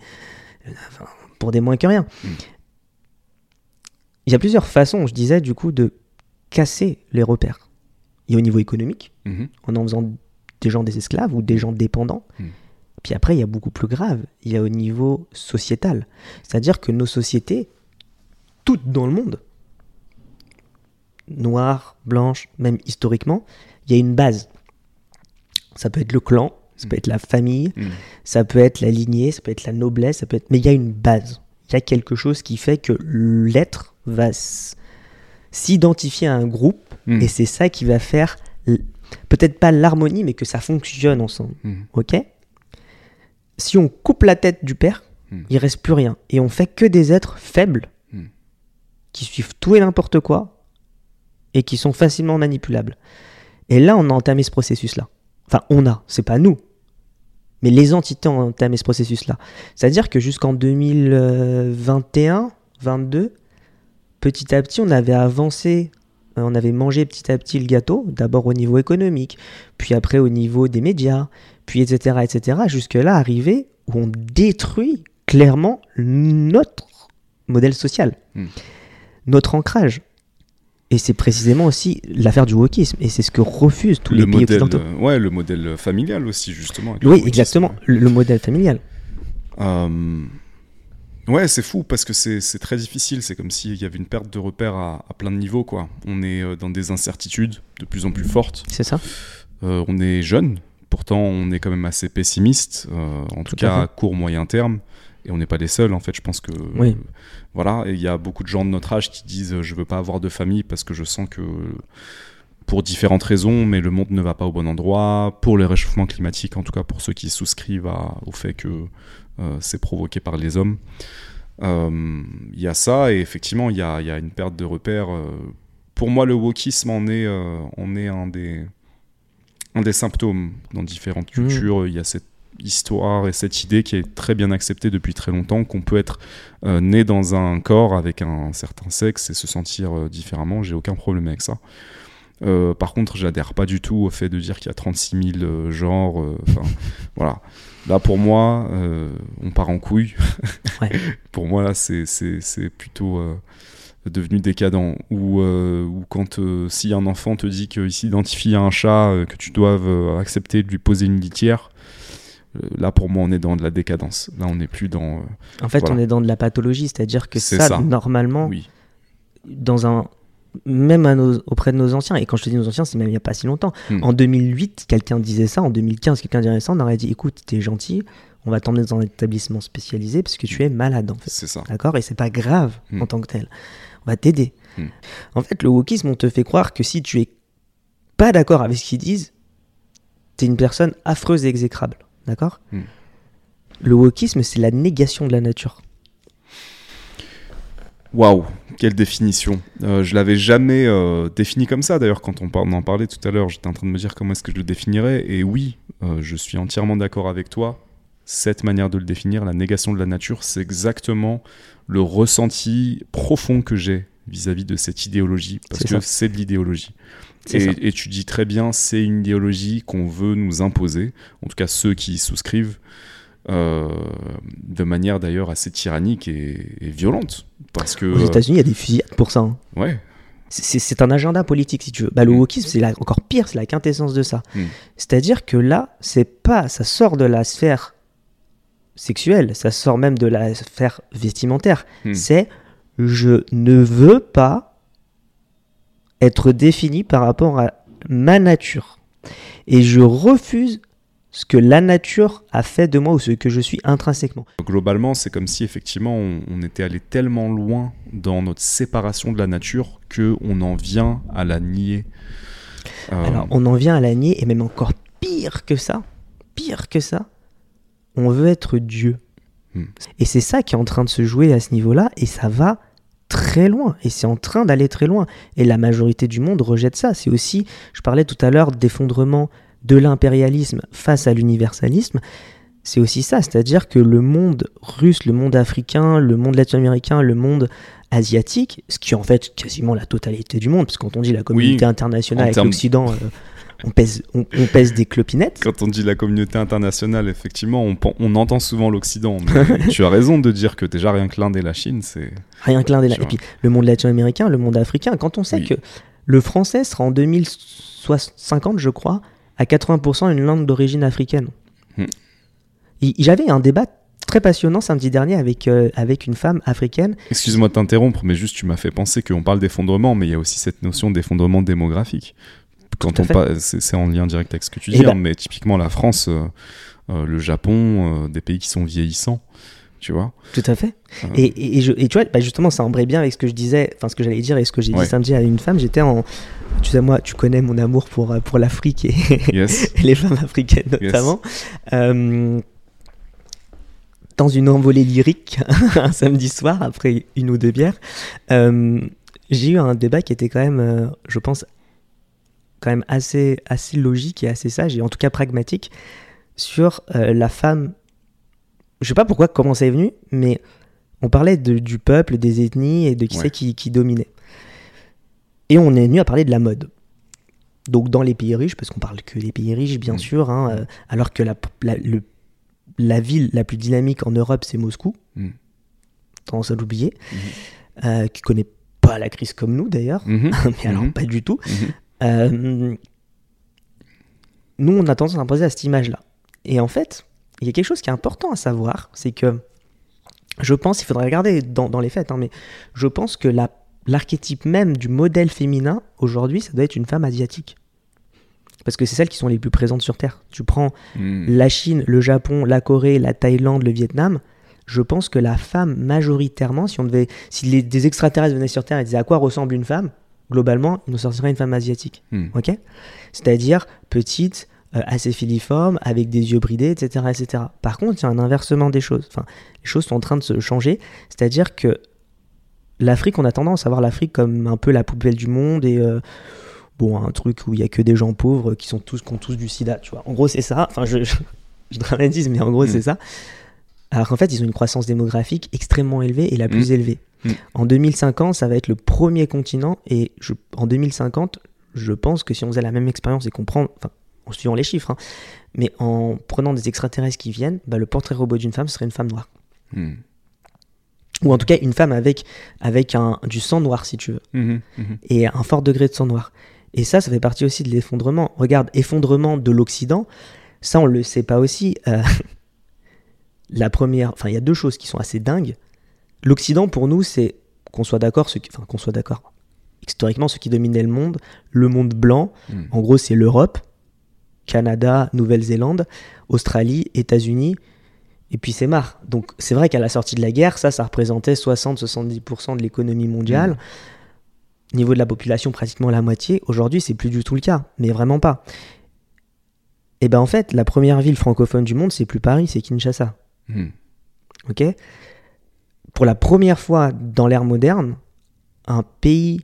euh, enfin, pour des moins que rien. Mm. Il y a plusieurs façons, je disais, du coup, de casser les repères. Il y a au niveau économique, Mhm. en en faisant des gens des esclaves ou des gens dépendants. Mm. Puis après, il y a beaucoup plus grave, il y a au niveau sociétal. C'est-à-dire que nos sociétés, toutes dans le monde, noires, blanches, même historiquement, il y a une base. Ça peut être le clan, ça peut être la famille, Mm. ça peut être la lignée, ça peut être la noblesse, ça peut être... mais il y a une base. Il y a quelque chose qui fait que l'être va s'identifier à un groupe Mm. et c'est ça qui va faire peut-être pas l'harmonie, mais que ça fonctionne ensemble. Mm. Ok? Si on coupe la tête du père, Mm. il reste plus rien. Et on fait que des êtres faibles Mm. qui suivent tout et n'importe quoi et qui sont facilement manipulables. Et là, on a entamé ce processus-là. Enfin, on a, c'est pas nous. Mais les entités ont entamé ce processus-là. C'est-à-dire que jusqu'en 2021, 22, petit à petit, on avait avancé, on avait mangé petit à petit le gâteau, d'abord au niveau économique, puis après au niveau des médias, puis etc., etc., jusque-là, arrivé où on détruit clairement notre modèle social, Hmm. notre ancrage. Et c'est précisément aussi l'affaire du wokisme, et c'est ce que refusent tous le les pays modèle, occidentaux. euh, ouais, le modèle familial aussi, justement. Oui, wokisme. exactement, le, le modèle familial. Euh, Ouais, c'est fou parce que c'est très difficile. C'est comme s'il y avait une perte de repères à, à plein de niveaux. Quoi. On est euh, dans des incertitudes de plus en plus fortes. C'est ça Euh, on est jeune, pourtant on est quand même assez pessimiste, euh, en tout, Tout à cas fait. à court moyen terme. Et on n'est pas les seuls, en fait. Je pense que Oui. voilà, et il y a beaucoup de gens de notre âge qui disent euh, je veux pas avoir de famille parce que je sens que pour différentes raisons, mais le monde ne va pas au bon endroit. Pour le réchauffement climatique, en tout cas pour ceux qui souscrivent à- au fait que euh, c'est provoqué par les hommes. Euh, Il y a ça, et effectivement, il y a, il y a une perte de repères. euh. pour moi, le wokisme en est, euh, en est un, des, un des symptômes dans différentes Mhm. cultures. Il y a cette histoire et cette idée qui est très bien acceptée depuis très longtemps, qu'on peut être euh, né dans un corps avec un certain sexe et se sentir euh, différemment. J'ai aucun problème avec ça. Euh, par contre, j'adhère pas du tout au fait de dire qu'il y a 36 000 euh, genres. Enfin, voilà. Là, pour moi, on part en couille. Ouais. pour moi, là, c'est- plutôt devenu décadent. Ou euh, ou quand euh, si un enfant te dit qu'il s'identifie à un chat, euh, que tu euh, accepter de lui poser une litière, là, pour moi, on est dans de la décadence. Là, on n'est plus dans. euh, En fait, Voilà. on est dans de la pathologie, c'est-à-dire que C'est ça, ça. normalement, oui. dans un même à nos- auprès de nos anciens, et quand je te dis nos anciens, c'est même il n'y a pas si longtemps. Hmm. En 2008, quelqu'un disait ça, en 2015, quelqu'un dirait ça, on aurait dit écoute, t'es gentil, on va t'emmener dans un établissement spécialisé parce que tu es malade en fait. C'est ça. D'accord? Et c'est pas grave Hmm. en tant que tel. On va t'aider. Hmm. En fait, le wokisme, on te fait croire que si tu es pas d'accord avec ce qu'ils disent, t'es une personne affreuse et exécrable. D'accord Hmm. Le wokisme, c'est la négation de la nature. Waouh, quelle définition. Euh, je l'avais jamais euh, défini comme ça. D'ailleurs, quand on, par- on en parlait tout à l'heure, j'étais en train de me dire comment est-ce que je le définirais. Et oui, euh, je suis entièrement d'accord avec toi. Cette manière de le définir, la négation de la nature, c'est exactement le ressenti profond que j'ai vis-à-vis de cette idéologie. Parce que c'est de l'idéologie. Et, et tu dis très bien, c'est une idéologie qu'on veut nous imposer, en tout cas ceux qui y souscrivent, euh, de manière d'ailleurs assez tyrannique et, et violente. Parce que. Aux États-Unis, il y a des fusillades pour ça. hein. ouais, C'est un agenda politique, si tu veux. Bah, le Mm. wokisme, c'est encore pire, c'est la quintessence de ça. Mm. C'est-à-dire que là, c'est pas, ça sort de la sphère sexuelle, ça sort même de la sphère vestimentaire. Mm. C'est je ne veux pas être défini par rapport à ma nature. Et je refuse ce que la nature a fait de moi ou ce que je suis intrinsèquement. globalement, c'est comme si effectivement on, on était allé tellement loin dans notre séparation de la nature que on en vient à la nier. Euh, Alors, on en vient à la nier, et même encore pire que ça, pire que ça, on veut être Dieu. Hmm. Et c'est ça qui est en train de se jouer à ce niveau-là, et ça va très loin, et c'est en train d'aller très loin. Et la majorité du monde rejette ça. C'est aussi, je parlais tout à l'heure d'effondrement de l'impérialisme face à l'universalisme. C'est aussi ça, c'est-à-dire que le monde russe, le monde africain, le monde latino-américain, le monde asiatique, ce qui est en fait quasiment la totalité du monde, parce que quand on dit la communauté internationale avec l'Occident, euh, on, pèse, on, on pèse des clopinettes. Quand on dit la communauté internationale, effectivement, on, entend souvent l'Occident. tu as raison de dire que déjà rien que l'Inde et la Chine, c'est. Rien que l'un des... Tu Et puis le monde latino-américain, le monde africain, quand on sait Oui. que le français sera en 2050, je crois, à 80% une langue d'origine africaine. Hmm. J'avais un débat très passionnant samedi dernier avec, euh, avec une femme africaine. Excuse-moi de t'interrompre, mais juste tu m'as fait penser qu'on parle d'effondrement, mais il y a aussi cette notion d'effondrement démographique. Quand on c'est en lien direct avec ce que tu Eh dis, ben- hein, mais typiquement la France, euh, euh, le Japon, euh, des pays qui sont vieillissants, tu vois. Tout à fait. Euh. Et, et, et je- et tu vois, bah justement, ça embraye bien avec ce que je disais, enfin ce que j'allais dire et ce que j'ai Ouais. dit samedi à une femme. J'étais en. Tu sais, moi, tu connais mon amour pour, pour l'Afrique et, Yes. les femmes africaines notamment. Dans une envolée lyrique, un samedi soir, après une ou deux bières, euh, j'ai eu un débat qui était quand même, euh, je pense, quand même assez, assez logique et assez sage, et en tout cas pragmatique, sur euh, la femme. Je sais pas pourquoi, comment ça est venu, mais on parlait de- du peuple, des ethnies et de qui Ouais. c'est qui, qui dominait. Et on est venu à parler de la mode. Donc dans les pays riches, parce qu'on parle que des pays riches, bien Mm. sûr, hein, euh, alors que la, la, le- la ville la plus dynamique en Europe, c'est Moscou. Mm. Tendance à l'oublier. Mhm. Euh, qui connaît pas la crise comme nous d'ailleurs, Mhm. mais alors pas du tout. Euh, nous, on a tendance à imposer à cette image-là. Et en fait, il y a quelque chose qui est important à savoir, c'est que je pense, il faudrait regarder dans, dans les faits, hein, mais je pense que la- l'archétype même du modèle féminin, aujourd'hui, ça doit être une femme asiatique. Parce que c'est celles qui sont les plus présentes sur Terre. Tu prends Mhm. la Chine, le Japon, la Corée, la Thaïlande, le Vietnam, je pense que la femme, majoritairement, si, on devait, si les, des extraterrestres venaient sur Terre et disaient à quoi ressemble une femme, globalement, il nous sortirait une femme asiatique. Hmm. ok? C'est-à-dire petite, euh, assez filiforme, avec des yeux bridés, etc., etc. Par contre, il y a un inversement des choses. Enfin, les choses sont en train de se changer. C'est-à-dire que l'Afrique, on a tendance à voir l'Afrique comme un peu la poubelle du monde et euh, bon, un truc où il y a que des gens pauvres qui sont tous qui ont tous du sida, tu vois. En gros, c'est ça. Enfin, je, je, je dramatise, mais en gros, Mm. c'est ça. Alors qu'en fait, ils ont une croissance démographique extrêmement élevée et la plus Mm. élevée. Mm. En 2050, ça va être le premier continent et je, en 2050, je pense que si on faisait la même expérience et qu'on prend, enfin, en suivant les chiffres, hein, mais en prenant des extraterrestres qui viennent, bah, le portrait robot d'une femme serait une femme noire. Mhm. Ou en tout cas, une femme avec, avec un, du sang noir, si tu veux Mhm. Mhm. et un fort degré de sang noir. Et ça, ça fait partie aussi de l'effondrement. Regarde, effondrement de l'Occident, ça on le sait pas aussi. Euh, la première, enfin il y a deux choses qui sont assez dingues. L'Occident pour nous, c'est qu'on soit d'accord, ce qui- enfin qu'on soit d'accord. Historiquement, ce qui dominait le monde, le monde blanc, Mhm. en gros c'est l'Europe, Canada, Nouvelle-Zélande, Australie, États-Unis, et puis c'est marre. Donc c'est vrai qu'à la sortie de la guerre, ça, ça représentait 60-70% de l'économie mondiale. Niveau de la population, pratiquement la moitié. Aujourd'hui, c'est plus du tout le cas, mais vraiment pas. Et ben en fait, la première ville francophone du monde, c'est plus Paris, c'est Kinshasa. Mhm. Ok? Pour la première fois dans l'ère moderne, un pays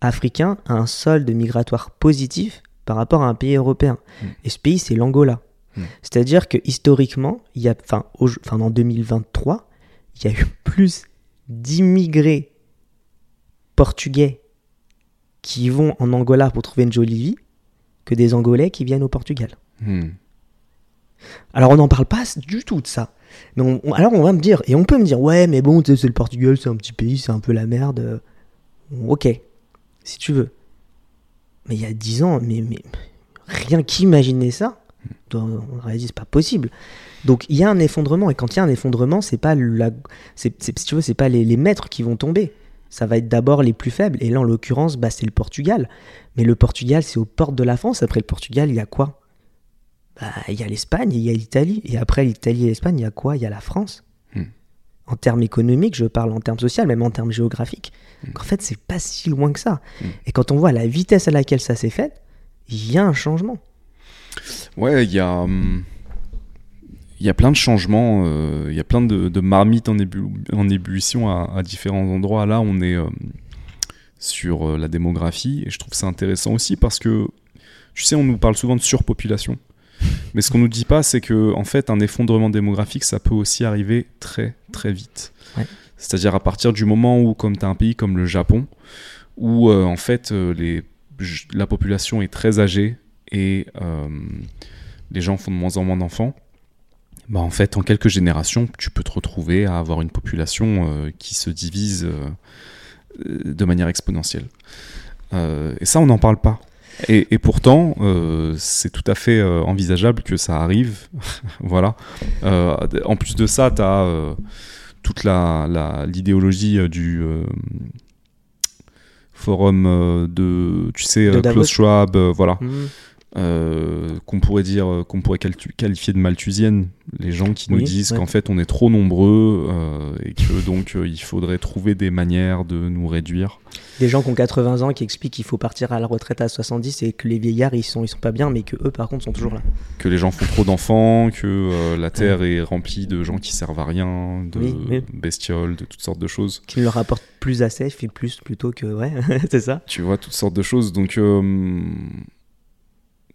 africain a un solde migratoire positif par rapport à un pays européen. Mm. Et ce pays, c'est l'Angola. Mm. C'est-à-dire que historiquement, il y a, enfin, au- enfin, en 2023, il y a eu plus d'immigrés portugais qui vont en Angola pour trouver une jolie vie que des Angolais qui viennent au Portugal. Mhm. Alors on n'en parle pas du tout de ça. Mais on- alors on va me dire, et on peut me dire, ouais, mais bon, c'est le Portugal, c'est un petit pays, c'est un peu la merde. Euh, Ok, si tu veux. Mais il y a 10 ans, mais, rien qu'imaginer ça, on dit, c'est pas possible. Donc il y a un effondrement, et quand il y a un effondrement, c'est pas pas les, les maîtres qui vont tomber. Ça va être d'abord les plus faibles, et là en l'occurrence, bah, c'est le Portugal. Mais le Portugal, c'est aux portes de la France. Après le Portugal, il y a quoi? Bah, il y a l'Espagne, il y a l'Italie. Et après l'Italie et l'Espagne, il y a quoi? Il y a la France. Hmm. En termes économiques, je parle en termes sociaux, même en termes géographiques. Hmm. En fait, c'est pas si loin que ça. Hmm. Et quand on voit la vitesse à laquelle ça s'est fait, il y a un changement. Ouais, il y a, hum, il y a plein de changements, euh, il y a plein de, de marmites en, ébu- en ébullition à, à différents endroits. Là, on est euh, sur euh, la démographie et je trouve ça intéressant aussi parce que, tu sais, on nous parle souvent de surpopulation. Mais ce qu'on nous dit pas, c'est que en fait, un effondrement démographique, ça peut aussi arriver très très vite. Ouais. C'est-à-dire à partir du moment où, comme tu as un pays comme le Japon, où euh, en fait euh, les, la population est très âgée et euh, les gens font de moins en moins d'enfants, bah en fait en quelques générations tu peux te retrouver à avoir une population qui se divise de manière exponentielle. Et ça on n'en parle pas. Et, et pourtant, euh, c'est tout à fait euh, envisageable que ça arrive. voilà. Euh, en plus de ça, tu as toute la- la- l'idéologie euh, du forum de, tu sais, De. Klaus Schwab, voilà. Mhm. Euh, qu'on pourrait dire, euh, qu'on pourrait quali- qualifier de malthusienne. Les gens qui nous Oui, disent ouais. qu'en fait on est trop nombreux euh, et que donc euh, il faudrait trouver des manières de nous réduire. Des gens qui ont 80 ans qui expliquent qu'il faut partir à la retraite à 70 et que les vieillards ils sont, ils sont pas bien, mais que eux par contre sont toujours là. Que les gens font trop d'enfants, que la terre est remplie de gens qui servent à rien, de Oui, oui. bestioles, de toutes sortes de choses. Qui ne leur apportent plus assez, fait plus plutôt que. Ouais, c'est ça. Tu vois, toutes sortes de choses. Donc,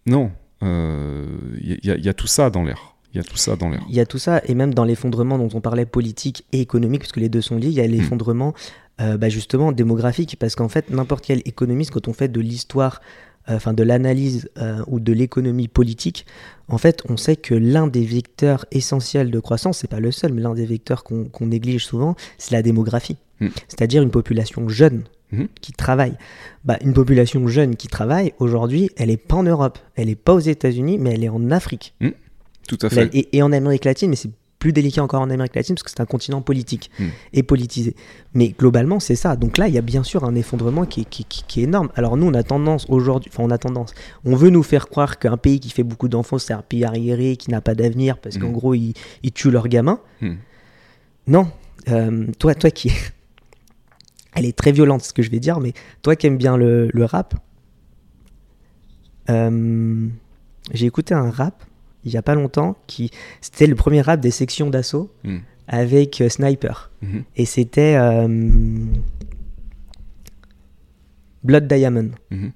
non, il y, a- y a tout ça dans l'air. Il y a tout ça dans l'air. Il y a tout ça, et même dans l'effondrement dont on parlait politique et économique, parce que les deux sont liés, il y a l'effondrement euh, bah, justement démographique, parce qu'en fait, n'importe quel économiste, quand on fait de l'histoire, euh, enfin de l'analyse euh, ou de l'économie politique, en fait, on sait que l'un des vecteurs essentiels de croissance, c'est pas le seul, mais l'un des vecteurs qu'on néglige souvent, c'est la démographie. Mm. C'est-à-dire une population jeune Mhm. qui travaille. Bah, une population jeune qui travaille, aujourd'hui, elle n'est pas en Europe, elle n'est pas aux États-Unis, mais elle est en Afrique. Tout à fait. Et, et en Amérique latine, mais c'est plus délicat encore en Amérique latine parce que c'est un continent politique Hmm. et politisé. Mais globalement, c'est ça. Donc là, il y a bien sûr un effondrement qui est, qui, qui- qui est énorme. Alors nous, on a tendance aujourd'hui, enfin on a tendance, on veut nous faire croire qu'un pays qui fait beaucoup d'enfants, c'est un pays arriéré, qui n'a pas d'avenir parce qu'en gros, ils, ils tuent leurs gamins. Non. Euh, toi, toi qui... Elle est très violente, ce que je vais dire, mais toi qui aimes bien le, le rap, euh, j'ai écouté un rap il y a pas longtemps qui c'était le premier rap des sections d'assaut Hmm. avec euh, Sniper Mhm. et c'était euh, Blood Diamond. Mhm.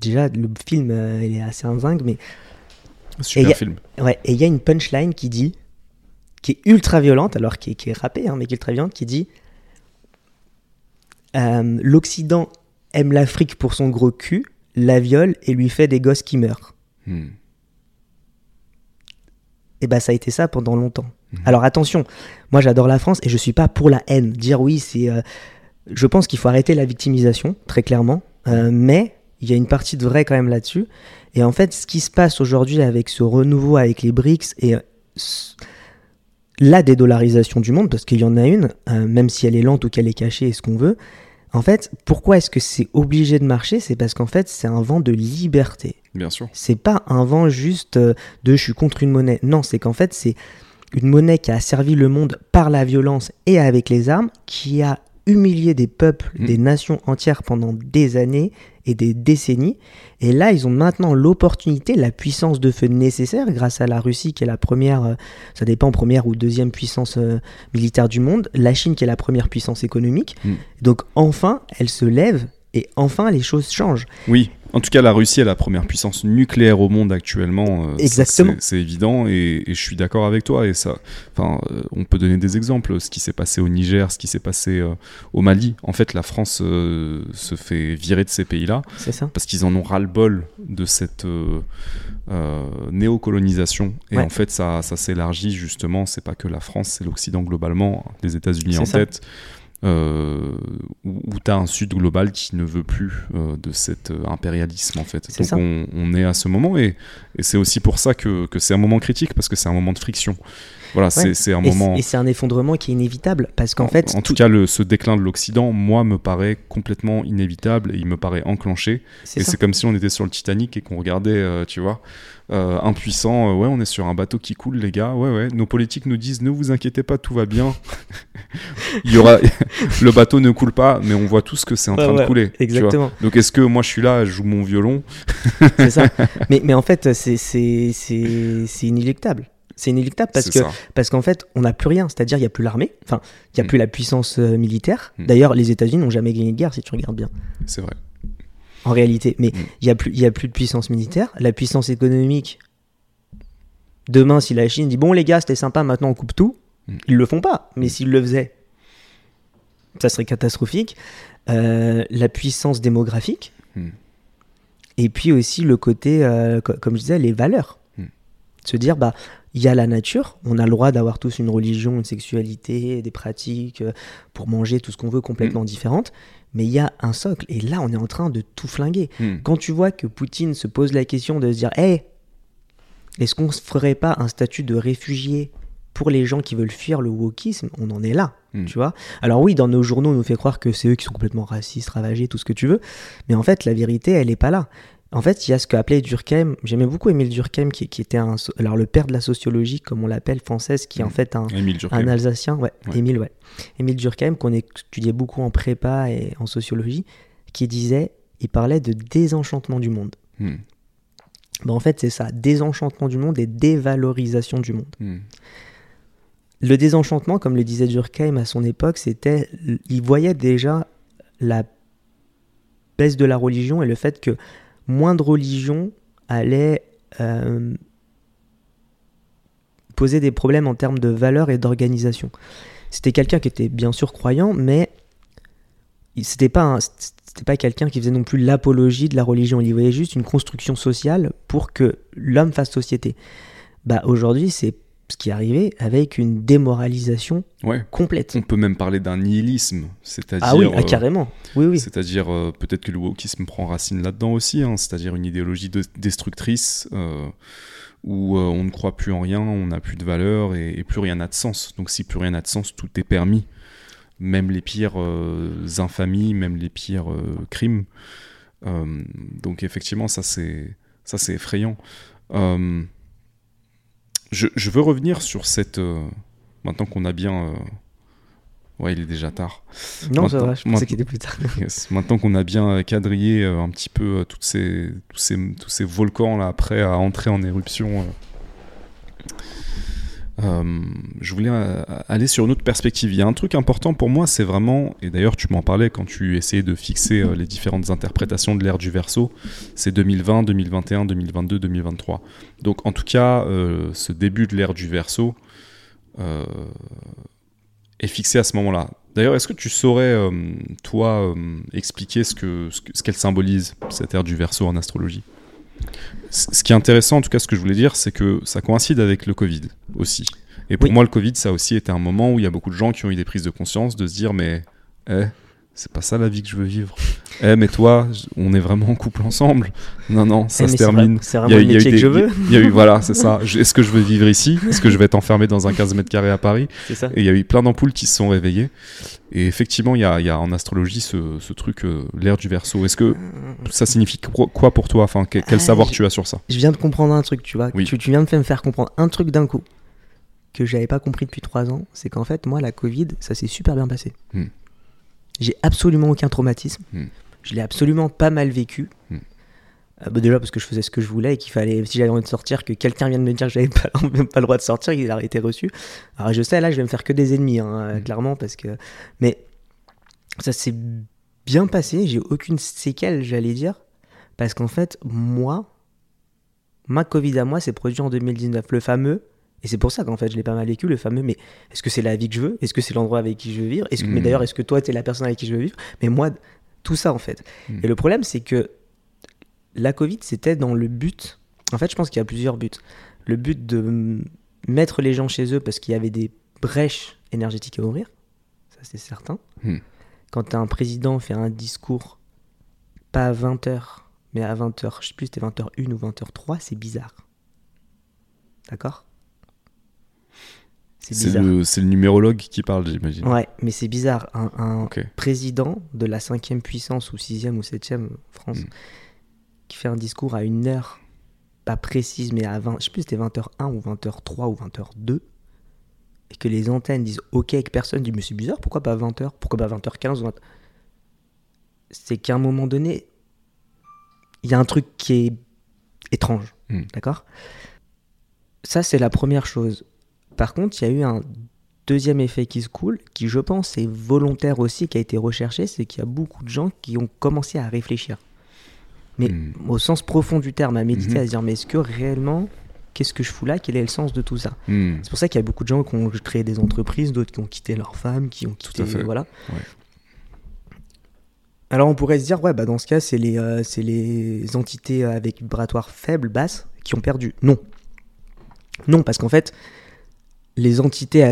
Déjà le film il est assez zingue mais Super y a- film. ouais et il y a une punchline qui dit qui est ultra violente alors qui est, qui est rappée hein, mais qui est ultra violente qui dit euh, l'Occident aime l'Afrique pour son gros cul, la viole et lui fait des gosses qui meurent. Hmm. Et bah ça a été ça pendant longtemps. Mhm. Alors attention, moi j'adore la France et je suis pas pour la haine. Dire oui, c'est. euh, je pense qu'il faut arrêter la victimisation, très clairement. Euh, mais il y a une partie de vrai quand même là-dessus. Et en fait, ce qui se passe aujourd'hui avec ce renouveau avec les BRICS et euh, la dédollarisation du monde, parce qu'il y en a une, euh, même si elle est lente ou qu'elle est cachée et ce qu'on veut. En fait, pourquoi est-ce que c'est obligé de marcher? C'est parce qu'en fait, c'est un vent de liberté. Bien sûr. C'est pas un vent juste euh, de je suis contre une monnaie. Non, c'est qu'en fait, c'est une monnaie qui a servi le monde par la violence et avec les armes, qui a humilié des peuples, Mm. des nations entières pendant des années et des décennies. Et là, ils ont maintenant l'opportunité, la puissance de feu nécessaire grâce à la Russie qui est la première, euh, ça dépend, première ou deuxième puissance euh, militaire du monde, la Chine qui est la première puissance économique. Mm. Donc enfin, elle se lève et enfin les choses changent. Oui, en tout cas, la Russie est la première puissance nucléaire au monde actuellement. euh, Exactement. c'est- évident et, et je suis d'accord avec toi. Et ça, enfin, euh, on peut donner des exemples. Ce qui s'est passé au Niger, ce qui s'est passé euh, au Mali. En fait, la France se fait virer de ces pays-là C'est ça parce qu'ils en ont ras-le-bol de cette néocolonisation. Et Ouais. en fait, ça, ça s'élargit justement. C'est pas que la France, c'est l'Occident globalement, les États-Unis en ça. tête. Euh, où, où tu as un Sud global qui ne veut plus euh, de cet euh, impérialisme en fait. Donc on, on est à ce moment et, et c'est aussi pour ça que, que c'est un moment critique parce que c'est un moment de friction. Voilà, c'est- c'est un Et moment. Et c'est un effondrement qui est inévitable parce qu'en En, fait, en tout cas, le, ce déclin de l'Occident, moi, me paraît complètement inévitable et il me paraît enclenché. Et c'est comme si on était sur le Titanic et qu'on regardait, tu vois, euh, impuissant. euh, ouais, on est sur un bateau qui coule, les gars. Ouais, ouais. Nos politiques nous disent ne vous inquiétez pas, tout va bien. Il y aura le bateau ne coule pas, mais on voit tous que c'est en Ouais, train ouais, de couler. Exactement, Donc est-ce que moi je suis là, je joue mon violon c'est ça. Mais, mais en fait, c'est- c'est c'est- c'est inéluctable. C'est inéluctable parce C'est que ça. parce qu'en fait, on n'a plus rien. C'est-à-dire, il n'y a plus l'armée. Enfin, il n'y a Mm. plus la puissance euh, militaire. Mm. D'ailleurs, les États-Unis n'ont jamais gagné de guerre si tu regardes bien. C'est vrai. En réalité, mais Mm. il n'y a plus il y a plus de puissance militaire. La puissance économique. Demain, si la Chine dit bon les gars, c'était sympa, maintenant on coupe tout, ils le font pas. Mais s'ils le faisaient, ça serait catastrophique. Euh, la puissance démographique. Mm. Et puis aussi le côté, euh, co- comme je disais, les valeurs. Mm. Se dire, bah, il y a la nature, on a le droit d'avoir tous une religion, une sexualité, des pratiques euh, pour manger tout ce qu'on veut complètement différentes, mais il y a un socle. Et là, on est en train de tout flinguer. Hmm. Quand tu vois que Poutine se pose la question de se dire, hé, est-ce qu'on ne ferait pas un statut de réfugié pour les gens qui veulent fuir le wokisme On en est là, Hmm. tu vois. Alors oui, dans nos journaux, on nous fait croire que c'est eux qui sont complètement racistes, ravagés, tout ce que tu veux, mais en fait, la vérité, elle n'est pas là. En fait, il y a ce qu'appelait Durkheim, j'aimais beaucoup Émile Durkheim, qui, qui était un, alors le père de la sociologie, comme on l'appelle, française, qui est en Hmm. fait un. Alsacien, ouais, Ouais. Émile, ouais. Émile Durkheim, qu'on étudiait beaucoup en prépa et en sociologie, qui disait, il parlait de désenchantement du monde. Hmm. Ben, en fait, c'est ça, désenchantement du monde et dévalorisation du monde. Le désenchantement, comme le disait Durkheim à son époque, c'était, il voyait déjà la baisse de la religion et le fait que moins de religion allait euh, poser des problèmes en termes de valeur et d'organisation. C'était quelqu'un qui était bien sûr croyant, mais c'était pas pas quelqu'un qui faisait non plus l'apologie de la religion. Il voyait juste une construction sociale pour que l'homme fasse société. Bah aujourd'hui, c'est ce qui est arrivé avec une démoralisation Ouais. complète. On peut même parler d'un nihilisme, c'est-à-dire. Ah oui, ah, euh, carrément. Oui, oui. C'est-à-dire, euh, peut-être que le wokisme prend racine là-dedans aussi, hein, c'est-à-dire une idéologie de- destructrice euh, où euh, on ne croit plus en rien, on n'a plus de valeur et, et plus rien n'a de sens. Donc, si plus rien n'a de sens, tout est permis. Même les pires infamies, même les pires crimes. Donc, effectivement, ça, c'est ça, c'est effrayant. Je, je veux revenir sur cette. euh, maintenant qu'on a bien. euh, Ouais, il est déjà tard. Non, ça Maintenant- va, je pensais qu'il était plus tard. Yes. Maintenant qu'on a bien quadrillé euh, un petit peu toutes ces, tous, ces, tous ces volcans là prêts à entrer en éruption, euh, je voulais euh, aller sur une autre perspective. Il y a un truc important pour moi, c'est vraiment, et d'ailleurs tu m'en parlais quand tu essayais de fixer euh, les différentes interprétations de l'ère du verso, c'est 2020, 2021, 2022, 2023. Donc en tout cas, ce début de l'ère du verso est fixé à ce moment-là. D'ailleurs, est-ce que tu saurais, toi, expliquer ce que ce que- ce qu'elle symbolise, cette ère du verso en astrologie? Ce qui est intéressant, en tout cas, ce que je voulais dire, c'est que ça coïncide avec le Covid aussi. Et pour Oui. moi, le Covid, ça a aussi été un moment où il y a beaucoup de gens qui ont eu des prises de conscience de se dire, mais eh, c'est pas ça la vie que je veux vivre. Eh, mais toi, on est vraiment en couple ensemble. Non, non, ça Eh, se c'est termine. C'est Il y vraiment a- le il y a eu que je veux. Il y a eu, voilà, c'est ça. Est-ce que je veux vivre ici? Est-ce que je vais être enfermé dans un 15 mètres carrés à Paris? Ça. et il y a eu plein d'ampoules qui se sont réveillées. Et effectivement, il y a, il y a en astrologie ce, ce truc, euh, l'ère du verso. Est-ce que ça signifie quoi pour toi? Enfin, quel, quel Ah, savoir je- tu as sur ça? Je viens de comprendre un truc, tu vois. Oui. Tu, tu viens de me faire comprendre un truc d'un coup que j'avais pas compris depuis trois ans. C'est qu'en fait, moi, la Covid, ça s'est super bien passé. Hmm. J'ai absolument aucun traumatisme. Hmm. Je l'ai absolument pas mal vécu. Hmm. Euh, bah, déjà parce que je faisais ce que je voulais et qu'il fallait, si j'avais envie de sortir, que quelqu'un vienne me dire que j'avais pas, même pas le droit de sortir, il a été reçu. Alors je sais, là, je vais me faire que des ennemis, hein, euh, Hmm. clairement, parce que. Mais ça s'est bien passé, j'ai aucune séquelle, j'allais dire, parce qu'en fait, moi, ma Covid à moi s'est produit en 2019, le fameux. Et c'est pour ça qu'en fait je l'ai pas mal vécu, le fameux, mais est-ce que c'est la vie que je veux? Est-ce que c'est l'endroit avec qui je veux vivre? Est-ce que, Mais Hmm. d'ailleurs, est-ce que toi, tu es la personne avec qui je veux vivre? Mais moi, tout ça en fait. Hmm. Et le problème, c'est que la Covid, c'était dans le but. En fait, je pense qu'il y a plusieurs buts. Le but de mettre les gens chez eux parce qu'il y avait des brèches énergétiques à ouvrir, ça c'est certain. Hmm. Quand un président fait un discours, pas à 20h, mais à 20h, je sais plus, c'était 20h1 ou 20h3, c'est bizarre. D'accord? C'est le, le numérologue qui parle, j'imagine. Ouais, mais c'est bizarre. Un, un Ok. président de la cinquième puissance ou sixième ou septième France Mm. qui fait un discours à une heure pas précise, mais à 20, je sais plus c'était 20h1 ou 20h3 ou 20h2, et que les antennes disent OK et que personne dit mais c'est bizarre, pourquoi pas 20h Pourquoi pas 20h15 ou 20... C'est qu'à un moment donné, il y a un truc qui est étrange, Mm. d'accord? Ça, c'est la première chose. Par contre, il y a eu un deuxième effet qui se coule, qui je pense est volontaire aussi, qui a été recherché, c'est qu'il y a beaucoup de gens qui ont commencé à réfléchir. Mais Mm. au sens profond du terme, à méditer, Mhm. à se dire mais est-ce que réellement, qu'est-ce que je fous là? Quel est le sens de tout ça? Hmm. C'est pour ça qu'il y a beaucoup de gens qui ont créé des entreprises, d'autres qui ont quitté leurs femmes, qui ont quitté... fait. Voilà. Ouais. Alors on pourrait se dire, ouais, bah dans ce cas, c'est les, euh, les entités avec vibratoire faible, basse, qui ont perdu. Non. Non, parce qu'en fait, les entités à-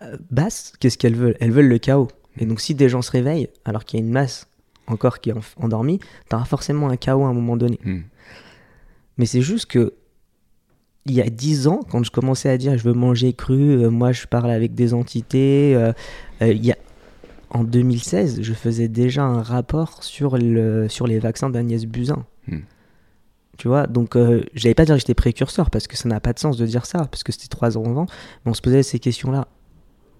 à- basses, qu'est-ce qu'elles veulent? Elles veulent le chaos. Et donc, si des gens se réveillent, alors qu'il y a une masse encore qui est en- endormie, tu auras forcément un chaos à un moment donné. Hmm. Mais c'est juste que, il y a 10 ans, quand je commençais à dire je veux manger cru, euh, moi je parle avec des entités, euh, euh, il y a, en 2016, je faisais déjà un rapport sur, le, sur les vaccins d'Agnès Buzyn. Hmm. Tu vois, donc euh, je n'allais pas dire que j'étais précurseur parce que ça n'a pas de sens de dire ça, parce que c'était trois ans avant, mais on se posait ces questions-là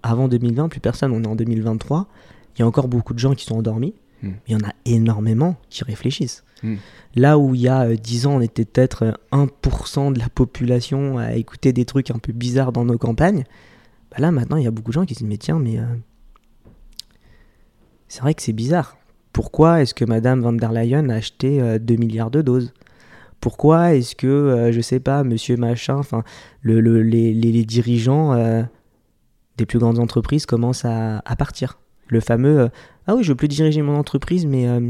avant 2020, plus personne, on est en 2023, il y a encore beaucoup de gens qui sont endormis, Hmm. mais il y en a énormément qui réfléchissent. Hmm. Là où il y a euh, 10 ans, on était peut-être euh, 1% de la population à écouter des trucs un peu bizarres dans nos campagnes, bah là maintenant il y a beaucoup de gens qui se disent mais tiens, mais euh, c'est vrai que c'est bizarre. Pourquoi est-ce que Madame van der Leyen a acheté euh, 2 milliards de doses? Pourquoi est-ce que, euh, je sais pas, Monsieur Machin, enfin, le, le- les, les- les dirigeants euh, des plus grandes entreprises commencent à, à partir Le fameux euh, Ah oui, je veux plus diriger mon entreprise, mais euh,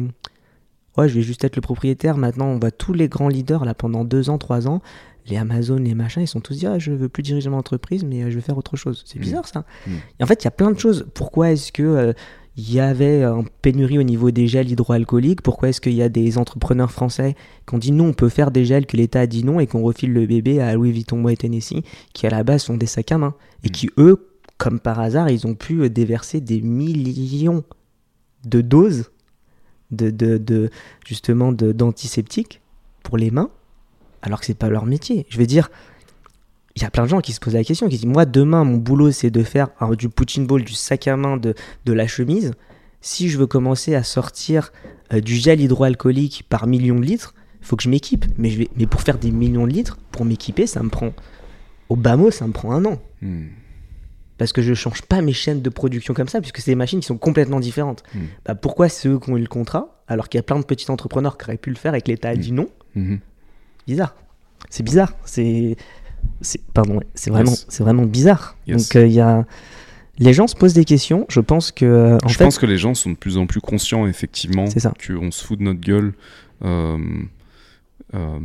ouais, je vais juste être le propriétaire. Maintenant, on voit tous les grands leaders là pendant deux ans, trois ans. Les Amazon, les machins, ils sont tous dit ah, je veux plus diriger mon entreprise, mais je vais faire autre chose. C'est Mm. bizarre ça. Mm. Et en fait, il y a plein de choses. Pourquoi est-ce que euh, il y avait une pénurie au niveau des gels hydroalcooliques Pourquoi est-ce qu'il y a des entrepreneurs français qui ont dit non, on peut faire des gels, que l'État a dit non et qu'on refile le bébé à Louis Vuitton Moët Tennessee, qui à la base sont des sacs à main et Mm. qui eux, comme par hasard, ils ont pu euh, déverser des millions de doses de, de, de- justement de- d'antiseptiques pour les mains, alors que c'est pas leur métier. Je veux dire, il y a plein de gens qui se posent la question, qui se disent moi demain mon boulot c'est de faire du punching ball, du sac à main, de, de la chemise. Si je veux commencer à sortir euh, du gel hydroalcoolique par million de litres, il faut que je m'équipe. Mais, je vais, mais pour faire des millions de litres, pour m'équiper, ça me prend au bas mot, ça me prend un an Hmm. parce que je change pas mes chaînes de production comme ça, puisque c'est des machines qui sont complètement différentes. Mm. Bah, pourquoi c'est eux qui ont eu le contrat, alors qu'il y a plein de petits entrepreneurs qui auraient pu le faire et que l'État a dit non? Bizarre. C'est bizarre. C'est, c'est, pardon, c'est vraiment, Yes. c'est vraiment bizarre. Yes. Donc euh, il y a, les gens se posent des questions. Je pense que, euh, en je fait, pense que les gens sont de plus en plus conscients, effectivement, qu'on se fout de notre gueule euh, euh,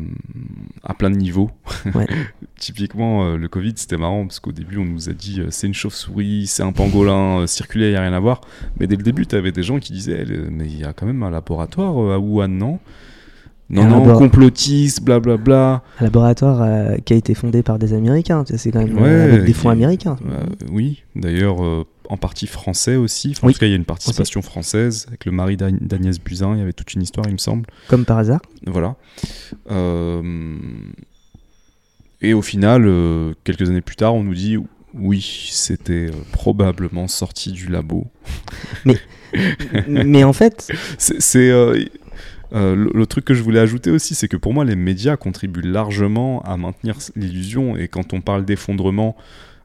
à plein de niveaux. Ouais. Typiquement, euh, le Covid, c'était marrant parce qu'au début, on nous a dit euh, c'est une chauve-souris, c'est un pangolin, circulaire, il n'y a rien à voir. Mais dès le début, tu avais des gens qui disaient eh, mais il y a quand même un laboratoire à Wuhan, non? Non, non, labor- complotiste, blablabla. un laboratoire euh, qui a été fondé par des Américains, c'est quand même Ouais, euh, avec des qui- fonds américains. Euh, oui, d'ailleurs, euh, en partie français aussi. Enfin, En tout cas, il y a une participation française avec le mari d'Ag- d'Agnès Buzyn. Il y avait toute une histoire, il me semble. Comme par hasard. Voilà. Et au final, quelques années plus tard, on nous dit oui, c'était probablement sorti du labo. Mais en fait, c'est, euh, le, le truc que je voulais ajouter aussi, c'est que pour moi, les médias contribuent largement à maintenir l'illusion. Et quand on parle d'effondrement,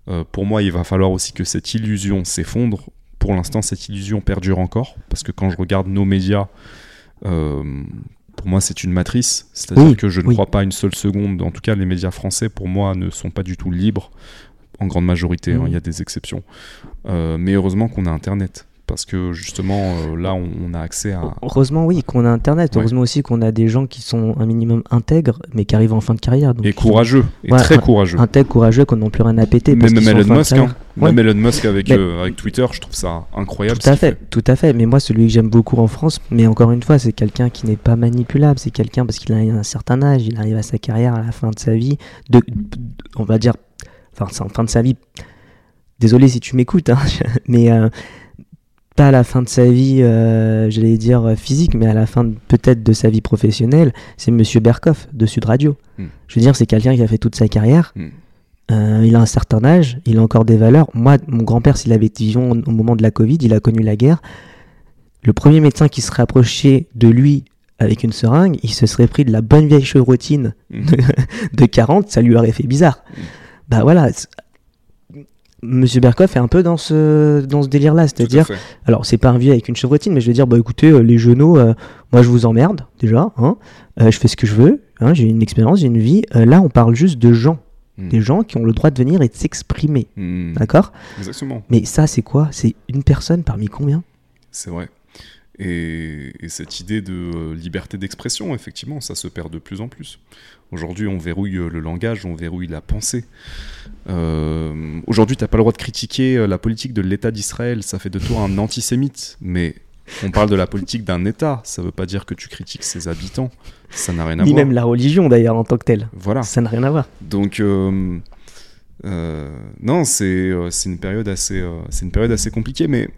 euh, pour moi, il va falloir aussi que cette illusion s'effondre. Pour l'instant, cette illusion perdure encore. Parce que quand je regarde nos médias, euh, pour moi, c'est une matrice. C'est-à-dire Oui, que je ne oui. crois pas une seule seconde. En tout cas, les médias français, pour moi, ne sont pas du tout libres. En grande majorité, hein, Mhm. il y a des exceptions. Mais heureusement qu'on a Internet. Parce que justement, euh, là, on, on a accès à, heureusement oui qu'on a Internet, Ouais. heureusement aussi qu'on a des gens qui sont un minimum intègres, mais qui arrivent en fin de carrière. Donc et courageux, et Ouais, très courageux. intègres, courageux, qu'on n'a plus rien à péter. parce Même, en Elon Musk, hein. Ouais. même Elon Musk avec, Mais- euh, avec Twitter, je trouve ça incroyable. Tout à fait, tout à fait. Mais moi, celui que j'aime beaucoup en France, mais encore une fois, c'est quelqu'un qui n'est pas manipulable. C'est quelqu'un parce qu'il a un certain âge, il arrive à sa carrière à la fin de sa vie, de, on va dire, enfin, c'est en fin de sa vie. Désolé si tu m'écoutes, hein, mais euh, pas à la fin de sa vie, euh, j'allais dire euh, physique, mais à la fin peut-être de sa vie professionnelle. C'est Monsieur Berkoff de Sud Radio. Hmm. Je veux dire, c'est quelqu'un qui a fait toute sa carrière. Hmm. Euh, il a un certain âge, il a encore des valeurs. Moi, mon grand-père, s'il avait été vivant au moment de la Covid, il a connu la guerre. Le premier médecin qui serait approché de lui avec une seringue, il se serait pris de la bonne vieille chevrotine Mhm. de 40, ça lui aurait fait bizarre. Bah voilà. Monsieur Berkoff est un peu dans ce, dans ce délire-là, c'est-à-dire, alors c'est pas un vieux avec une chevrotine, mais je veux dire, bah écoutez, euh, les genoux, euh, moi je vous emmerde déjà, hein, euh, je fais ce que je veux, hein, j'ai une expérience, j'ai une vie. Là, on parle juste de gens, Mm. des gens qui ont le droit de venir et de s'exprimer, Mm. d'accord? Exactement, Mais ça, c'est quoi? C'est une personne parmi combien? C'est vrai. Et, et cette idée de euh, liberté d'expression, effectivement, ça se perd de plus en plus. Aujourd'hui, on verrouille euh, le langage, on verrouille la pensée. Euh, Aujourd'hui, tu n'as pas le droit de critiquer la politique de l'État d'Israël. Ça fait de toi un antisémite. Mais on parle de la politique d'un État. Ça ne veut pas dire que tu critiques ses habitants. Ça n'a rien à Ni voir. même la religion d'ailleurs en tant que telle. Voilà. Ça n'a rien à voir. Donc, euh, euh, non, c'est une, période assez, c'est une période assez compliquée. Mais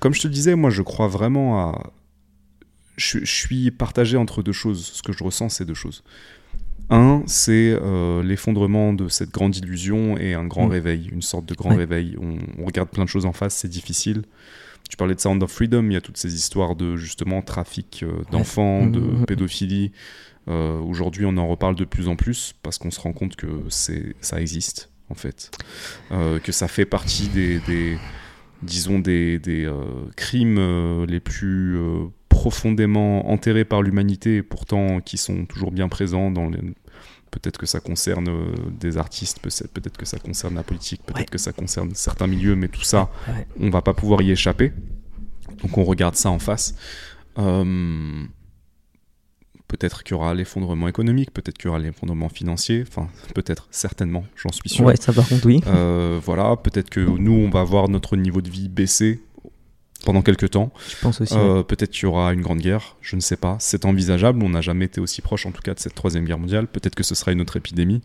comme je te le disais, moi, je crois vraiment à. Je, je suis partagé entre deux choses. Ce que je ressens, c'est deux choses. Un, c'est euh, l'effondrement de cette grande illusion et un grand Mm. réveil, une sorte de grand Ouais. réveil. On, on regarde plein de choses en face, c'est difficile. Tu parlais de Sound of Freedom, il y a toutes ces histoires de justement trafic euh, d'enfants, de mm, mm. pédophilie. Euh, Aujourd'hui, on en reparle de plus en plus parce qu'on se rend compte que ça existe en fait, que ça fait partie des, des- disons des, des, euh, crimes euh, les plus euh, profondément enterrés par l'humanité pourtant qui sont toujours bien présents dans les Peut-être que ça concerne des artistes, peut-être peut-être que ça concerne la politique, peut-être Ouais. que ça concerne certains milieux, mais tout ça, Ouais. on va pas pouvoir y échapper. Donc on regarde ça en face. Euh, peut-être qu'il y aura l'effondrement économique, peut-être qu'il y aura l'effondrement financier, enfin peut-être, certainement, j'en suis sûr. Ouais, ça par contre, oui. Euh, voilà, peut-être que nous, on va voir notre niveau de vie baisser pendant quelques temps. Je pense aussi. Euh, peut-être qu'il y aura une grande guerre, je ne sais pas. C'est envisageable, on n'a jamais été aussi proche en tout cas de cette troisième guerre mondiale. Peut-être que ce sera une autre épidémie.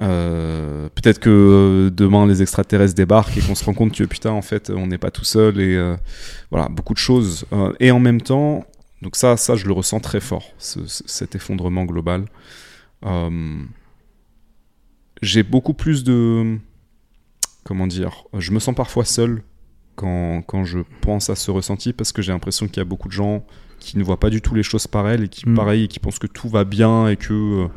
Euh, peut-être que demain les extraterrestres débarquent et qu'on se rend compte que putain en fait on n'est pas tout seul et euh, voilà beaucoup de choses et en même temps donc ça ça je le ressens très fort ce- ce- cet effondrement global Euh, j'ai beaucoup plus de comment dire je me sens parfois seul quand, quand je pense à ce ressenti parce que j'ai l'impression qu'il y a beaucoup de gens qui ne voient pas du tout les choses par elles et qui Mm. pareil et qui pensent que tout va bien et que euh,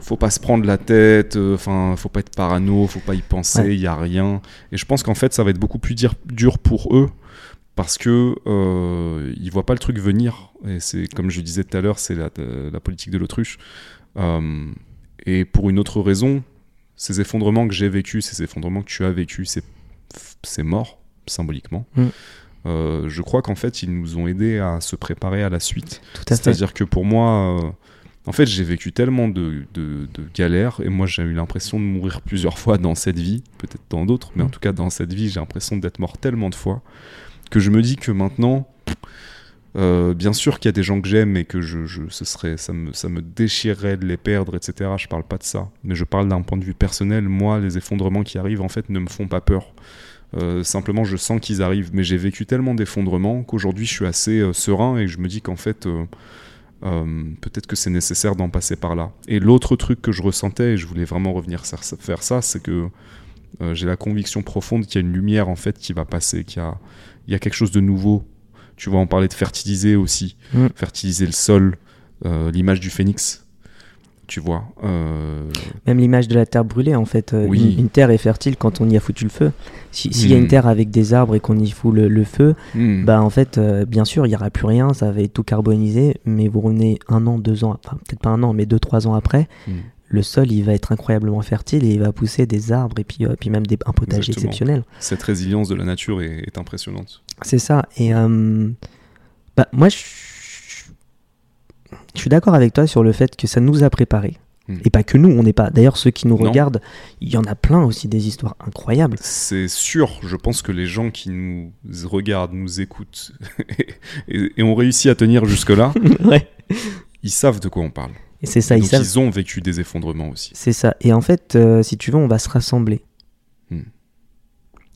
faut pas se prendre la tête euh, enfin faut pas être parano faut pas y penser il Ouais. y a rien et je pense qu'en fait ça va être beaucoup plus dire- dur pour eux parce que euh, ils voient pas le truc venir et c'est comme je disais tout à l'heure c'est la, la politique de l'autruche Euh, et pour une autre raison ces effondrements que j'ai vécu ces effondrements que tu as vécu c'est c'est mort symboliquement Mm. Euh, je crois qu'en fait ils nous ont aidés à se préparer à la suite Tout à fait. c'est-à-dire que pour moi, euh, en fait, j'ai vécu tellement de, de- de galères et moi j'ai eu l'impression de mourir plusieurs fois dans cette vie, peut-être dans d'autres, mais en Mm. tout cas dans cette vie, j'ai l'impression d'être mort tellement de fois que je me dis que maintenant, euh, bien sûr qu'il y a des gens que j'aime et que je, ce serait, ça, me, ça me déchirerait de les perdre, etc. Je parle pas de ça, mais je parle d'un point de vue personnel. Moi, les effondrements qui arrivent, en fait, ne me font pas peur. Euh, simplement, je sens qu'ils arrivent, mais j'ai vécu tellement d'effondrements qu'aujourd'hui, je suis assez euh, serein et je me dis qu'en fait, peut-être que c'est nécessaire d'en passer par là. Et l'autre truc que je ressentais, et je voulais vraiment revenir faire ça, c'est que j'ai la conviction profonde qu'il y a une lumière en fait qui va passer, qu'il y a, il y a quelque chose de nouveau. Tu vois, on parlait de fertiliser aussi, Mm. fertiliser le sol, euh, l'image du phénix. Tu vois, euh, Même l'image de la terre brûlée, en fait. euh, Oui. Une, une terre est fertile quand on y a foutu le feu. Si- S'il y a une terre avec des arbres et qu'on y fout le, le feu, hmm, bah en fait, euh, bien sûr, il n'y aura plus rien, ça va être tout carbonisé, mais vous revenez un an, deux ans, enfin peut-être pas un an, mais deux, trois ans après. Le sol, il va être incroyablement fertile et il va pousser des arbres et puis, euh, puis même des, un potager Exactement. exceptionnel. cette résilience de la nature est, est impressionnante. C'est ça. Et euh, bah, moi, je je suis d'accord avec toi sur le fait que ça nous a préparés. Hmm. Et pas que nous, on n'est pas. D'ailleurs, ceux qui nous Non. regardent, il y en a plein aussi des histoires incroyables. C'est sûr, je pense que les gens qui nous regardent, nous écoutent et, et ont réussi à tenir jusque-là, ouais. ils savent de quoi on parle. Et c'est ça, ils Donc savent. ils ont vécu des effondrements aussi. C'est ça. Et en fait, euh, si tu veux, on va se rassembler. Hmm.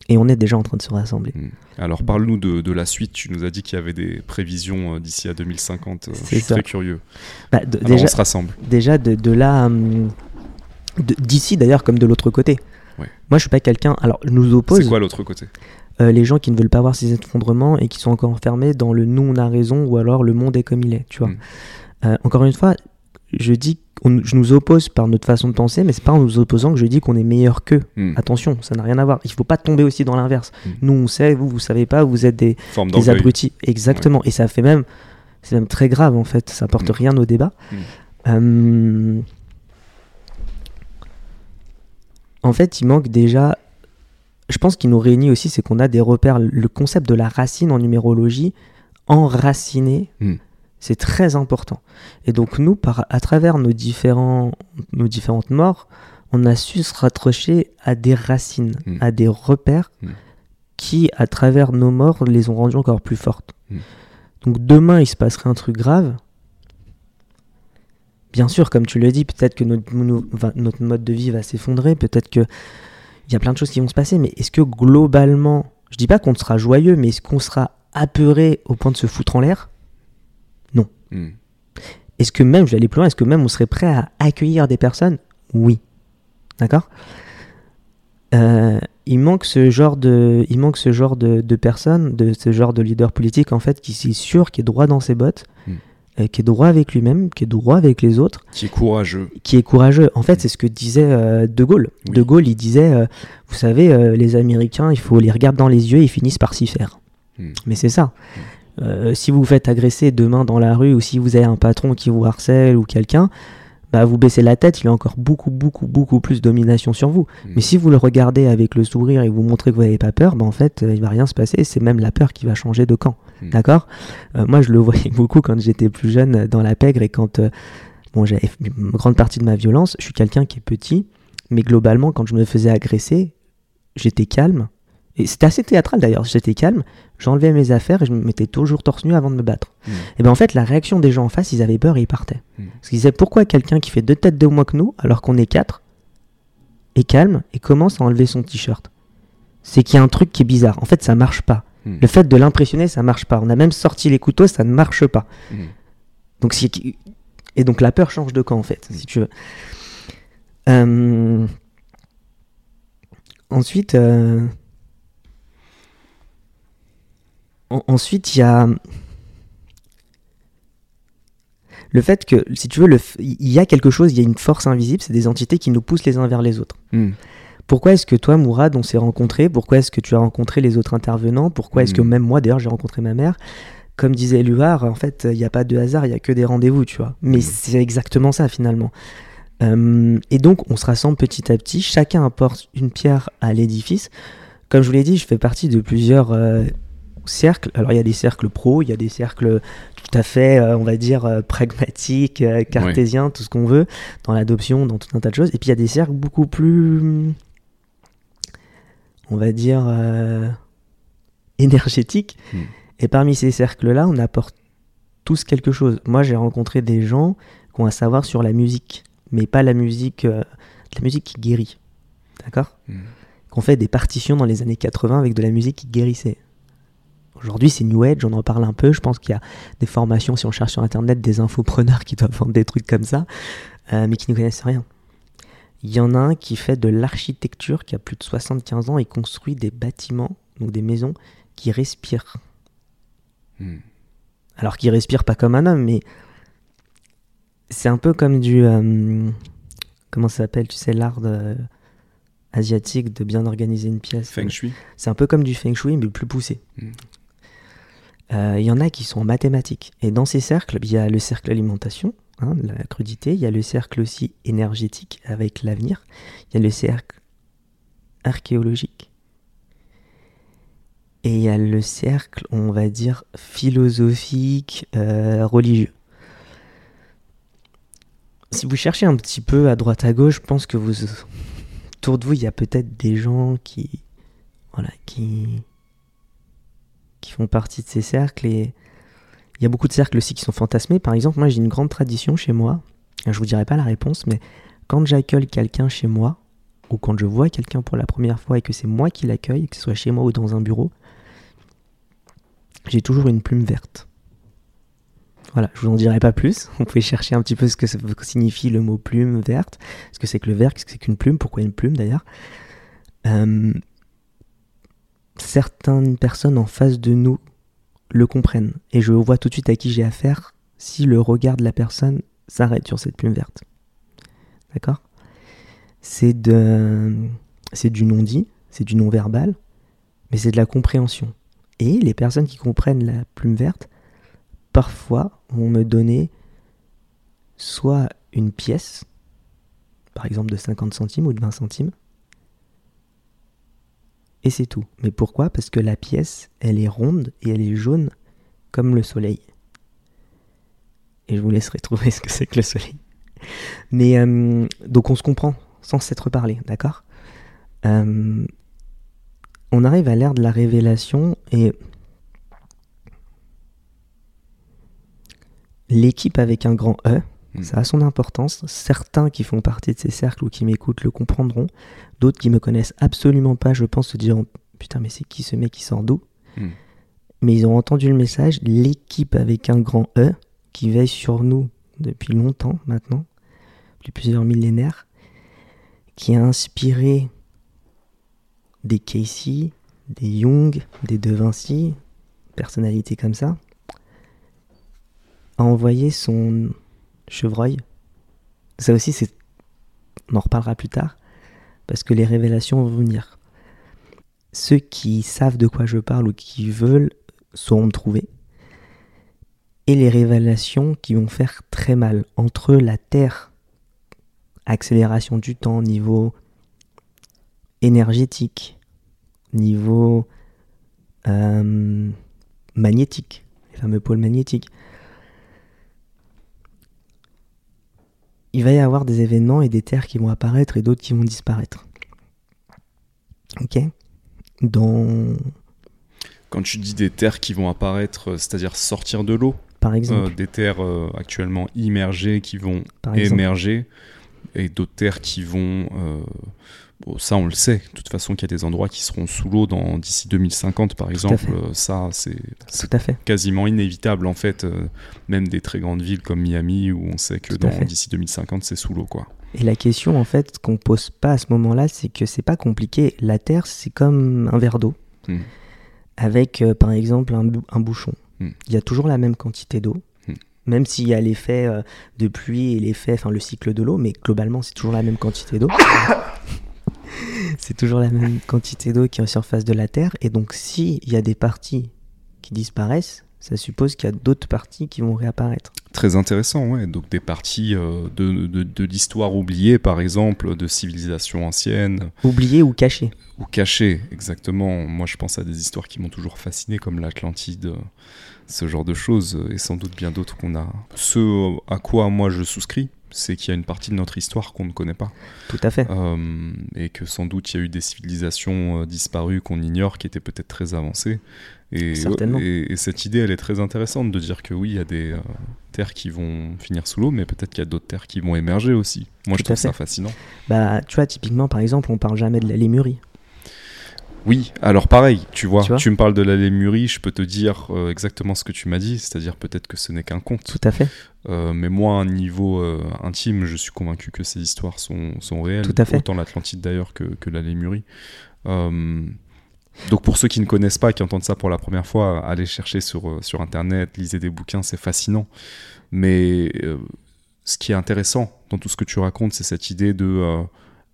Et on est déjà en train de se rassembler. Mm. Alors parle-nous de, de la suite, tu nous as dit qu'il y avait des prévisions euh, d'ici à 2050, euh, je C'est suis ça. très curieux. Bah, de- Alors déjà, on se rassemble. déjà de, de là, hum, d'ici d'ailleurs comme de l'autre côté. Ouais. Moi, je suis pas quelqu'un. Alors, nous C'est oppose quoi l'autre côté? Euh, les gens qui ne veulent pas voir ces effondrements et qui sont encore enfermés dans le nous on a raison ou alors le monde est comme il est. Tu vois. Mm. Euh, encore une fois, je dis, je nous oppose par notre façon de penser, mais c'est pas en nous opposant que je dis qu'on est meilleur qu'eux. Mm. Attention, ça n'a rien à voir. Il faut pas tomber aussi dans l'inverse. Mm. Nous, on sait, vous, vous savez pas, vous êtes des, des abrutis. Exactement. Et ça fait même, c'est même très grave en fait. Ça apporte Mm. rien au débat. Mm. Euh, En fait, il manque déjà. Je pense qu'il nous réunit aussi, c'est qu'on a des repères. Le concept de la racine en numérologie enraciné, Hmm. C'est très important. Et donc nous, par, à travers nos, différents, nos différentes morts, on a su se raccrocher à des racines, Hmm. à des repères Hmm. qui, à travers nos morts, les ont rendues encore plus fortes. Hmm. Donc demain, il se passerait un truc grave. Bien sûr, comme tu le dis, peut-être que notre, va- notre mode de vie va s'effondrer, peut-être que il y a plein de choses qui vont se passer, mais est-ce que globalement, je dis pas qu'on sera joyeux, mais est-ce qu'on sera apeuré au point de se foutre en l'air? Hmm. Est-ce que même, je vais aller plus loin, est-ce que même on serait prêt à accueillir des personnes? Oui. D'accord? Euh, il manque ce genre de, il manque ce genre de, de personnes, de ce genre de leader politique en fait, qui est sûr, qui est droit dans ses bottes, Mm. euh, qui est droit avec lui-même, qui est droit avec les autres, Qui est courageux. qui est courageux. En fait, c'est ce que disait euh, De Gaulle. Oui. De Gaulle, il disait, vous savez, les Américains, il faut les regarder dans les yeux et ils finissent par s'y faire. Mm. Mais c'est ça. Euh, si vous vous faites agresser demain dans la rue ou si vous avez un patron qui vous harcèle ou quelqu'un, bah vous baissez la tête, il a encore beaucoup, beaucoup, beaucoup plus de domination sur vous. Mm. Mais si vous le regardez avec le sourire et vous montrez que vous n'avez pas peur, bah en fait, euh, il va rien se passer. C'est même la peur qui va changer de camp. Mm. D'accord? Euh, Moi, je le voyais beaucoup quand j'étais plus jeune dans la pègre et quand euh, bon, j'avais une grande partie de ma violence. Je suis quelqu'un qui est petit, mais globalement, quand je me faisais agresser, j'étais calme. Et c'était assez théâtral d'ailleurs. J'étais calme, j'enlevais mes affaires et je me mettais toujours torse nu avant de me battre. Mm. Et ben en fait, la réaction des gens en face, ils avaient peur et ils partaient. Mm. Parce qu'ils disaient pourquoi quelqu'un qui fait deux têtes de moins que nous, alors qu'on est quatre, est calme et commence à enlever son t-shirt? C'est qu'il y a un truc qui est bizarre. En fait, ça marche pas. Mm. Le fait de l'impressionner, ça marche pas. On a même sorti les couteaux, ça ne marche pas. Donc et donc la peur change de camp en fait, si tu veux. Euh, Ensuite, euh, en- ensuite il y a le fait que, si tu veux, il y a quelque chose, il y a une force invisible, c'est des entités qui nous poussent les uns vers les autres. Mm. Pourquoi est-ce que toi, Mourad, on s'est rencontrés? Pourquoi est-ce que tu as rencontré les autres intervenants? Pourquoi est-ce que Mm. même moi, d'ailleurs, j'ai rencontré ma mère? Comme disait Luard, en fait, il n'y a pas de hasard, il n'y a que des rendez-vous, tu vois. Mais Mm. c'est exactement ça, finalement. Euh, et donc, on se rassemble petit à petit, chacun apporte une pierre à l'édifice. Comme je vous l'ai dit, je fais partie de plusieurs euh, cercles. Alors, il y a des cercles pro, il y a des cercles tout à fait, euh, on va dire, euh, pragmatiques, euh, cartésiens, tout ce qu'on veut, dans l'adoption, dans tout un tas de choses. Et puis, il y a des cercles beaucoup plus on va dire, euh, énergétique. Mm. Et parmi ces cercles-là, on apporte tous quelque chose. Moi, j'ai rencontré des gens qui ont un savoir sur la musique, mais pas la musique, la musique qui guérit. D'accord? Mm. Qu'on fait des partitions dans les années 80 avec de la musique qui guérissait. Aujourd'hui, c'est New Age, on en parle un peu. Je pense qu'il y a des formations, si on cherche sur Internet, des infopreneurs qui doivent vendre des trucs comme ça, euh, mais qui ne connaissent rien. Il y en a un qui fait de l'architecture, qui a plus de 75 ans et construit des bâtiments, donc des maisons, qui respirent. Mm. Alors qui respire pas comme un homme, mais c'est un peu comme du... euh, comment ça s'appelle Tu sais, l'art de- asiatique de bien organiser une pièce. Feng Shui. C'est un peu comme du feng shui, mais plus poussé. Mm. Euh, Il y en a qui sont mathématiques. Et dans ces cercles, il y a le cercle alimentation, hein, la crudité. Il y a le cercle aussi énergétique avec l'avenir. Il y a le cercle archéologique. Et il y a le cercle, on va dire, philosophique, euh, religieux. Si vous cherchez un petit peu à droite à gauche, je pense que vous, autour de vous, il y a peut-être des gens qui, voilà, qui, qui font partie de ces cercles. Et il y a beaucoup de cercles aussi qui sont fantasmés. Par exemple, moi, j'ai une grande tradition chez moi. Je vous dirai pas la réponse, mais quand j'accueille quelqu'un chez moi, ou quand je vois quelqu'un pour la première fois et que c'est moi qui l'accueille, que ce soit chez moi ou dans un bureau, j'ai toujours une plume verte. Voilà, je vous en dirai pas plus. Vous pouvez chercher un petit peu ce que signifie le mot plume verte. Ce que c'est que le vert, qu'est-ce que c'est qu'une plume, pourquoi une plume d'ailleurs? Euh, certaines personnes en face de nous le comprennent. Et je vois tout de suite à qui j'ai affaire si le regard de la personne s'arrête sur cette plume verte. D'accord? C'est du non-dit, c'est du non-verbal, mais c'est de la compréhension. Et les personnes qui comprennent la plume verte, parfois vont me donner soit une pièce, par exemple de 50 centimes ou de 20 centimes, et c'est tout. Mais pourquoi? Parce que la pièce, elle est ronde et elle est jaune, comme le soleil. Et je vous laisserai trouver ce que c'est que le soleil. Mais euh, donc on se comprend sans s'être parlé, d'accord? Euh, On arrive à l'ère de la révélation et l'équipe avec un grand E, Mm. ça a son importance. Certains qui font partie de ces cercles ou qui m'écoutent le comprendront. D'autres qui me connaissent absolument pas, je pense, se diront Putain, mais c'est qui ce mec qui sort d'où? Mm. Mais ils ont entendu le message. L'équipe avec un grand E, qui veille sur nous depuis longtemps maintenant, depuis plusieurs millénaires, qui a inspiré des Casey, des Young, des De Vinci, personnalités comme ça, a envoyé son chevreuil. Ça aussi, c'est. On en reparlera plus tard, parce que les révélations vont venir. Ceux qui savent de quoi je parle ou qui veulent sauront me trouver. Et les révélations qui vont faire très mal entre la Terre, accélération du temps, niveau énergétique, niveau euh, magnétique, les fameux pôles magnétiques. Il va y avoir des événements et des terres qui vont apparaître et d'autres qui vont disparaître. Ok? Dans, Quand tu dis des terres qui vont apparaître, euh, c'est-à-dire sortir de l'eau, par exemple, euh, des terres euh, actuellement immergées qui vont exemple, émerger, et d'autres terres qui vont... euh, bon, ça, on le sait, de toute façon, qu'il y a des endroits qui seront sous l'eau dans- d'ici 2050, par exemple. euh, ça, c'est c'est tout à fait. quasiment inévitable, en fait. euh, même des très grandes villes comme Miami, où on sait que d'ici 2050, c'est sous l'eau, quoi. Et la question, en fait, qu'on pose pas à ce moment-là, c'est que c'est pas compliqué. La Terre, c'est comme un verre d'eau, Hmm. avec, euh, par exemple, un, bou- un bouchon. Hmm. Il y a toujours la même quantité d'eau, Hmm. même s'il y a l'effet de pluie et l'effet, enfin, le cycle de l'eau, mais globalement, c'est toujours la même quantité d'eau. c'est toujours la même quantité d'eau qui est en surface de la Terre. Et donc, s'il y a des parties qui disparaissent, ça suppose qu'il y a d'autres parties qui vont réapparaître. Très intéressant, ouais. Donc des parties euh, de, de- de l'histoire oubliée, par exemple, de civilisations anciennes, Oubliées ou cachées. ou cachées, exactement. Moi, je pense à des histoires qui m'ont toujours fasciné, comme l'Atlantide, euh, ce genre de choses, et sans doute bien d'autres qu'on a. Ce à quoi moi je souscris, c'est qu'il y a une partie de notre histoire qu'on ne connaît pas, Tout à fait. Euh, et que sans doute il y a eu des civilisations euh, disparues qu'on ignore, qui étaient peut-être très avancées. Et, Certainement. et, et cette idée, elle est très intéressante de dire que oui, il y a des euh, terres qui vont finir sous l'eau, mais peut-être qu'il y a d'autres terres qui vont émerger aussi. Moi, je Tout trouve ça fascinant. Bah, tu vois, typiquement, par exemple, on parle jamais de la lémurie. Oui, alors pareil, tu vois, Tu me parles de la lémurie, je peux te dire euh, exactement ce que tu m'as dit, c'est-à-dire peut-être que ce n'est qu'un conte. Tout à fait. Euh, mais moi, à un niveau euh, intime, je suis convaincu que ces histoires sont, sont réelles. Tout à fait. Autant l'Atlantide d'ailleurs que, que la Lémurie. Donc pour ceux qui ne connaissent pas, qui entendent ça pour la première fois, allez chercher sur, sur Internet, lisez des bouquins, c'est fascinant. Mais ce qui est intéressant dans tout ce que tu racontes, c'est cette idée de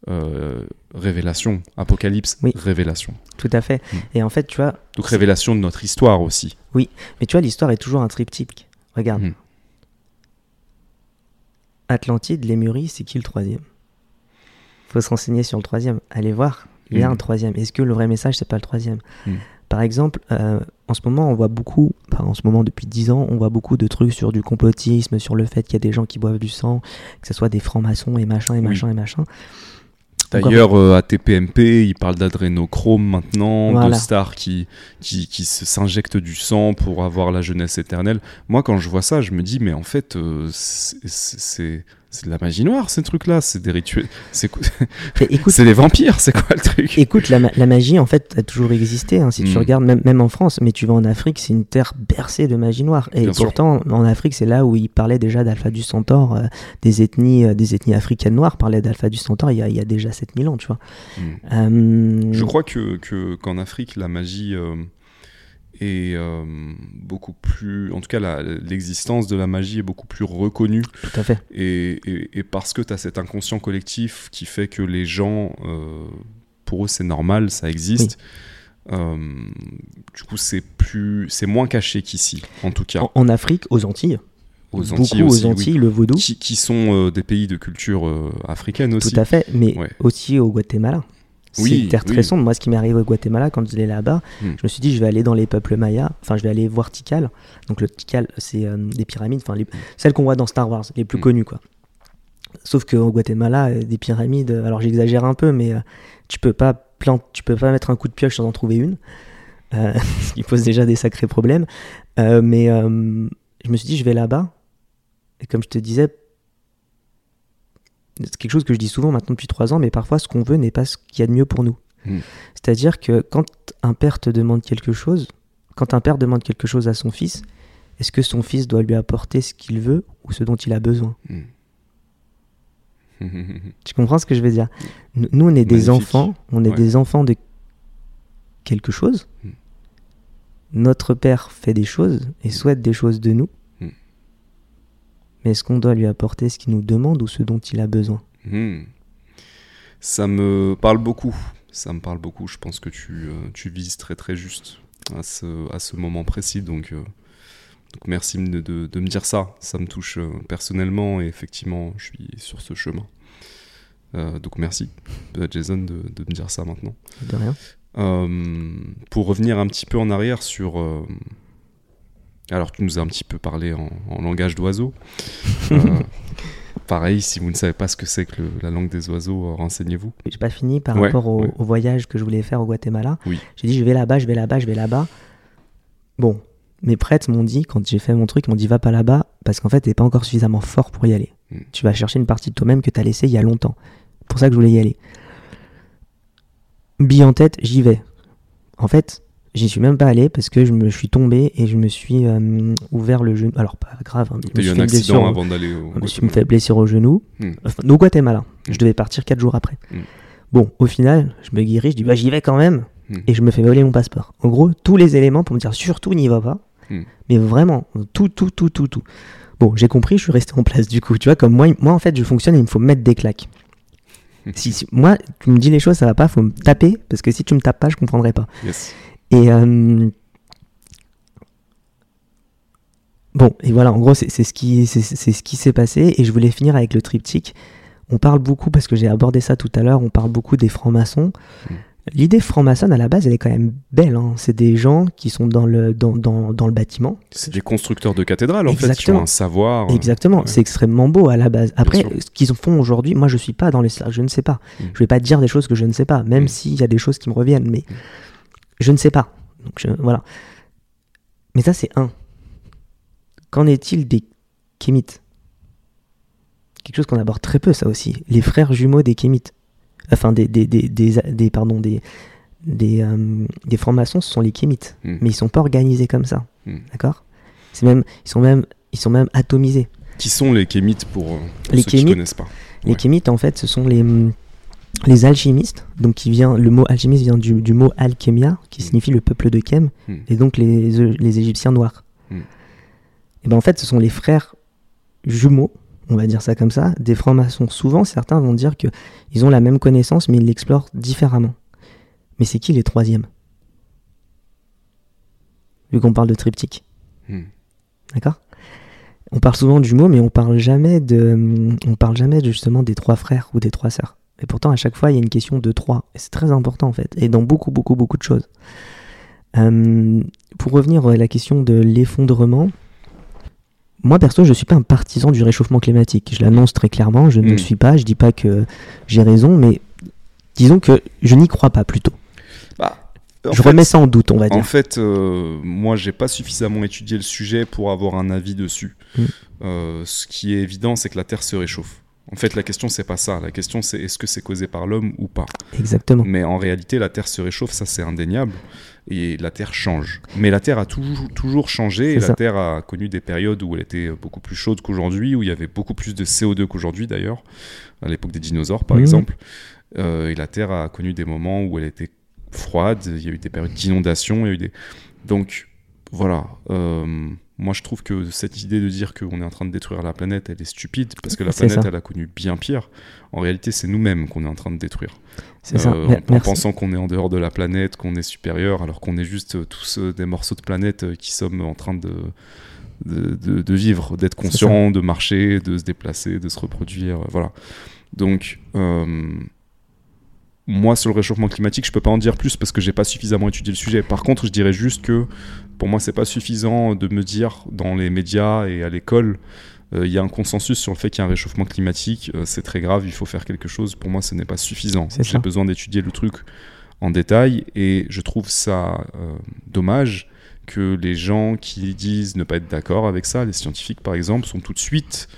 euh, révélation, apocalypse, Oui. révélation. Tout à fait. Mm. Et en fait, tu vois, Donc révélation de notre histoire aussi. mais tu vois, l'histoire est toujours un triptyque. Regarde. Mm. Atlantide, Lémurie, c'est qui le troisième? Faut se renseigner sur le troisième. Allez voir, il y a Mm. un troisième. Est-ce que le vrai message, c'est pas le troisième? Mm. Par exemple, euh, en ce moment, on voit beaucoup, enfin, en ce moment, depuis 10 ans, on voit beaucoup de trucs sur du complotisme, sur le fait qu'il y a des gens qui boivent du sang, que ce soit des francs-maçons et machin et Oui. machin et machin. D'ailleurs, euh, à TPMP, il parle d'adrénochrome maintenant, Voilà. de stars qui, qui, qui s'injectent du sang pour avoir la jeunesse éternelle. Moi, quand je vois ça, je me dis, mais en fait, euh, c'est- c'est de la magie noire, ces trucs-là. C'est des rituels. C'est des vampires, c'est quoi le truc? Écoute, la, ma- la magie, en fait, a toujours existé. hein, si tu Mm. regardes, même, même en France, mais tu vas en Afrique, c'est une terre bercée de magie noire. Et Bien sûr. pourtant, en Afrique, c'est là où ils parlaient déjà d'Alpha du Centaure, euh, des, ethnies, euh, des ethnies africaines noires parlaient d'Alpha du Centaure il y, a, il y a déjà 7000 ans, tu vois. Mm. Euh, Je crois que- qu'en Afrique, la magie est euh, beaucoup plus. En tout cas, l'existence de la magie est beaucoup plus reconnue. Tout à fait. Et, et- et parce que tu as cet inconscient collectif qui fait que les gens, euh, pour eux, c'est normal, ça existe. Euh, du coup, c'est plus, c'est moins caché qu'ici, en tout cas. En, en Afrique, aux Antilles, aux beaucoup Antilles aussi, aux oui. Antilles, le vaudou, qui, qui sont des pays de culture africaine aussi. tout à fait, mais Ouais. aussi au Guatemala. C'est Oui, une terre très oui. sombre. Moi, ce qui m'est arrivé au Guatemala quand j'allais là-bas, Hmm. je me suis dit, je vais aller dans les peuples mayas. Enfin, je vais aller voir Tikal. Donc, le Tikal, c'est euh, des pyramides, enfin, les- celles qu'on voit dans Star Wars, les plus Hmm. connues, quoi. Sauf qu'au Guatemala, euh, des pyramides, euh, alors j'exagère un peu, mais tu peux pas plant- tu peux pas mettre un coup de pioche sans en trouver une. Ce qui pose déjà des sacrés problèmes. Mais je me suis dit, je vais là-bas. Et comme je te disais, c'est quelque chose que je dis souvent maintenant depuis trois ans, mais parfois ce qu'on veut n'est pas ce qu'il y a de mieux pour nous. Mm. C'est-à-dire que quand un père te demande quelque chose, quand un père demande quelque chose à son fils, est-ce que son fils doit lui apporter ce qu'il veut ou ce dont il a besoin? Tu comprends ce que je veux dire? Nous, on est des enfants, on est Ouais. des enfants de quelque chose. Mm. Notre père fait des choses et souhaite des choses de nous. Mais est-ce qu'on doit lui apporter ce qu'il nous demande ou ce dont il a besoin? Hmm. Ça me parle beaucoup. Ça me parle beaucoup. Je pense que tu, euh, tu vises très très juste à ce, à ce moment précis. Donc, euh, donc merci de, de- de me dire ça. Ça me touche euh, personnellement et effectivement, je suis sur ce chemin. Euh, donc merci, Jason, de, de me dire ça maintenant. De rien. Euh, pour revenir un petit peu en arrière sur. Alors, tu nous as un petit peu parlé en, en langage d'oiseau. Euh, pareil, si vous ne savez pas ce que c'est que le- la langue des oiseaux, euh, renseignez-vous. J'ai pas fini par Ouais, rapport au, ouais. au voyage que je voulais faire au Guatemala. Oui. J'ai dit je vais là-bas, je vais là-bas, je vais là-bas. Bon, mes prêtres m'ont dit, quand j'ai fait mon truc, ils m'ont dit va pas là-bas parce qu'en fait t'es pas encore suffisamment fort pour y aller. Mm. Tu vas chercher une partie de toi-même que t'as laissée il y a longtemps. C'est pour ça que je voulais y aller. Bille en tête, j'y vais. En fait, j'y suis même pas allé parce que je me suis tombé et je me suis euh, ouvert le genou. Alors pas grave, hein, je T'as eu un accident au- avant d'aller au. je me suis fait blessure au genou. Hmm. Enfin, au Guatemala. Je Hmm. devais partir 4 jours après. Hmm. Bon, au final, je me guéris, je dis bah j'y vais quand même. Hmm. Et je me fais voler mon passeport. En gros, tous les éléments pour me dire surtout n'y va pas. Hmm. Mais vraiment, tout, tout, tout, tout, tout. Bon, j'ai compris, je suis resté en place du coup. Tu vois, comme moi, moi en fait, je fonctionne, il me faut mettre des claques. si, si- moi, tu me dis les choses, ça va pas, faut me taper, parce que si tu me tapes pas, je comprendrai pas. Yes. Et euh, bon, et voilà, en gros, c'est ce qui c'est ce qui s'est passé. Et je voulais finir avec le triptyque. On parle beaucoup parce que j'ai abordé ça tout à l'heure. On parle beaucoup des francs-maçons. Mm. L'idée franc-maçonne à la base, elle est quand même belle. hein. C'est des gens qui sont dans le dans, dans, dans le bâtiment. C'est des constructeurs de cathédrales en fait, qui ont Exactement. un savoir. Exactement, ouais. c'est extrêmement beau à la base. Après, ce qu'ils font aujourd'hui, moi je suis pas dans les je ne sais pas. Mm. Je vais pas dire des choses que je ne sais pas, même Mm. s'il y a des choses qui me reviennent, mais je ne sais pas. Donc je- voilà. Mais ça c'est un. Qu'en est-il des kémites? Quelque chose qu'on aborde très peu, ça aussi. Les frères jumeaux des kémites. Enfin, des, des, des, des, pardon, des, des, euh, des francs-maçons, ce sont les kémites. Mm. Mais ils sont pas organisés comme ça. Mm. D'accord? C'est même, ils sont même, ils sont même atomisés. Qui sont les kémites pour, euh, pour Les ceux qui kémites, connaissent pas? Les kémites, en fait, ce sont les, hum, les alchimistes. Donc, qui vient, le mot alchimiste vient du, du mot alchemia, qui Mm. signifie le peuple de Kem, Mm. et donc les, les Égyptiens noirs. Mm. Et ben en fait, ce sont les frères jumeaux, on va dire ça comme ça, des francs-maçons. Souvent, certains vont dire que ils ont la même connaissance, mais ils l'explorent différemment. Mais c'est qui les troisièmes? Vu qu'on parle de triptyque. Hmm. D'accord? On parle souvent de jumeaux, mais on parle jamais de, on parle jamais de, justement des trois frères ou des trois sœurs. Et pourtant, à chaque fois, il y a une question de trois. Et c'est très important, en fait. Et dans beaucoup, beaucoup, beaucoup de choses. Euh, pour revenir à la question de l'effondrement, moi, perso, je ne suis pas un partisan du réchauffement climatique. Je l'annonce très clairement. Je ne le suis pas. Je dis pas que j'ai raison, mais disons que je n'y crois pas plutôt. Bah, je fait, remets ça en doute, on va dire. En fait, euh, moi, j'ai pas suffisamment étudié le sujet pour avoir un avis dessus. Mm. Euh, ce qui est évident, c'est que la Terre se réchauffe. En fait, la question, c'est pas ça. La question, c'est est-ce que c'est causé par l'homme ou pas Exactement. Mais en réalité, la Terre se réchauffe, ça c'est indéniable. Et la Terre change. Mais la Terre a toujours, toujours changé. Et la. Terre a connu des périodes où elle était beaucoup plus chaude qu'aujourd'hui, où il y avait beaucoup plus de CO2 qu'aujourd'hui d'ailleurs, à l'époque des dinosaures par Mhm. exemple. Euh, et la Terre a connu des moments où elle était froide, il y a eu des périodes d'inondation, il y a eu des... Donc voilà, euh, moi je trouve que cette idée de dire qu'on est en train de détruire la planète, elle est stupide, parce que la planète, ça. elle a connu bien pire. En réalité, c'est nous-mêmes qu'on est en train de détruire. C'est ça. Euh, Mais- en, pensant qu'on est en dehors de la planète, qu'on est supérieur, alors qu'on est juste euh, tous euh, des morceaux de planète euh, qui sommes en train de, de, de- de vivre, d'être conscients, de marcher, de se déplacer, de se reproduire. voilà. Donc, euh, moi, sur le réchauffement climatique, je peux pas en dire plus parce que j'ai pas suffisamment étudié le sujet. Par contre, je dirais juste que pour moi, c'est pas suffisant de me dire dans les médias et à l'école, euh, il y a un consensus sur le fait qu'il y a un réchauffement climatique, euh, c'est très grave, il faut faire quelque chose. Pour moi, ce n'est pas suffisant. J'ai besoin d'étudier le truc en détail et je trouve ça euh, dommage que les gens qui disent ne pas être d'accord avec ça, les scientifiques par exemple, sont tout de suite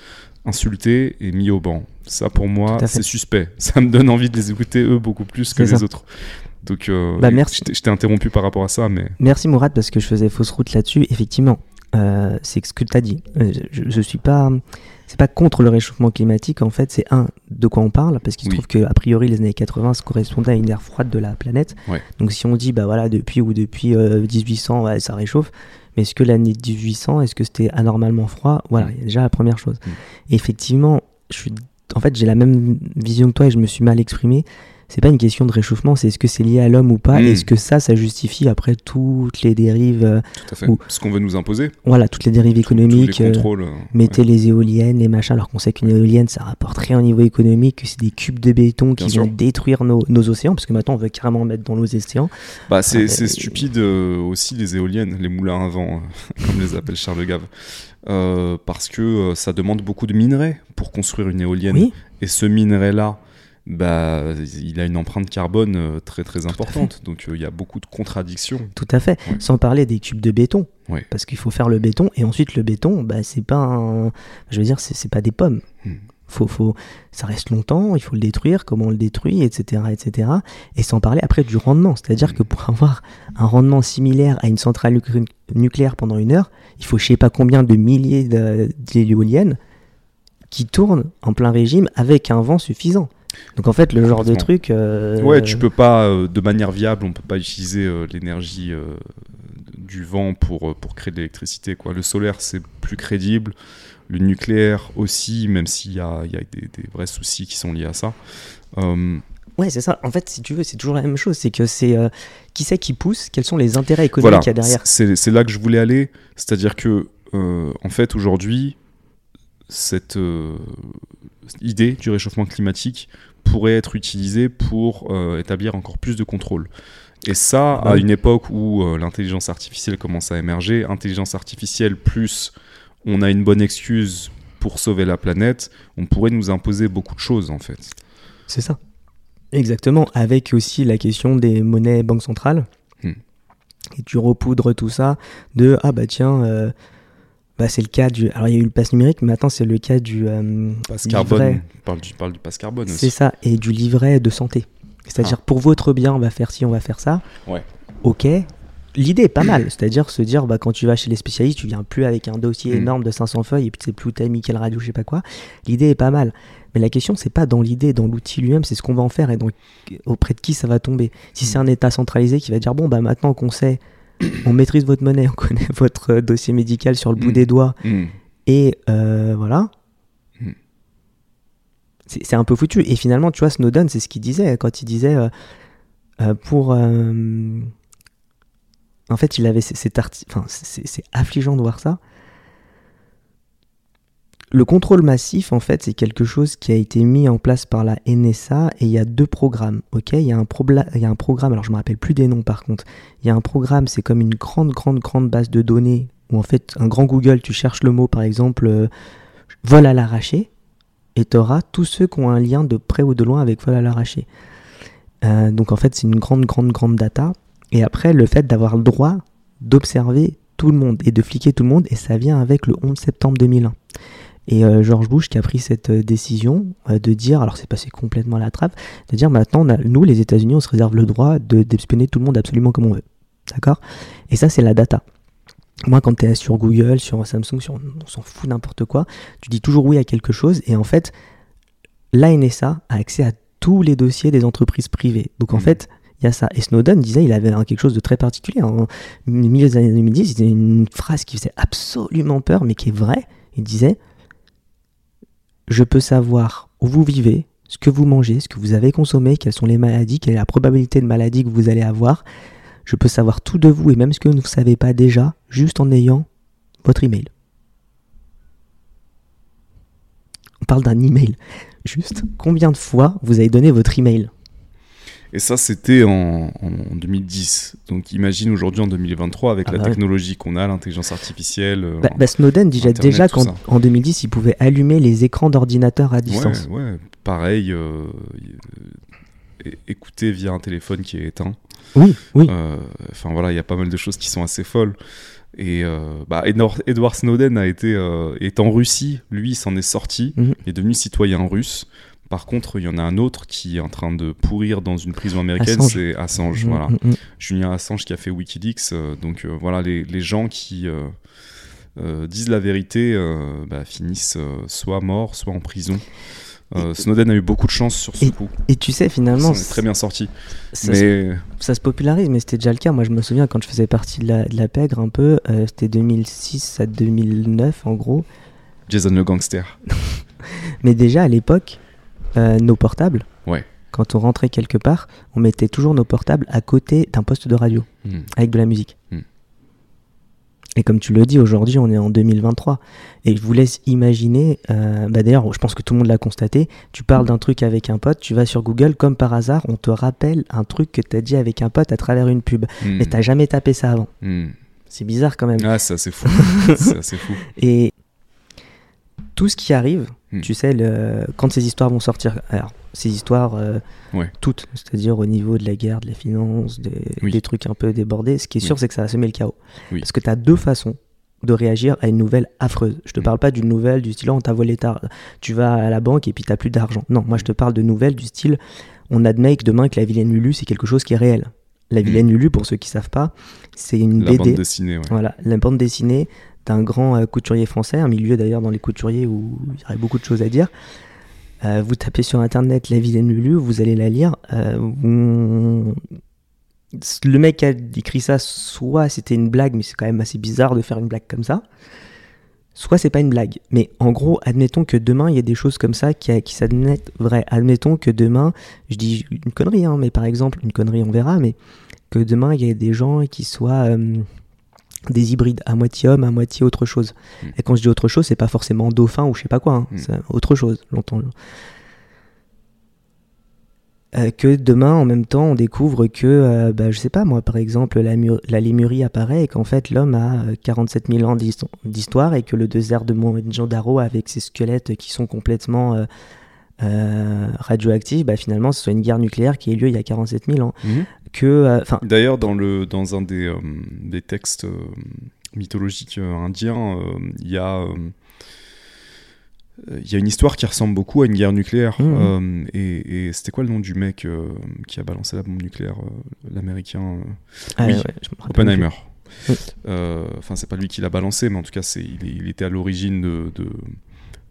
insultés et mis au banc. Ça pour moi, c'est suspect. Ça me donne envie de les écouter eux beaucoup plus que les ça. autres. Donc, euh, Bah, merci. je t'ai- interrompu par rapport à ça, mais Merci Mourad parce que je faisais fausse route là-dessus. Effectivement, euh, c'est ce que tu as dit. Euh, je, je suis pas, c'est pas contre le réchauffement climatique. En fait, c'est un de quoi on parle parce qu'il se Oui. trouve que a priori les années 80 ça correspondait à une ère froide de la planète. Ouais. Donc si on dit bah voilà depuis ou depuis euh, 1800 ouais, ça réchauffe, mais est-ce que l'année 1800 est-ce que c'était anormalement froid? Voilà, il y a déjà la première chose. Mm. Effectivement, je suis, en fait j'ai la même vision que toi et je me suis mal exprimé. C'est pas une question de réchauffement, c'est est-ce que c'est lié à l'homme ou pas Mm. Est-ce que ça, ça justifie après toutes les dérives, euh, tout à fait. Ou- Ce qu'on veut nous imposer, voilà, toutes les dérives économiques. les euh, contrôles. euh, mettez les éoliennes, les machins, alors qu'on sait qu'une éolienne, ça rapporte rien au niveau économique, que c'est des cubes de béton qui Bien vont sûr. détruire nos, nos océans, parce que maintenant on veut carrément mettre dans nos océans. Bah, c'est stupide aussi les éoliennes, les moulins à vent, comme les appelle Charles Gave. Euh, parce que euh, ça demande beaucoup de minerais pour construire une éolienne. Oui, Et ce minerai-là, bah, il a une empreinte carbone euh, très très importante. Donc euh, il y a beaucoup de contradictions. tout à fait. Ouais. Sans parler des cubes de béton. Ouais. Parce qu'il faut faire le béton, et ensuite le béton, bah, c'est pas un... Je veux dire, c'est c'est pas des pommes. Hmm. Faut, faut, ça reste longtemps, il faut le détruire, comment on le détruit, etc., etc. Et sans parler après du rendement, c'est-à-dire que pour avoir un rendement similaire à une centrale nuclé- nucléaire pendant une heure, il faut je sais pas combien de milliers d'éoliennes qui tournent en plein régime avec un vent suffisant. Donc en fait, le genre de truc. euh, Ouais, tu peux pas, euh, de manière viable, on peut pas utiliser euh, l'énergie du vent pour, euh, pour créer de l'électricité. quoi. Le solaire, c'est plus crédible. Le nucléaire aussi, même s'il y a, il y a des, des vrais soucis qui sont liés à ça. Euh, Ouais, c'est ça. En fait, si tu veux, c'est toujours la même chose. C'est que c'est euh, qui c'est qui pousse, quels sont les intérêts économiques voilà, qu'il y a derrière? c'est là que je voulais aller. C'est-à-dire que, euh, en fait, aujourd'hui, cette euh, idée du réchauffement climatique pourrait être utilisée pour établir encore plus de contrôle. Et ça, Bah à une époque où euh, l'intelligence artificielle commence à émerger, intelligence artificielle plus on a une bonne excuse pour sauver la planète, on pourrait nous imposer beaucoup de choses en fait. C'est ça. Exactement. Avec aussi la question des monnaies banque centrale. Hmm. Et tu repoudres tout ça de ah bah tiens, euh, bah c'est le cas du. Alors il y a eu le pass numérique, mais maintenant c'est le cas du. euh, Passe livret. carbone, on parle du, parle du passe carbone C'est aussi. ça, et du livret de santé. C'est-à-dire pour votre bien, on va faire ci, on va faire ça. Ouais. Ok. L'idée est pas mal, c'est-à-dire se dire bah, quand tu vas chez les spécialistes, tu viens plus avec un dossier Mm. énorme de 500 feuilles et puis tu sais plus où t'as mis quelle radio, je sais pas quoi. L'idée est pas mal. Mais la question, c'est pas dans l'idée, dans l'outil lui-même, c'est ce qu'on va en faire et donc auprès de qui ça va tomber. Si c'est un État centralisé qui va dire bon, bah maintenant qu'on sait, on maîtrise votre monnaie, on connaît votre dossier médical sur le bout Mm. des doigts et euh, voilà. C'est un peu foutu. Et finalement, tu vois, Snowden, c'est ce qu'il disait quand il disait euh, euh, pour. euh, en fait, il avait cet arti- Enfin, c'est affligeant de voir ça. Le contrôle massif, en fait, c'est quelque chose qui a été mis en place par la NSA et il y a deux programmes. Ok, il y a un, il y a un programme. Alors, je me rappelle plus des noms par contre. Il y a un programme, c'est comme une grande, grande, grande base de données où en fait, un grand Google, tu cherches le mot, par exemple, euh, vol à l'arraché, et auras tous ceux qui ont un lien de près ou de loin avec à l'arraché. Euh, donc en fait, c'est une grande, grande, grande data. Et après, le fait d'avoir le droit d'observer tout le monde et de fliquer tout le monde, et ça vient avec le 11 septembre 2001. Et euh, George Bush qui a pris cette euh, décision euh, de dire, alors c'est passé complètement à la trappe, de dire maintenant, a- nous, les États-Unis, on se réserve le droit de d'espionner tout le monde absolument comme on veut. D'accord? Et ça, c'est la data. Moi, quand tu es sur Google, sur Samsung, sur, on s'en fout n'importe quoi, tu dis toujours oui à quelque chose, et en fait, la NSA a accès à tous les dossiers des entreprises privées. Donc en Mhm. fait, il y a ça. Et Snowden disait, il avait quelque chose de très particulier. En milieu des années 2010, il disait une phrase qui faisait absolument peur, mais qui est vraie. Il disait Je peux savoir où vous vivez, ce que vous mangez, ce que vous avez consommé, quelles sont les maladies, quelle est la probabilité de maladie que vous allez avoir. Je peux savoir tout de vous et même ce que vous ne savez pas déjà, juste en ayant votre email. On parle d'un email. Juste combien de fois vous avez donné votre email? Et ça, c'était en, en 2010. Donc imagine aujourd'hui en 2023 avec Ah la bah ouais. technologie qu'on a, l'intelligence artificielle. euh, Bah, bah, Snowden disait déjà qu'en 2010, il pouvait allumer les écrans d'ordinateur à distance. Ouais, ouais, pareil. euh, écouter via un téléphone qui est éteint. Oui, oui. Euh, Enfin voilà, il y a pas mal de choses qui sont assez folles. Et euh, bah, Edward, Snowden a été euh, est en Russie. Lui, il s'en est sorti. Mhm. Il est devenu citoyen russe. Par contre, il y en a un autre qui est en train de pourrir dans une prison américaine, c'est Assange. Mm, Voilà. mm. Julien Assange qui a fait Wikileaks. euh, donc voilà, les, les gens qui disent la vérité bah, finissent soit morts, soit en prison. Euh, Snowden a eu beaucoup de chance sur ce coup. Et tu sais, finalement, s'en est très bien sorti. ça, Mais ça se popularise, mais c'était déjà le cas. Moi, je me souviens quand je faisais partie de la, de la pègre un peu, euh, c'était 2006 à 2009 en gros. Jason le gangster. Mais déjà à l'époque, euh, nos portables, Ouais. quand on rentrait quelque part, on mettait toujours nos portables à côté d'un poste de radio Hmm. avec de la musique. Hmm. Et comme tu le dis, aujourd'hui, on est en 2023. Et je vous laisse imaginer, euh, bah d'ailleurs, je pense que tout le monde l'a constaté, tu parles d'un truc avec un pote, tu vas sur Google, comme par hasard, on te rappelle un truc que tu as dit avec un pote à travers une pub. Hmm. Mais t'as jamais tapé ça avant. Hmm. C'est bizarre quand même. Ah, c'est fou. c'est assez fou. Et tout ce qui arrive, Hmm. tu sais, le- quand ces histoires vont sortir, alors ces histoires, euh, Ouais. toutes, c'est-à-dire au niveau de la guerre, de la finance, des, Oui. des trucs un peu débordés, ce qui est sûr, Oui. c'est que ça va semer le chaos. Oui. Parce que tu as deux façons de réagir à une nouvelle affreuse. Je te Hmm. parle pas d'une nouvelle du style, oh, on t'a volé ta... Tu vas à la banque et puis t'as plus d'argent. Non, moi je te parle de nouvelles du style, on admet que demain que la vilaine Lulu, c'est quelque chose qui est réel. La vilaine Lulu, pour ceux qui savent pas, c'est une. La BD. bande dessinée, ouais. Voilà, la bande dessinée d'un grand euh, couturier français, un milieu d'ailleurs dans les couturiers où il y aurait beaucoup de choses à dire. Euh, vous tapez sur internet La vilaine Lulu, vous allez la lire. Euh, Le mec a écrit ça, soit c'était une blague, mais c'est quand même assez bizarre de faire une blague comme ça. Soit c'est pas une blague. Mais en gros, admettons que demain il y a des choses comme ça qui, qui s'admettent vraies. Admettons que demain, je dis une connerie, hein, mais par exemple, une connerie on verra, mais que demain il y ait des gens qui soient euh, des hybrides, à moitié homme, à moitié autre chose. Mm. Et quand je dis autre chose, c'est pas forcément dauphin ou je sais pas quoi, hein, Mm. c'est autre chose, longtemps. Euh, que demain, en même temps, on découvre que, euh, bah, je sais pas moi, par exemple, la, mu- la lémurie apparaît et qu'en fait l'homme a euh, 47 000 ans d'hist- d'histoire et que le désert de Mohenjo-Daro avec ses squelettes qui sont complètement euh, euh, radioactifs, bah, finalement, ce soit une guerre nucléaire qui a eu lieu il y a 47 000 ans. Mhm. Que, euh, enfin, D'ailleurs, dans, le, dans un des, euh, des textes euh, mythologiques indiens, il y a. il y a une histoire qui ressemble beaucoup à une guerre nucléaire. Euh, et et c'était quoi le nom du mec euh, qui a balancé la bombe nucléaire euh, L'américain ah, oui, ouais, Oppenheimer. Oui. Enfin, c'est pas lui qui l'a balancé, mais en tout cas, c'est, il, était à l'origine de, de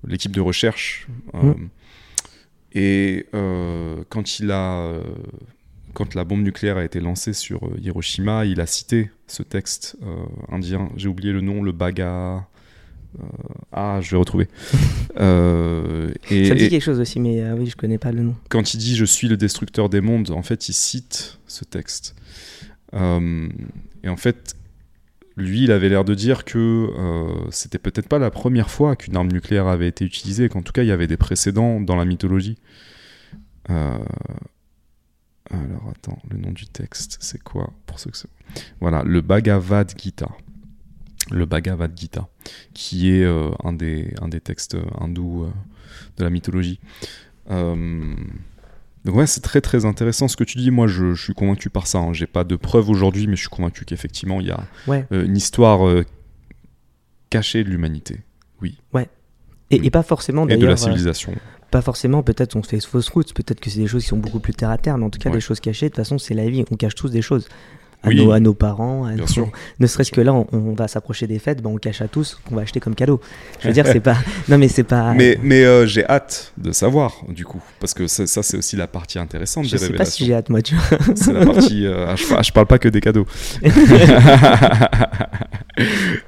l'équipe de recherche. Euh, Mm. Et quand il a, quand la bombe nucléaire a été lancée sur euh, Hiroshima, il a cité ce texte euh, indien. J'ai oublié le nom, le Baga. euh, ah, je vais retrouver. Et, Ça me dit et quelque chose aussi, mais oui, je connais pas le nom. quand il dit je suis le destructeur des mondes, en fait, il cite ce texte. Et en fait, lui, il avait l'air de dire que euh, c'était peut-être pas la première fois qu'une arme nucléaire avait été utilisée, qu'en tout cas, il y avait des précédents dans la mythologie. Euh, Alors, attends, le nom du texte, c'est quoi pour ceux que Voilà, le Bhagavad Gita. Le Bhagavad Gita, qui est euh, un, des, un des textes hindous euh, de la mythologie. Euh, donc ouais, c'est très très intéressant ce que tu dis. Moi, je, je suis convaincu par ça. hein. J'ai pas de preuves aujourd'hui, mais je suis convaincu qu'effectivement, il y a Ouais. euh, une histoire euh, cachée de l'humanité Et, et pas forcément et de la euh, civilisation. Pas forcément, peut-être on se fait fausse route, peut-être que c'est des choses qui sont beaucoup plus terre à terre, mais en tout cas Ouais. des choses cachées. De toute façon, c'est la vie, on cache tous des choses. À, Oui. nos, à nos parents, à Bien nos- sûr. ne serait-ce que là, on, on va s'approcher des fêtes, ben on cache à tous qu'on va acheter comme cadeau. Je veux dire, c'est pas. Non, mais c'est pas. Mais, mais euh, j'ai hâte de savoir, du coup, parce que ça, c'est aussi la partie intéressante je des sais pas si j'ai hâte, moi, tu vois. C'est la partie. euh, ah, je, je parle pas que des cadeaux.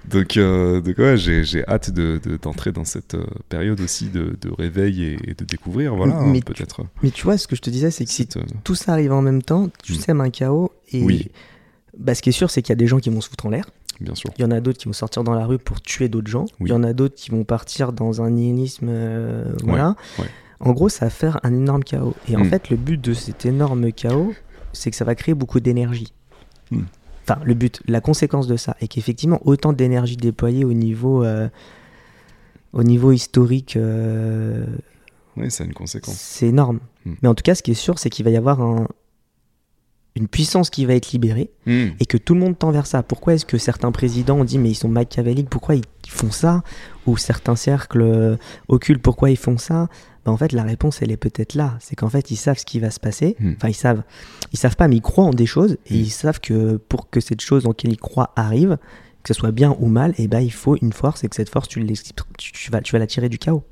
donc, euh, donc ouais, j'ai, j'ai hâte de, de- d'entrer dans cette euh, période aussi de, de réveil et, et de découvrir, voilà, Mais hein, peut-être. Mais tu vois, ce que je te disais, c'est que si tout ça arrive en même temps, tu Mm. sèmes un chaos. Et Oui. bah, ce qui est sûr, c'est qu'il y a des gens qui vont se foutre en l'air. bien sûr. Il y en a d'autres qui vont sortir dans la rue pour tuer d'autres gens. Oui. Il y en a d'autres qui vont partir dans un nihilisme. euh, voilà. ouais. En gros, ça va faire un énorme chaos. Et en Mm. fait, le but de cet énorme chaos, c'est que ça va créer beaucoup d'énergie. Mm. Enfin, le but, la conséquence de ça, est qu'effectivement, autant d'énergie déployée au niveau, euh, au niveau historique, euh, Oui, ça a une conséquence. c'est énorme. Mm. Mais en tout cas, ce qui est sûr, c'est qu'il va y avoir un- une puissance qui va être libérée Hmm. et que tout le monde tend vers ça. Pourquoi est-ce que certains présidents ont dit mais ils sont machiavéliques, pourquoi ils font ça? Ou certains cercles euh, occultes, pourquoi ils font ça? Ben, En fait, la réponse, elle est peut-être là. C'est qu'en fait, ils savent ce qui va se passer. Hmm. Enfin, ils savent. Ils savent pas, mais ils croient en des choses et Hmm. ils savent que pour que cette chose en laquelle ils croient arrive, que ce soit bien ou mal, et ben, il faut une force et que cette force, tu, l'ex- tu, tu vas, tu vas la tirer du chaos.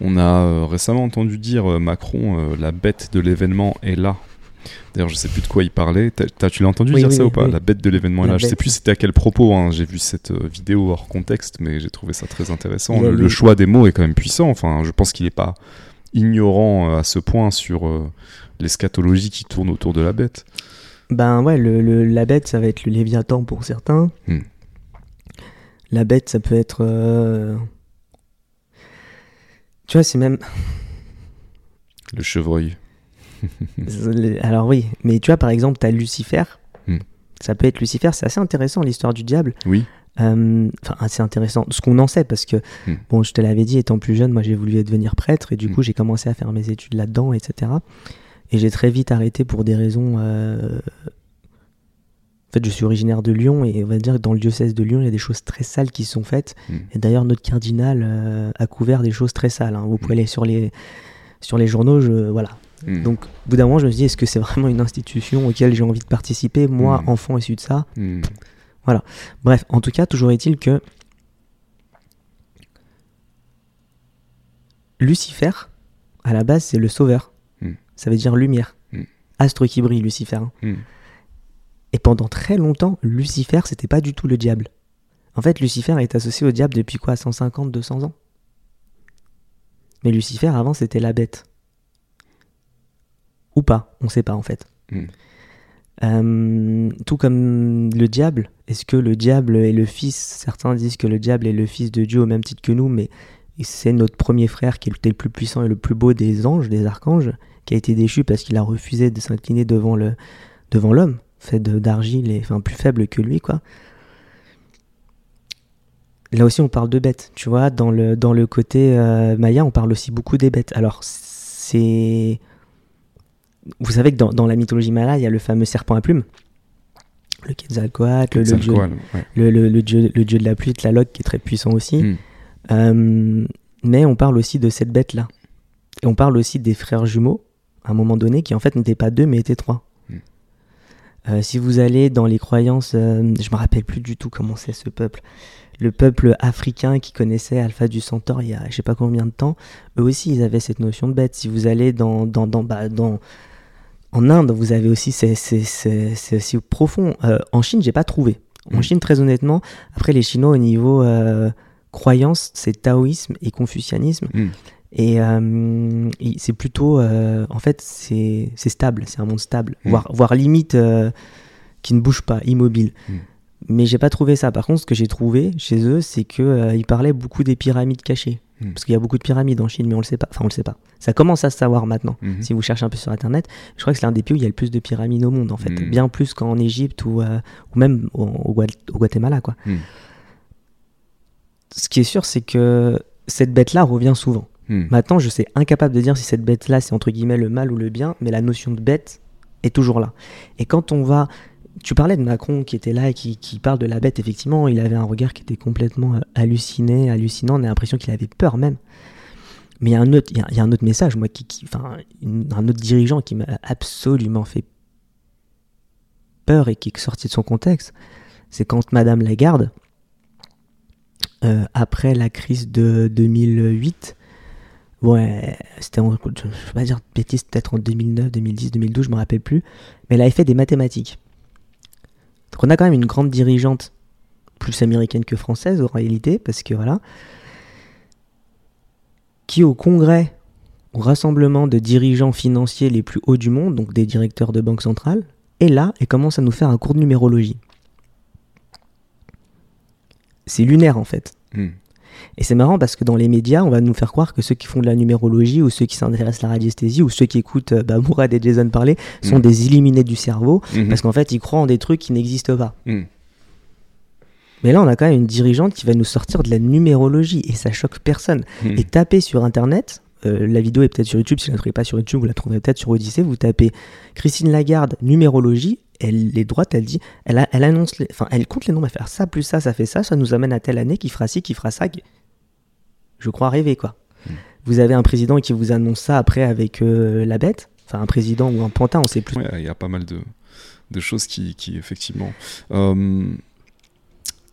On a euh, récemment entendu dire euh, Macron, euh, la bête de l'événement est là. D'ailleurs, je sais plus de quoi il parlait. T'as- tu l'as entendu Oui, dire oui, ça oui, ou pas. La bête de l'événement là. Je sais plus c'était à quel propos. hein. J'ai vu cette euh, vidéo hors contexte, mais j'ai trouvé ça très intéressant. Le, choix des mots est quand même puissant. Enfin, je pense qu'il n'est pas ignorant euh, à ce point sur euh, l'eschatologie qui tourne autour de la bête. Ben ouais, le, le- la bête, ça va être le Léviathan pour certains. Hmm. La bête, ça peut être. euh, Tu vois, c'est même. Le chevreuil. Alors oui, mais tu vois, par exemple, t'as Lucifer. Hmm. Ça peut être Lucifer, c'est assez intéressant l'histoire du diable. Oui. Euh, Enfin, assez intéressant. Ce qu'on en sait, parce que, Hmm. bon, je te l'avais dit, étant plus jeune, moi j'ai voulu devenir prêtre et du Hmm. coup j'ai commencé à faire mes études là-dedans, etc. Et j'ai très vite arrêté pour des raisons. euh, En fait, je suis originaire de Lyon et on va dire que dans le diocèse de Lyon, il y a des choses très sales qui sont faites. Et d'ailleurs, notre cardinal euh, a couvert des choses très sales. hein. Vous pouvez aller sur les, sur les journaux, je, voilà. Hmm. Donc, au bout d'un moment, je me suis dit, est-ce que c'est vraiment une institution auquel j'ai envie de participer, moi, Hmm. enfant issu de ça? Hmm. Bref, en tout cas, toujours est-il que Lucifer, à la base, c'est le sauveur. Ça veut dire lumière. Astre qui brille, Lucifer. hein. Et pendant très longtemps, Lucifer, c'était pas du tout le diable. En fait, Lucifer est associé au diable depuis quoi? 150, 200 ans? Mais Lucifer, avant, c'était la bête. Ou pas, on sait pas en fait. Hmm. Euh, tout comme le diable, est-ce que le diable est le fils? Certains disent que le diable est le fils de Dieu au même titre que nous, mais c'est notre premier frère qui était le plus puissant et le plus beau des anges, des archanges, qui a été déchu parce qu'il a refusé de s'incliner devant le devant l'homme, fait d'argile et enfin plus faible que lui, quoi. Là aussi, on parle de bêtes, tu vois. Dans le, dans le côté euh, maya, on parle aussi beaucoup des bêtes. Alors, c'est. Vous savez que dans, dans la mythologie maya, il y a le fameux serpent à plumes. Le Quetzalcoatl, le, le dieu, ouais. le, dieu, le dieu de la pluie, Tlaloc, qui est très puissant aussi. Hmm. Euh, mais on parle aussi de cette bête-là. Et on parle aussi des frères jumeaux, à un moment donné, qui en fait n'étaient pas deux, mais étaient trois. Hmm. Euh, si vous allez dans les croyances, euh, je me rappelle plus du tout comment c'est ce peuple, le peuple africain qui connaissait Alpha du Centaure il y a je sais pas combien de temps, eux aussi ils avaient cette notion de bête. Si vous allez dans, dans, dans, bah, dans en Inde, vous avez aussi c'est aussi profond. Euh, en Chine, j'ai pas trouvé. En Mm. Chine, très honnêtement, après les Chinois au niveau euh, croyance, c'est taoïsme et confucianisme. Et euh, il- c'est plutôt, euh, en fait, c'est stable, c'est un monde stable, Mm. voire, voire limite qui ne bouge pas, immobile. Mm. Mais j'ai pas trouvé ça. Par contre, ce que j'ai trouvé chez eux, c'est que euh, ils parlaient beaucoup des pyramides cachées, Mm. parce qu'il y a beaucoup de pyramides en Chine, mais on le sait pas. Enfin, on le sait pas. Ça commence à se savoir maintenant. Mhm. Si vous cherchez un peu sur internet, je crois que c'est l'un des pays où il y a le plus de pyramides au monde, en fait, Mm. bien plus qu'en Égypte ou, euh, ou même au, au Gua- au Guatemala, quoi. Ce qui est sûr, c'est que cette bête-là revient souvent. Hmm. Maintenant, je suis incapable de dire si cette bête-là, c'est entre guillemets le mal ou le bien, mais la notion de bête est toujours là. Et quand on va. Tu parlais de Macron qui était là et qui, qui parle de la bête, effectivement, il avait un regard qui était complètement euh, halluciné, hallucinant, on a l'impression qu'il avait peur même. Mais il y a un autre, il y a- un autre message, moi, qui, enfin, un autre dirigeant qui m'a absolument fait peur et qui est sorti de son contexte, c'est quand Madame Lagarde, euh, après la crise de 2008, ouais, c'était en, je vais pas dire de peut-être en 2009, 2010, 2012, je me rappelle plus, mais elle avait fait des mathématiques. Donc on a quand même une grande dirigeante, plus américaine que française en réalité, parce que voilà, qui au congrès, au rassemblement de dirigeants financiers les plus hauts du monde, donc des directeurs de banque centrale, est là et commence à nous faire un cours de numérologie. C'est lunaire en fait. Hmm. Et c'est marrant parce que dans les médias, on va nous faire croire que ceux qui font de la numérologie ou ceux qui s'intéressent à la radiesthésie ou ceux qui écoutent euh, bah, Mourad et Jason parler sont Mm. des illuminés du cerveau Mhm. parce qu'en fait, ils croient en des trucs qui n'existent pas. Mm. Mais là, on a quand même une dirigeante qui va nous sortir de la numérologie et ça choque personne. Mm. Et tapez sur internet, euh, la vidéo est peut-être sur YouTube, si vous ne la trouvez pas sur YouTube, vous la trouverez peut-être sur Odyssée, vous tapez Christine Lagarde, numérologie, elle est droite, elle dit, elle, a- elle annonce, les- enfin, elle compte les nombres, elle fait ça plus ça, ça fait ça, ça nous amène à telle année, qui fera ci, qui fera ça. qui- Je crois rêver, quoi. Mm. Vous avez un président qui vous annonce ça après avec euh, la bête, enfin un président ou un pantin, on sait plus. Ouais, il y a pas mal de, de choses qui, qui effectivement. euh,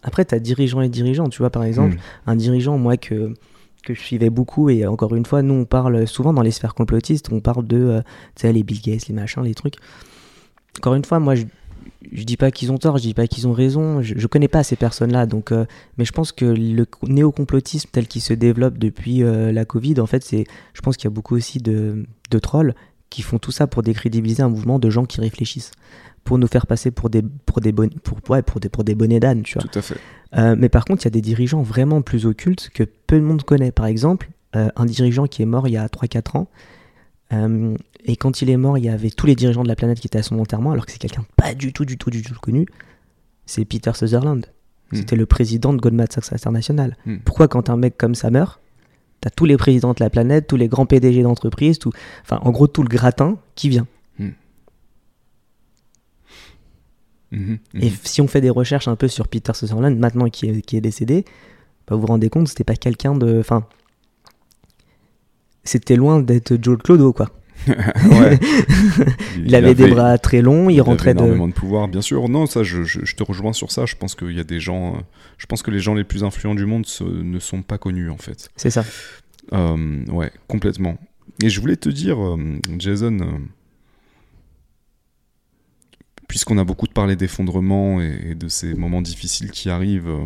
Après, tu as dirigeant et dirigeant, tu vois, par exemple, mm. un dirigeant, moi, que, que je suivais beaucoup, et encore une fois, nous, on parle souvent dans les sphères complotistes, on parle de, euh, tu sais, les Bill Gates, les machins, les trucs. Encore une fois, moi, je, je dis pas qu'ils ont tort, je dis pas qu'ils ont raison, je, je connais pas ces personnes-là, donc, euh, mais je pense que le co- néocomplotisme tel qu'il se développe depuis euh, la Covid, en fait, c'est, je pense qu'il y a beaucoup aussi de, de trolls qui font tout ça pour décrédibiliser un mouvement de gens qui réfléchissent, pour nous faire passer pour des, pour des, bonnes, pour, ouais, pour des, pour des bonnets d'âne, tu vois. Tout à fait. Euh, mais par contre, il y a des dirigeants vraiment plus occultes que peu de monde connaît. Par exemple, euh, un dirigeant qui est mort il y a 3-4 ans, euh, et quand il est mort, il y avait tous les dirigeants de la planète qui étaient à son enterrement, alors que c'est quelqu'un pas du tout, du tout, du tout connu. C'est Peter Sutherland. Hmm. C'était le président de Goldman Sachs International. Hmm. Pourquoi, quand un mec comme ça meurt, t'as tous les présidents de la planète, tous les grands PDG d'entreprise, tout, enfin, en gros, tout le gratin qui vient. Mhm, mhm. Et si on fait des recherches un peu sur Peter Sutherland, maintenant qui est, qui est décédé, bah, vous vous rendez compte, c'était pas quelqu'un de. Enfin. C'était loin d'être Joe Clodo, quoi. Ouais. Il, avait, des bras très longs, il, rentrait avait énormément de pouvoir, bien sûr. Non, ça, je, je- je te rejoins sur ça. Je pense qu'il y a des gens. euh, Je pense que les gens les plus influents du monde se- ne sont pas connus, en fait. C'est ça. Euh, ouais, complètement. Et je voulais te dire, euh, Jason, euh, puisqu'on a beaucoup parlé d'effondrement et, et de ces moments difficiles qui arrivent, euh,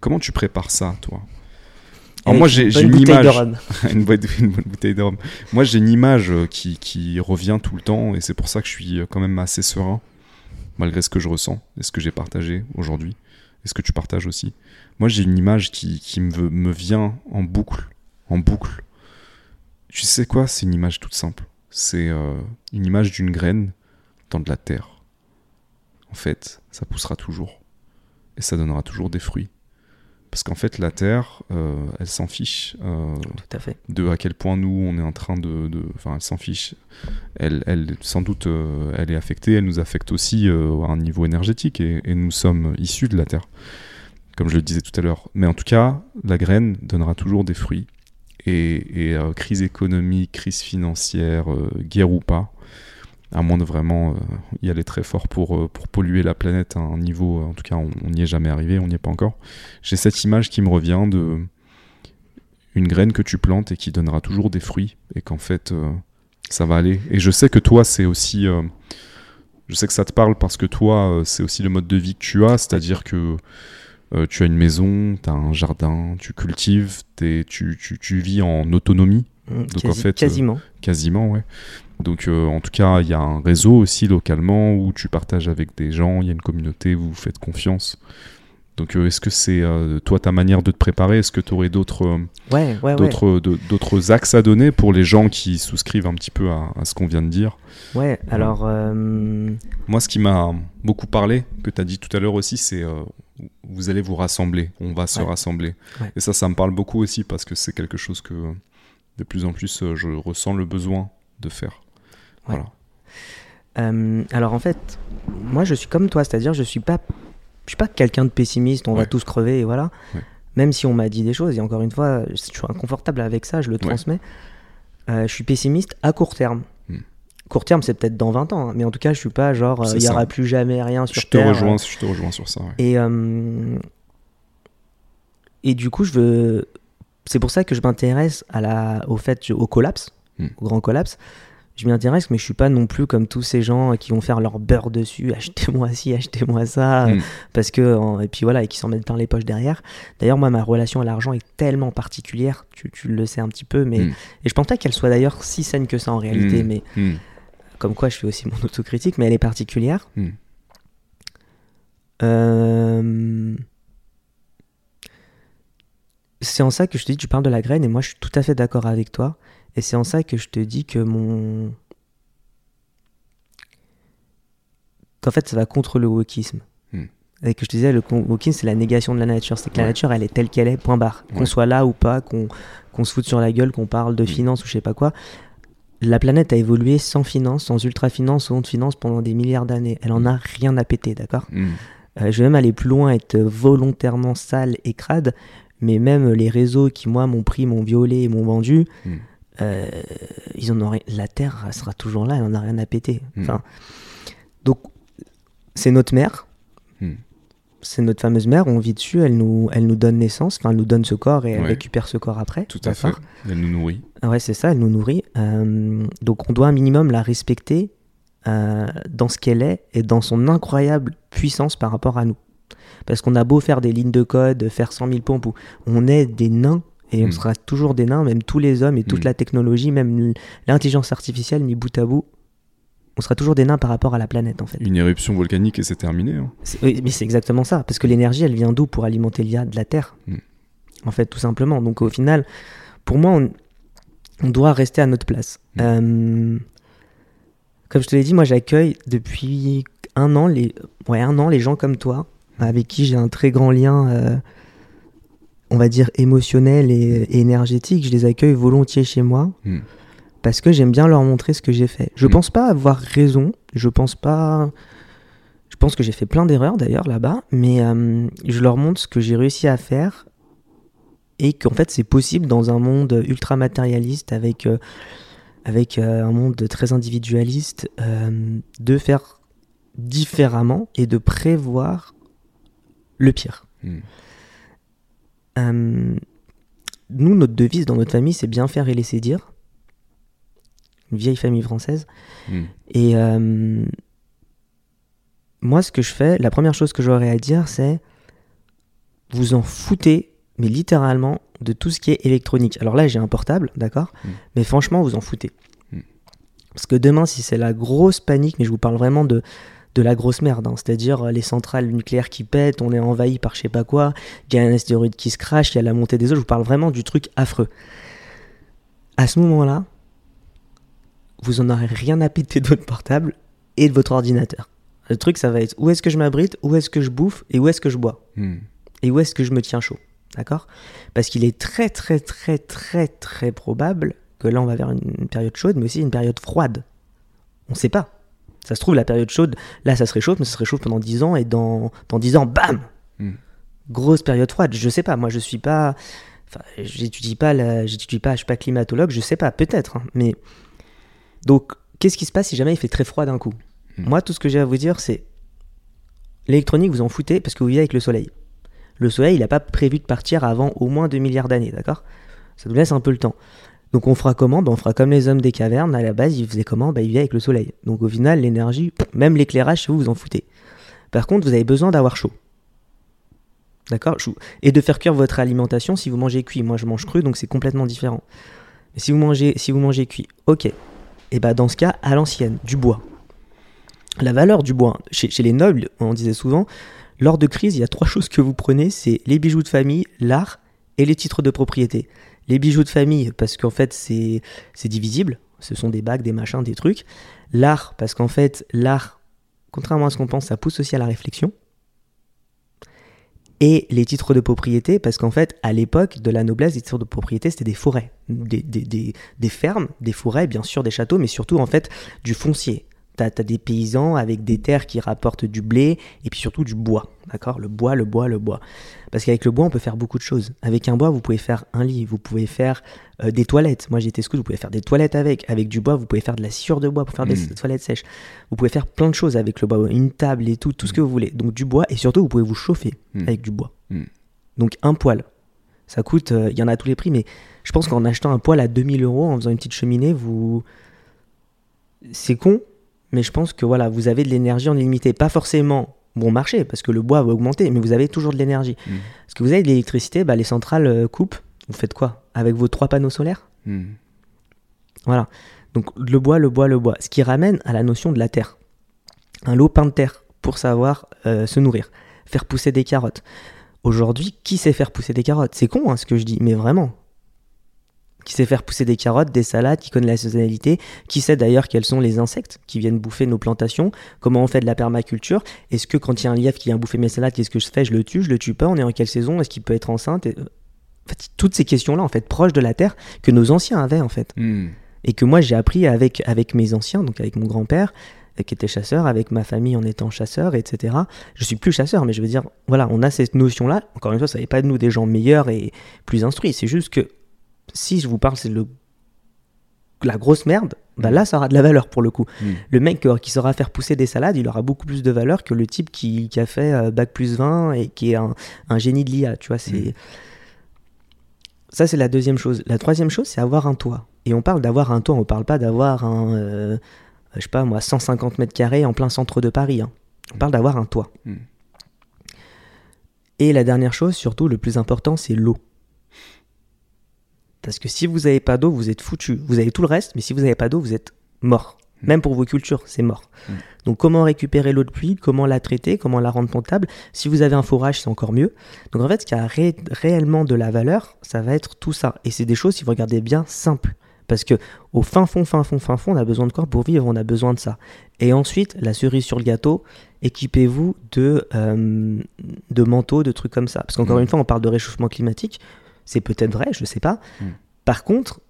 comment tu prépares ça, toi? Alors moi, j'ai une bouteille de image, une, bonne, une bonne bouteille de rhum. Moi, j'ai une image euh, qui, qui revient tout le temps, et c'est pour ça que je suis euh, quand même assez serein, malgré ce que je ressens et ce que j'ai partagé aujourd'hui, et ce que tu partages aussi. Moi, j'ai une image qui, qui me, me vient en boucle, en boucle. Tu sais quoi? C'est une image toute simple. C'est euh, une image d'une graine dans de la terre. En fait, ça poussera toujours. Et ça donnera toujours des fruits. Parce qu'en fait, la terre, euh, elle s'en fiche euh, Tout à fait. de à quel point nous, on est en train de... Enfin, elle s'en fiche. Elle, elle, sans doute, euh, elle est affectée. Elle nous affecte aussi à un niveau énergétique. Et, et nous sommes issus de la terre. Comme je le disais tout à l'heure. Mais en tout cas, la graine donnera toujours des fruits. Et, et, crise économique, crise financière, guerre ou pas, à moins de vraiment euh, y aller très fort pour, euh, pour polluer la planète à un niveau, en tout cas on n'y est jamais arrivé, on n'y est pas encore. J'ai cette image qui me revient de une graine que tu plantes et qui donnera toujours des fruits et qu'en fait euh, ça va aller. Et je sais que toi c'est aussi, euh, je sais que ça te parle parce que toi euh, c'est aussi le mode de vie que tu as, c'est-à-dire que euh, tu as une maison, tu as un jardin, tu cultives, tu, tu, tu vis en autonomie Mm, Donc, en quasi- fait, euh, quasiment. Quasiment, ouais. Donc, euh, en tout cas, il y a un réseau aussi localement où tu partages avec des gens, il y a une communauté, vous vous faites confiance. Donc, euh, est-ce que c'est euh, toi ta manière de te préparer Est-ce que tu aurais d'autres Ouais, ouais, ouais. d'autres axes à donner pour les gens qui souscrivent un petit peu à, à ce qu'on vient de dire? Ouais, alors. Moi, ce qui m'a beaucoup parlé, que tu as dit tout à l'heure aussi, c'est vous allez vous rassembler, on va se rassembler. Et ça, ça me parle beaucoup aussi parce que c'est quelque chose que de plus en plus euh, je ressens le besoin de faire. Ouais. Voilà. Euh, alors en fait, moi je suis comme toi, c'est-à-dire je suis pas, je suis pas quelqu'un de pessimiste, on va tous crever et voilà. Ouais. Même si on m'a dit des choses, et encore une fois, je suis inconfortable avec ça, je le transmets. Euh, je suis pessimiste à court terme. Hmm. Court terme, c'est peut-être dans 20 ans, hein, mais en tout cas, je suis pas genre, il y ça. aura plus jamais rien sur Je te Terre. rejoins, je te rejoins sur ça. Et, et du coup, je veux. C'est pour ça que je m'intéresse à la, au fait, au collapse, Hmm. au grand collapse. Je m'y intéresse, mais je suis pas non plus comme tous ces gens qui vont faire leur beurre dessus. Achetez-moi ci, achetez-moi ça, Hmm. parce que et puis voilà, et qui s'en mettent dans les poches derrière. D'ailleurs, moi, ma relation à l'argent est tellement particulière. Tu, tu le sais un petit peu, mais Hmm. et je pense pas qu'elle soit d'ailleurs si saine que ça en réalité, mais comme quoi je fais aussi mon autocritique, mais elle est particulière. Euh, c'est en ça que je te dis, tu parles de la graine, et moi je suis tout à fait d'accord avec toi. Et c'est en ça que je te dis que mon. qu'en fait, ça va contre le wokisme. Hmm. Et que je te disais, le wokisme, c'est la négation de la nature. C'est que la nature, elle est telle qu'elle est, point barre. Qu'on soit là ou pas, qu'on se foute sur la gueule, qu'on parle de Hmm. finance ou je sais pas quoi. La planète a évolué sans finance, sans ultra-finance, sans finance pendant des milliards d'années. Elle en a rien à péter, d'accord? Hmm. euh, je vais même aller plus loin, être volontairement sale et crade, mais même les réseaux qui, moi, m'ont pris, m'ont violé et m'ont vendu, Mm. euh, ils en ont la Terre sera toujours là, elle en a rien à péter. Mm. Enfin, donc, c'est notre mère, Mm. c'est notre fameuse mère, on vit dessus, elle nous, elle nous donne naissance, enfin, elle nous donne ce corps et elle Ouais. récupère ce corps après. Tout à fait. Elle nous nourrit. Ouais, c'est ça, elle nous nourrit. Euh, donc on doit un minimum la respecter euh, dans ce qu'elle est et dans son incroyable puissance par rapport à nous. Parce qu'on a beau faire des lignes de code, faire 100 000 pompes, on est des nains et on Mm. sera toujours des nains, même tous les hommes et toute Mm. la technologie, même l'intelligence artificielle mis bout à bout. On sera toujours des nains par rapport à la planète en fait. Une éruption volcanique et c'est terminé. hein. Oui, mais c'est exactement ça. Parce que l'énergie, elle vient d'où pour alimenter l'IA De la Terre? Mm. En fait, tout simplement. Donc au final, pour moi, on, on doit rester à notre place. Euh, comme je te l'ai dit, moi j'accueille depuis un an, les, ouais, un an les gens comme toi, avec qui j'ai un très grand lien, euh, on va dire émotionnel et, et énergétique. Je les accueille volontiers chez moi Mm. parce que j'aime bien leur montrer ce que j'ai fait. Je Mm. pense pas avoir raison, je pense pas. Je pense que j'ai fait plein d'erreurs d'ailleurs là-bas, mais euh, je leur montre ce que j'ai réussi à faire et qu'en fait c'est possible dans un monde ultra matérialiste avec, euh, avec euh, un monde très individualiste euh, de faire différemment et de prévoir le pire. Mm. Euh, nous, notre devise dans notre famille, c'est bien faire et laisser dire. Une vieille famille française. Mm. Et euh, moi, ce que je fais, la première chose que j'aurais à dire, c'est vous en foutez, mais littéralement, de tout ce qui est électronique. Alors là, j'ai un portable, d'accord Mm. Mais franchement, vous en foutez. Parce que demain, si c'est la grosse panique, mais je vous parle vraiment de, de la grosse merde, hein, c'est-à-dire euh, les centrales nucléaires qui pètent, on est envahi par je sais pas quoi, il y a un astéroïde qui se crache, il y a la montée des eaux, je vous parle vraiment du truc affreux. À ce moment-là, vous en aurez rien à péter de votre portable et de votre ordinateur. Le truc, ça va être où est-ce que je m'abrite, où est-ce que je bouffe et où est-ce que je bois Mm. et où est-ce que je me tiens chaud. D'accord? Parce qu'il est très, très, très, très, très probable que là, on va vers une, période chaude, mais aussi une période froide. On sait pas. Ça se trouve, la période chaude, là, ça se réchauffe, mais ça se réchauffe pendant 10 ans, et dans, dans 10 ans, bam Mm. Grosse période froide. Je sais pas, moi, je suis pas. Enfin, j'étudie pas, la, j'étudie pas, je suis pas climatologue, je sais pas, peut-être, hein, mais. Donc, qu'est-ce qui se passe si jamais il fait très froid d'un coup? Mm. Moi, tout ce que j'ai à vous dire, c'est. L'électronique, vous en foutez parce que vous vivez avec le soleil. Le soleil, il n'a pas prévu de partir avant au moins 2 milliards d'années, d'accord? Ça nous laisse un peu le temps. Donc on fera comment ben, On fera comme les hommes des cavernes, à la base, ils faisaient comment ben, Ils vivaient avec le soleil. Donc au final, l'énergie, même l'éclairage, vous vous en foutez. Par contre, vous avez besoin d'avoir chaud. D'accord? Et de faire cuire votre alimentation si vous mangez cuit. Moi, je mange cru, donc c'est complètement différent. Mais si vous mangez, si vous mangez cuit, ok. Et bah dans ce cas, à l'ancienne, du bois. La valeur du bois, chez, chez les nobles, on disait souvent, lors de crise, il y a trois choses que vous prenez, c'est les bijoux de famille, l'art et les titres de propriété. Les bijoux de famille, parce qu'en fait, c'est divisible. Ce sont des bagues, des machins, des trucs. L'art, parce qu'en fait, l'art, contrairement à ce qu'on pense, ça pousse aussi à la réflexion. Et les titres de propriété, parce qu'en fait, à l'époque de la noblesse, les titres de propriété, c'était des forêts, des, des, des, des fermes, des forêts, bien sûr, des châteaux, mais surtout, en fait, du foncier. T'as as des paysans avec des terres qui rapportent du blé et puis surtout du bois, d'accord? Le bois, le bois, le bois. Parce qu'avec le bois, on peut faire beaucoup de choses. Avec un bois, vous pouvez faire un lit, vous pouvez faire euh, des toilettes. Moi, j'étais scout, vous pouvez faire des toilettes avec. Avec du bois, vous pouvez faire de la sciure de bois pour faire des Mm. toilettes sèches. Vous pouvez faire plein de choses avec le bois, une table et tout, tout ce que vous voulez. Donc du bois et surtout, vous pouvez vous chauffer Mm. avec du bois. Donc un poêle, ça coûte, euh, il y en a à tous les prix, mais je pense qu'en achetant un poêle à 2000 euros, en faisant une petite cheminée, vous... C'est con, mais je pense que voilà, vous avez de l'énergie en illimité. Pas forcément bon marché, parce que le bois va augmenter, mais vous avez toujours de l'énergie. Mm. Parce que vous avez de l'électricité, bah, les centrales euh, coupent. Vous faites quoi? Avec vos trois panneaux solaires? Mm. Voilà. Donc le bois, le bois, le bois. Ce qui ramène à la notion de la terre. Un lopin de terre pour savoir euh, se nourrir, faire pousser des carottes. Aujourd'hui, qui sait faire pousser des carottes? C'est con hein, ce que je dis, mais vraiment. Qui sait faire pousser des carottes, des salades, qui connaît la saisonnalité, qui sait d'ailleurs quels sont les insectes qui viennent bouffer nos plantations, comment on fait de la permaculture, est-ce que quand il y a un lièvre qui vient bouffer mes salades, qu'est-ce que je fais? Je le tue, je le tue pas, on est en quelle saison? Est-ce qu'il peut être enceinte? Et, euh, En fait, toutes ces questions-là, en fait, proches de la terre, que nos anciens avaient, en fait. Hmm. Et que moi, j'ai appris avec, avec mes anciens, donc avec mon grand-père, euh, qui était chasseur, avec ma famille en étant chasseur, etc. Je suis plus chasseur, mais je veux dire, voilà, on a cette notion-là. Encore une fois, ça n'est pas de nous des gens meilleurs et plus instruits. C'est juste que si je vous parle, c'est le la grosse merde, bah là, ça aura de la valeur pour le coup. Mm. Le mec euh, qui saura faire pousser des salades, il aura beaucoup plus de valeur que le type qui, qui a fait euh, bac plus 20 et qui est un, un génie de l'IA. Tu vois, c'est Mm. ça, c'est la deuxième chose. La troisième chose, c'est avoir un toit. Et on parle d'avoir un toit, on parle pas d'avoir un, euh, je sais pas moi, 150 mètres carrés en plein centre de Paris. hein. On parle d'avoir un toit. Mm. Et la dernière chose, surtout le plus important, c'est l'eau. Parce que si vous n'avez pas d'eau, vous êtes foutu. Vous avez tout le reste, mais si vous n'avez pas d'eau, vous êtes mort. Mm. Même pour vos cultures, c'est mort. Mm. Donc comment récupérer l'eau de pluie, comment la traiter, comment la rendre potable? Si vous avez un forage, c'est encore mieux. Donc en fait, ce qui a ré- réellement de la valeur, ça va être tout ça. Et c'est des choses, si vous regardez bien, simples. Parce que au fin fond, fin fond, fin fond, on a besoin de quoi pour vivre? On a besoin de ça. Et ensuite, la cerise sur le gâteau, équipez-vous de, euh, de manteaux, de trucs comme ça. Parce qu'encore Mm. une fois, on parle de réchauffement climatique. C'est peut-être vrai, je sais pas. Mm. Par contre,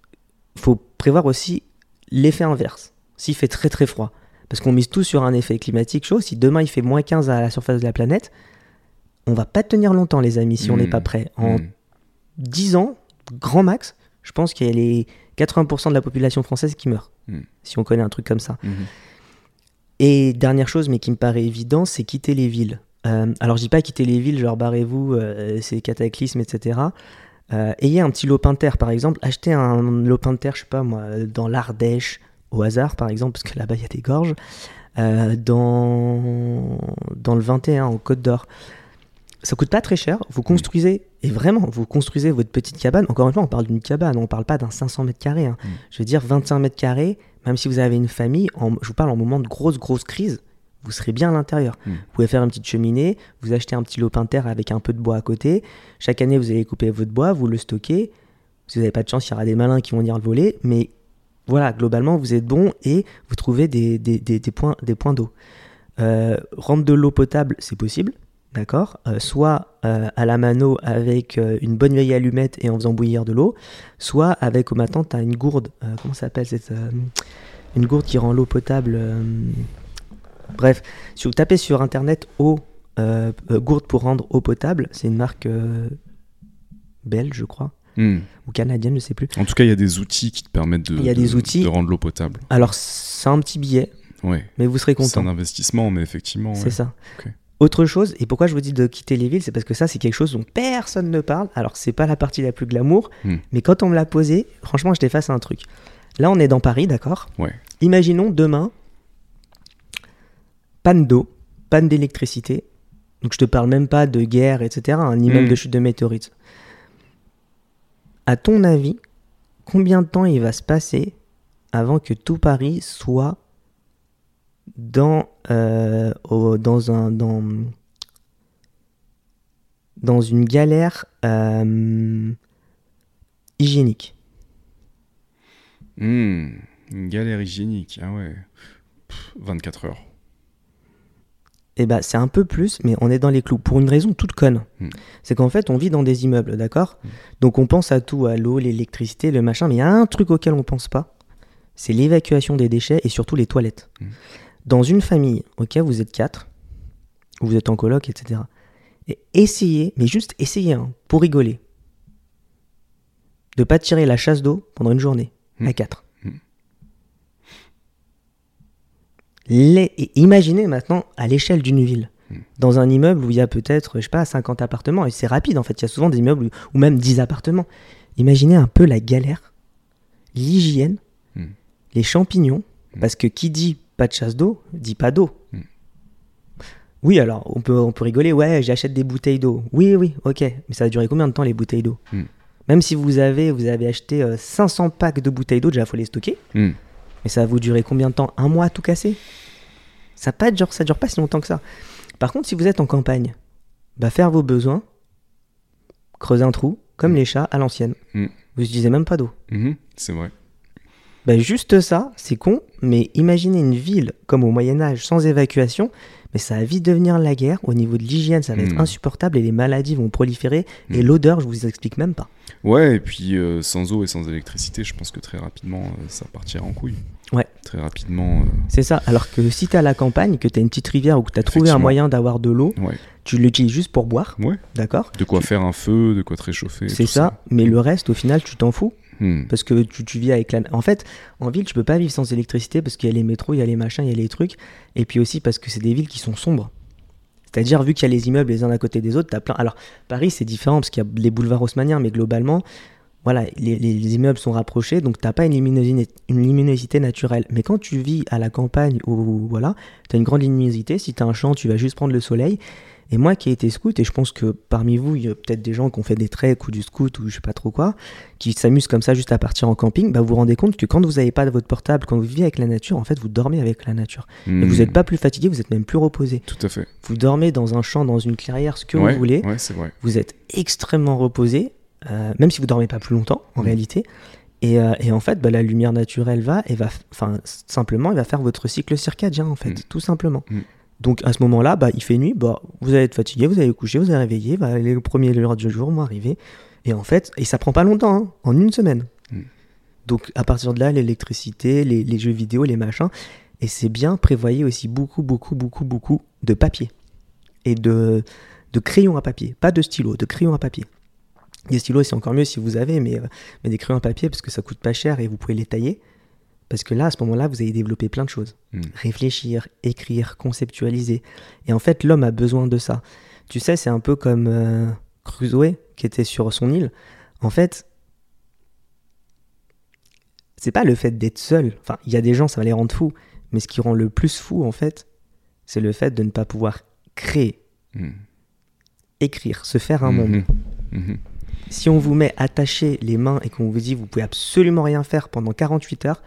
faut prévoir aussi l'effet inverse. S'il fait très très froid. Parce qu'on mise tout sur un effet climatique chaud. Si demain il fait moins 15 à la surface de la planète, on va pas tenir longtemps, les amis, si on n'est Mm. pas prêt. En Hmm. 10 ans, grand max, je pense qu'il y a les 80% de la population française qui meurt. Si on connaît un truc comme ça. Et dernière chose, mais qui me paraît évident, c'est quitter les villes. Euh, alors je dis pas quitter les villes, genre barrez-vous, euh, c'est cataclysme, etc. Euh, ayez un petit lopin de terre, par exemple. Achetez un lopin de terre, je sais pas moi, dans l'Ardèche, au hasard, par exemple, parce que là-bas il y a des gorges. Euh, dans, dans le 21, au Côte d'Or. Ça coûte pas très cher. Vous construisez, et vraiment, vous construisez votre petite cabane. Encore une fois, on parle d'une cabane, on parle pas d'un 500 mètres carrés. hein. Mm. Je veux dire, 25 mètres carrés, même si vous avez une famille, en- je vous parle en moment de grosse, grosse crise, vous serez bien à l'intérieur. Mm. Vous pouvez faire une petite cheminée, vous achetez un petit lopin de terre avec un peu de bois à côté. Chaque année, vous allez couper votre bois, vous le stockez. Si vous n'avez pas de chance, il y aura des malins qui vont venir le voler. Mais voilà, globalement, vous êtes bon et vous trouvez des, des- des- des points, des points d'eau. Euh, rendre de l'eau potable, c'est possible. D'accord Euh, Soit euh, à la mano avec une bonne vieille allumette et en faisant bouillir de l'eau, soit avec, au matin, tu as une gourde. comment ça s'appelle cette, Une gourde qui rend l'eau potable. Bref, si vous tapez sur internet eau, euh, euh, gourde pour rendre eau potable, c'est une marque euh, belge, je crois, Hmm. ou canadienne, je sais plus. En tout cas, il y a des outils qui te permettent de, y a de- des outils. de rendre l'eau potable. Alors, c'est un petit billet, Ouais. mais vous serez C'est content. un investissement, mais effectivement. C'est ouais. ça. Autre chose, et pourquoi je vous dis de quitter les villes, c'est parce que ça, c'est quelque chose dont personne ne parle. Alors, c'est pas la partie la plus glamour, Hmm. mais quand on me l'a posé, franchement, je face à un truc. Là, on est dans Paris, d'accord? Ouais. Imaginons demain, panne d'eau, panne d'électricité. Donc, je te parle même pas de guerre, etc., hein, ni même Hmm. de chute de météorites. À ton avis, combien de temps il va se passer avant que tout Paris soit dans, euh, au- dans, un, dans, dans une galère euh, hygiénique? Hmm. Une galère hygiénique. Ah ouais. Pff, 24 heures. Eh ben, c'est un peu plus, mais on est dans les clous. Pour une raison toute conne. Hmm. C'est qu'en fait, on vit dans des immeubles, d'accord Hmm. Donc on pense à tout, à l'eau, l'électricité, le machin, mais il y a un truc auquel on pense pas. C'est l'évacuation des déchets et surtout les toilettes. Hmm. Dans une famille, ok, vous êtes quatre, ou vous êtes en coloc, etc. Et essayez, mais juste essayez, hein, pour rigoler, de pas tirer la chasse d'eau pendant une journée, à quatre. Hmm. Les- et imaginez maintenant à l'échelle d'une ville, Hmm. dans un immeuble où il y a peut-être, je sais pas, 50 appartements, et c'est rapide en fait, il y a souvent des immeubles où- ou même 10 appartements. Imaginez un peu la galère, l'hygiène, Hmm. les champignons, Hmm. parce que qui dit pas de chasse d'eau, dit pas d'eau. Oui, alors on peut, on peut rigoler, ouais, j'achète des bouteilles d'eau. Oui, oui, ok, mais ça va durer combien de temps les bouteilles d'eau? Même si vous avez, vous avez acheté euh, 500 packs de bouteilles d'eau, déjà, il faut les stocker. Mais ça va vous durer combien de temps Un mois à tout casser ça, pas, genre, ça dure pas si longtemps que ça. Par contre, si vous êtes en campagne, bah faire vos besoins, creusez un trou, comme Mm. les chats à l'ancienne. Mm. Vous utilisez même pas d'eau. Mhm, c'est vrai. Bah, juste ça, c'est con, mais imaginez une ville comme au Moyen-Âge sans évacuation, mais ça va vite devenir la guerre. Au niveau de l'hygiène, ça va être Mm. insupportable et les maladies vont proliférer. Et Mm. l'odeur, je vous explique même pas. Ouais, et puis euh, sans eau et sans électricité, je pense que très rapidement, euh, ça partira en couille. Ouais. Très rapidement. C'est ça. Alors que si t'es à la campagne, que t'as une petite rivière ou que t'as trouvé un moyen d'avoir de l'eau, euh, ouais. tu l'utilises juste pour boire, Ouais. d'accord? De quoi faire un feu, de quoi te réchauffer. C'est ça. Mais le reste, au final, tu t'en fous. Hmm. Parce que tu, vis avec la. En fait, en ville, tu peux pas vivre sans électricité parce qu'il y a les métros, il y a les machins, il y a les trucs. Et puis aussi parce que c'est des villes qui sont sombres. C'est-à-dire, vu qu'il y a les immeubles les uns à côté des autres, t'as plein. Alors, Paris, c'est différent parce qu'il y a les boulevards haussmanniens, mais globalement, voilà, les, les- les immeubles sont rapprochés, donc t'as pas une luminosité, une luminosité naturelle. Mais quand tu vis à la campagne ou voilà, t'as une grande luminosité. Si t'as un champ, tu vas juste prendre le soleil. Et moi qui ai été scout, et je pense que parmi vous, il y a peut-être des gens qui ont fait des treks ou du scout ou je sais pas trop quoi, qui s'amusent comme ça juste à partir en camping, bah vous vous rendez compte que quand vous n'avez pas votre portable, quand vous vivez avec la nature, en fait, vous dormez avec la nature. Et Hmm. vous n'êtes pas plus fatigué, vous êtes même plus reposé. Tout à fait. Vous dormez dans un champ, dans une clairière, ce que ouais, vous voulez. Ouais, c'est vrai. Vous êtes extrêmement reposé, euh, même si vous dormez pas plus longtemps, en Mm. réalité. Et, euh, et en fait, bah, la lumière naturelle va et va, enfin, simplement, elle va faire votre cycle circadien, en fait, Mm. tout simplement. Donc à ce moment-là, bah, il fait nuit, bah, vous allez être fatigué, vous allez vous coucher, vous allez réveiller, bah, les premiers heures du jour vont arriver. Et en fait, et ça prend pas longtemps, hein, en une semaine. Mm. Donc à partir de là, l'électricité, les, les jeux vidéo, les machins, et c'est bien, prévoyez aussi beaucoup, beaucoup, beaucoup, beaucoup de papier et de, de crayons à papier, pas de stylos, de crayons à papier. Des stylos, c'est encore mieux si vous avez, mais, euh, mais des crayons à papier parce que ça coûte pas cher et vous pouvez les tailler. Parce que là, à ce moment-là, vous allez développer plein de choses. Mm. Réfléchir, écrire, conceptualiser. Et en fait, l'homme a besoin de ça. Tu sais, c'est un peu comme euh, Crusoe qui était sur son île. En fait, c'est pas le fait d'être seul. Enfin, il y a des gens, ça va les rendre fous. Mais ce qui rend le plus fou, en fait, c'est le fait de ne pas pouvoir créer, Hmm. écrire, se faire un monde. Mhm. Mhm. Si on vous met attaché les mains et qu'on vous dit vous pouvez absolument rien faire pendant 48 heures,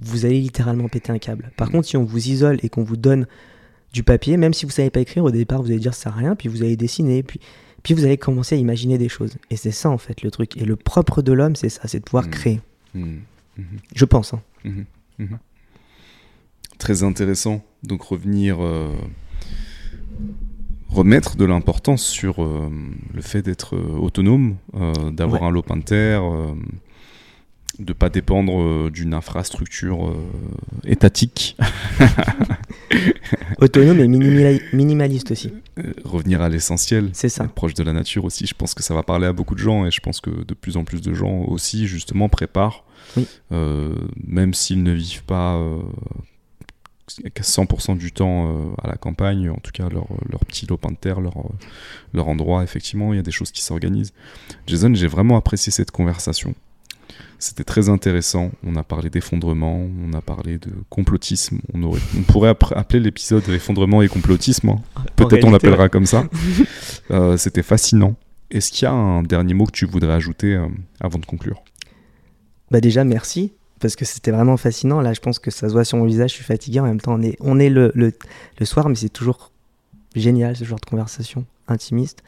vous allez littéralement péter un câble. Par contre, si on vous isole et qu'on vous donne du papier, même si vous savez pas écrire, au départ vous allez dire ça sert à rien, puis vous allez dessiner, puis, puis vous allez commencer à imaginer des choses. Et c'est ça en fait le truc. Et le propre de l'homme, c'est ça, c'est de pouvoir Mm. créer. Mhm. Mhm. Je pense. hein. Très intéressant. Donc revenir, euh, remettre de l'importance sur euh, le fait d'être euh, autonome, d'avoir Ouais. un lopin de terre, de pas dépendre euh, d'une infrastructure euh, étatique, Autonome et minimali- minimaliste aussi. Euh, revenir à l'essentiel. C'est ça. proche de la nature aussi. Je pense que ça va parler à beaucoup de gens et je pense que de plus en plus de gens aussi justement préparent, Oui. euh, même s'ils ne vivent pas euh, qu'à 100% du temps euh, à la campagne, en tout cas leur, leur petit lopin de terre, leur, leur endroit, effectivement, il y a des choses qui s'organisent. Jason, j'ai vraiment apprécié cette conversation. C'était très intéressant. On a parlé d'effondrement, on a parlé de complotisme. On, aurait, on pourrait appeler l'épisode effondrement et complotisme. hein. Peut-être on l'appellera comme ça. Euh, C'était fascinant. Est-ce qu'il y a un dernier mot que tu voudrais ajouter euh, avant de conclure? Bah déjà merci parce que c'était vraiment fascinant. Là, je pense que ça se voit sur mon visage. Je suis fatigué. En même temps, on est, on est le, le, le soir, mais c'est toujours génial ce genre de conversation intimiste.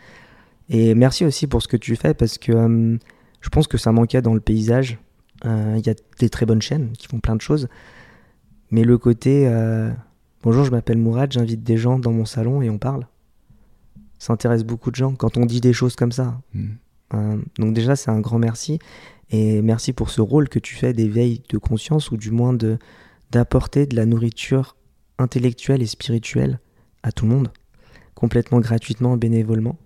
Et merci aussi pour ce que tu fais parce que euh, je pense que ça manquait dans le paysage. Euh, Il y a des très bonnes chaînes qui font plein de choses, mais le côté euh, bonjour, je m'appelle Mourad, j'invite des gens dans mon salon et on parle. Ça intéresse beaucoup de gens quand on dit des choses comme ça. Hmm. Euh, donc déjà, c'est un grand merci. Et merci pour ce rôle que tu fais d'éveil de conscience, ou du moins de d'apporter de la nourriture intellectuelle et spirituelle à tout le monde, complètement gratuitement, bénévolement.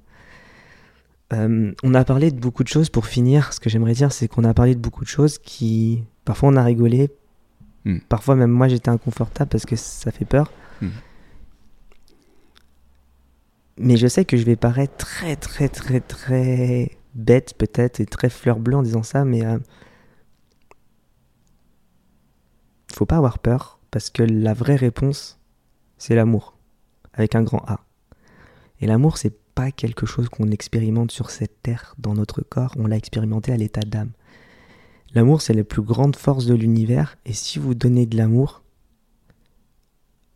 Euh, on a parlé de beaucoup de choses. Pour finir, ce que j'aimerais dire, c'est qu'on a parlé de beaucoup de choses qui, parfois, on a rigolé. Mm. Parfois, même moi, j'étais inconfortable parce que ça fait peur. Mm. Mais je sais que je vais paraître très, très, très, très bête peut-être et très fleur bleue en disant ça, mais euh, faut pas avoir peur parce que la vraie réponse, c'est l'amour avec un grand A. Et l'amour, c'est pas quelque chose qu'on expérimente sur cette terre dans notre corps, on l'a expérimenté à l'état d'âme. L'amour, c'est la plus grande force de l'univers, et si vous donnez de l'amour,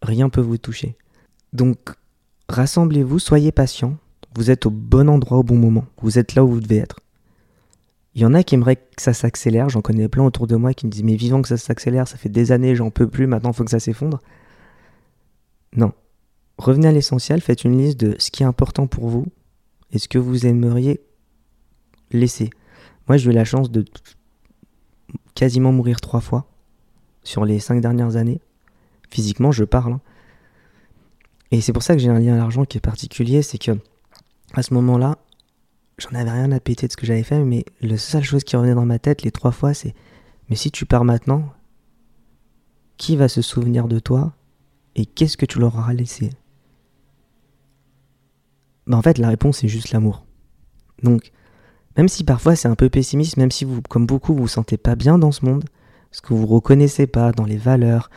rien peut vous toucher. Donc, rassemblez-vous, soyez patients, vous êtes au bon endroit au bon moment. Vous êtes là où vous devez être. Il y en a qui aimeraient que ça s'accélère. J'en connais plein autour de moi qui me disent Mais vivant que ça s'accélère, ça fait des années, j'en peux plus, maintenant faut que ça s'effondre. Non. Revenez à l'essentiel, faites une liste de ce qui est important pour vous et ce que vous aimeriez laisser. Moi, j'ai eu la chance de quasiment mourir trois fois sur les cinq dernières années. Physiquement, je parle. hein. Et c'est pour ça que j'ai un lien à l'argent qui est particulier, c'est que à ce moment-là, j'en avais rien à péter de ce que j'avais fait, mais la seule chose qui revenait dans ma tête les trois fois, c'est mais si tu pars maintenant, qui va se souvenir de toi et qu'est-ce que tu leur auras laissé? Bah En fait, la réponse est juste l'amour. Donc, même si parfois c'est un peu pessimiste, même si vous, comme beaucoup, vous vous sentez pas bien dans ce monde, ce que vous reconnaissez pas dans les valeurs,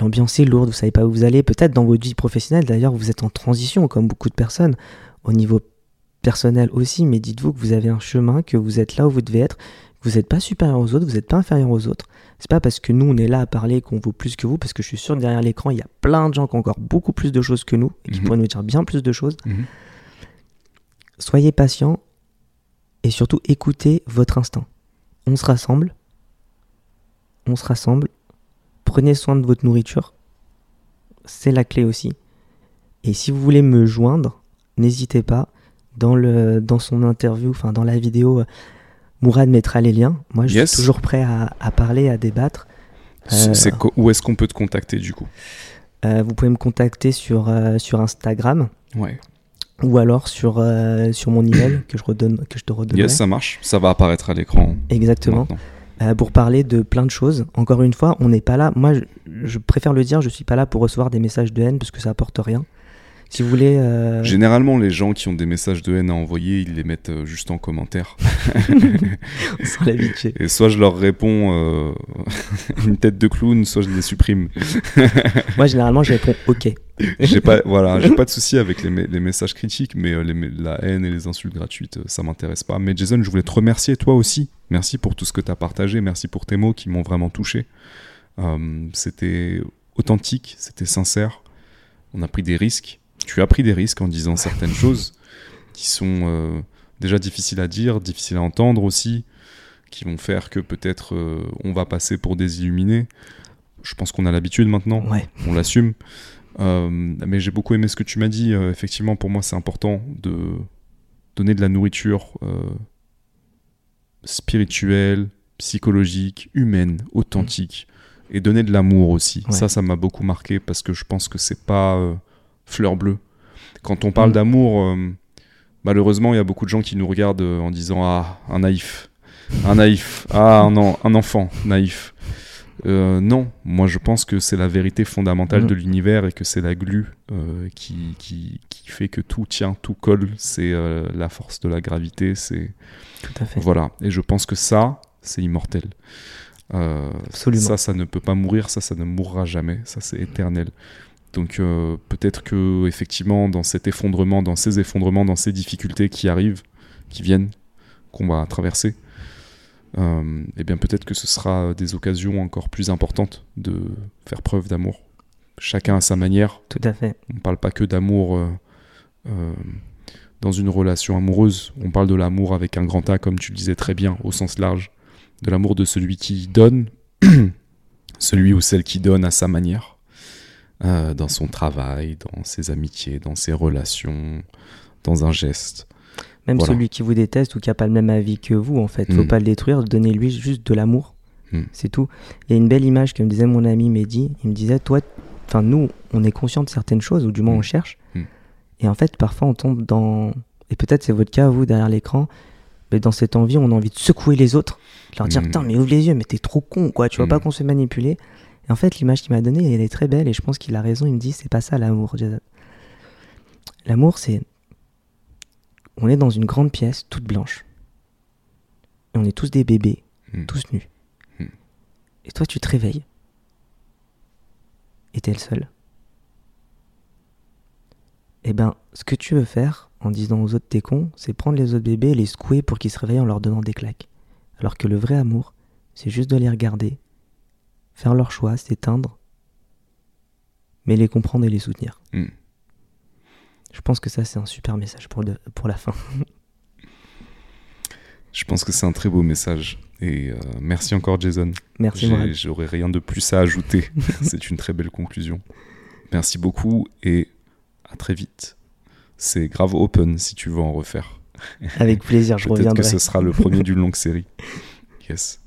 l'ambiance est lourde, vous savez pas où vous allez, peut-être dans votre vie professionnelle d'ailleurs, vous êtes en transition comme beaucoup de personnes, au niveau personnel aussi, mais dites-vous que vous avez un chemin, que vous êtes là où vous devez être, que vous n'êtes pas supérieur aux autres, vous n'êtes pas inférieur aux autres. C'est pas parce que nous on est là à parler qu'on vaut plus que vous, parce que je suis sûr que derrière l'écran il y a plein de gens qui ont encore beaucoup plus de choses que nous et qui Mhm. pourraient nous dire bien plus de choses. Mhm. Soyez patient et surtout écoutez votre instinct. On se rassemble, on se rassemble, prenez soin de votre nourriture, c'est la clé aussi. Et si vous voulez me joindre, n'hésitez pas. Dans, le, dans son interview, enfin dans la vidéo, euh, Mourad mettra les liens. Moi, je Yes. suis toujours prêt à, à parler, à débattre. Euh, où est-ce qu'on peut te contacter du coup? Euh, vous pouvez me contacter sur, euh, sur Instagram Ouais. Ou alors sur, euh, sur mon email que je, redonne, que je te redonnerai. Yes, ça marche. Ça va apparaître à l'écran. Exactement. euh, pour parler de plein de choses. Encore une fois, on n'est pas là. Moi, je, je préfère le dire, je suis pas là pour recevoir des messages de haine parce que ça apporte rien. Si vous voulez, euh, Généralement, les gens qui ont des messages de haine à envoyer, ils les mettent euh, juste en commentaire. on s'en l'habitude. Et soit je leur réponds euh, une tête de clown, soit je les supprime. Moi, généralement, je réponds OK. J'ai pas, voilà, j'ai pas de souci avec les, me- les messages critiques, mais euh, les la haine et les insultes gratuites, ça m'intéresse pas. Mais Jason, je voulais te remercier toi aussi. Merci pour tout ce que tu as partagé, merci pour tes mots qui m'ont vraiment touché. C'était authentique, c'était sincère. On a pris des risques. Tu as pris des risques en disant certaines choses qui sont euh, déjà difficiles à dire, difficiles à entendre aussi, qui vont faire que peut-être euh, on va passer pour des illuminés. Je pense qu'on a l'habitude maintenant Ouais, on l'assume. Euh, mais j'ai beaucoup aimé ce que tu m'as dit. Effectivement, pour moi, c'est important de donner de la nourriture spirituelle, psychologique, humaine, authentique, et donner de l'amour aussi. Ouais. Ça, ça m'a beaucoup marqué parce que je pense que c'est pas fleur bleue. Quand on parle Mm. d'amour, euh, malheureusement, il y a beaucoup de gens qui nous regardent euh, en disant Ah, un naïf. Un naïf. Ah, un, un enfant naïf. Euh, non, moi je pense que c'est la vérité fondamentale Mm. de l'univers et que c'est la glu euh, qui, qui, qui fait que tout tient, tout colle. C'est euh, la force de la gravité. C'est tout à fait. voilà. Et je pense que ça, c'est immortel. Absolument. ça, ça ne peut pas mourir. Ça, ça ne mourra jamais. Ça, c'est éternel. Donc euh, peut-être que effectivement, dans cet effondrement, dans ces effondrements, dans ces difficultés qui arrivent, qui viennent, qu'on va traverser, euh, eh bien peut-être que ce sera des occasions encore plus importantes de faire preuve d'amour. Chacun à sa manière. Tout à fait. On ne parle pas que d'amour euh, euh, dans une relation amoureuse. On parle de l'amour avec un grand A, comme tu le disais très bien, au sens large. De l'amour de celui qui donne, celui ou celle qui donne à sa manière, euh, dans son travail, dans ses amitiés, dans ses relations, dans un geste. Même Voilà. celui qui vous déteste ou qui n'a pas le même avis que vous, en fait. Faut Mm. pas le détruire, donnez-lui juste de l'amour. Mm. C'est tout. Il y a une belle image que me disait mon ami Mehdi. Il me disait, toi, enfin, nous, on est conscient de certaines choses, ou du moins Mm. on cherche. Et en fait, parfois, on tombe dans. Et peut-être c'est votre cas, vous, derrière l'écran. Mais dans cette envie, on a envie de secouer les autres. De leur dire, putain, mais ouvre les yeux, mais t'es trop con, quoi. Tu vois pas qu'on se fait manipuler. Et en fait, l'image qu'il m'a donnée, elle est très belle. Et je pense qu'il a raison. Il me dit, c'est pas ça l'amour, Jason. L'amour, c'est on est dans une grande pièce toute blanche. Et on est tous des bébés, Mm. tous nus. Mm. Et toi, tu te réveilles. Et t'es le seul. Eh ben, ce que tu veux faire en disant aux autres t'es con, c'est prendre les autres bébés et les secouer pour qu'ils se réveillent en leur donnant des claques. Alors que le vrai amour, c'est juste de les regarder, faire leur choix, s'éteindre, mais les comprendre et les soutenir. Je pense que ça, c'est un super message pour, le- pour la fin. Je pense que c'est un très beau message. Et euh, merci encore, Jason. Merci. J'aurais rien de plus à ajouter. c'est une très belle conclusion. Merci beaucoup et à très vite. C'est grave open si tu veux en refaire. Avec plaisir, je Peut-être que reviendrai. ce sera le premier d'une longue série. Yes.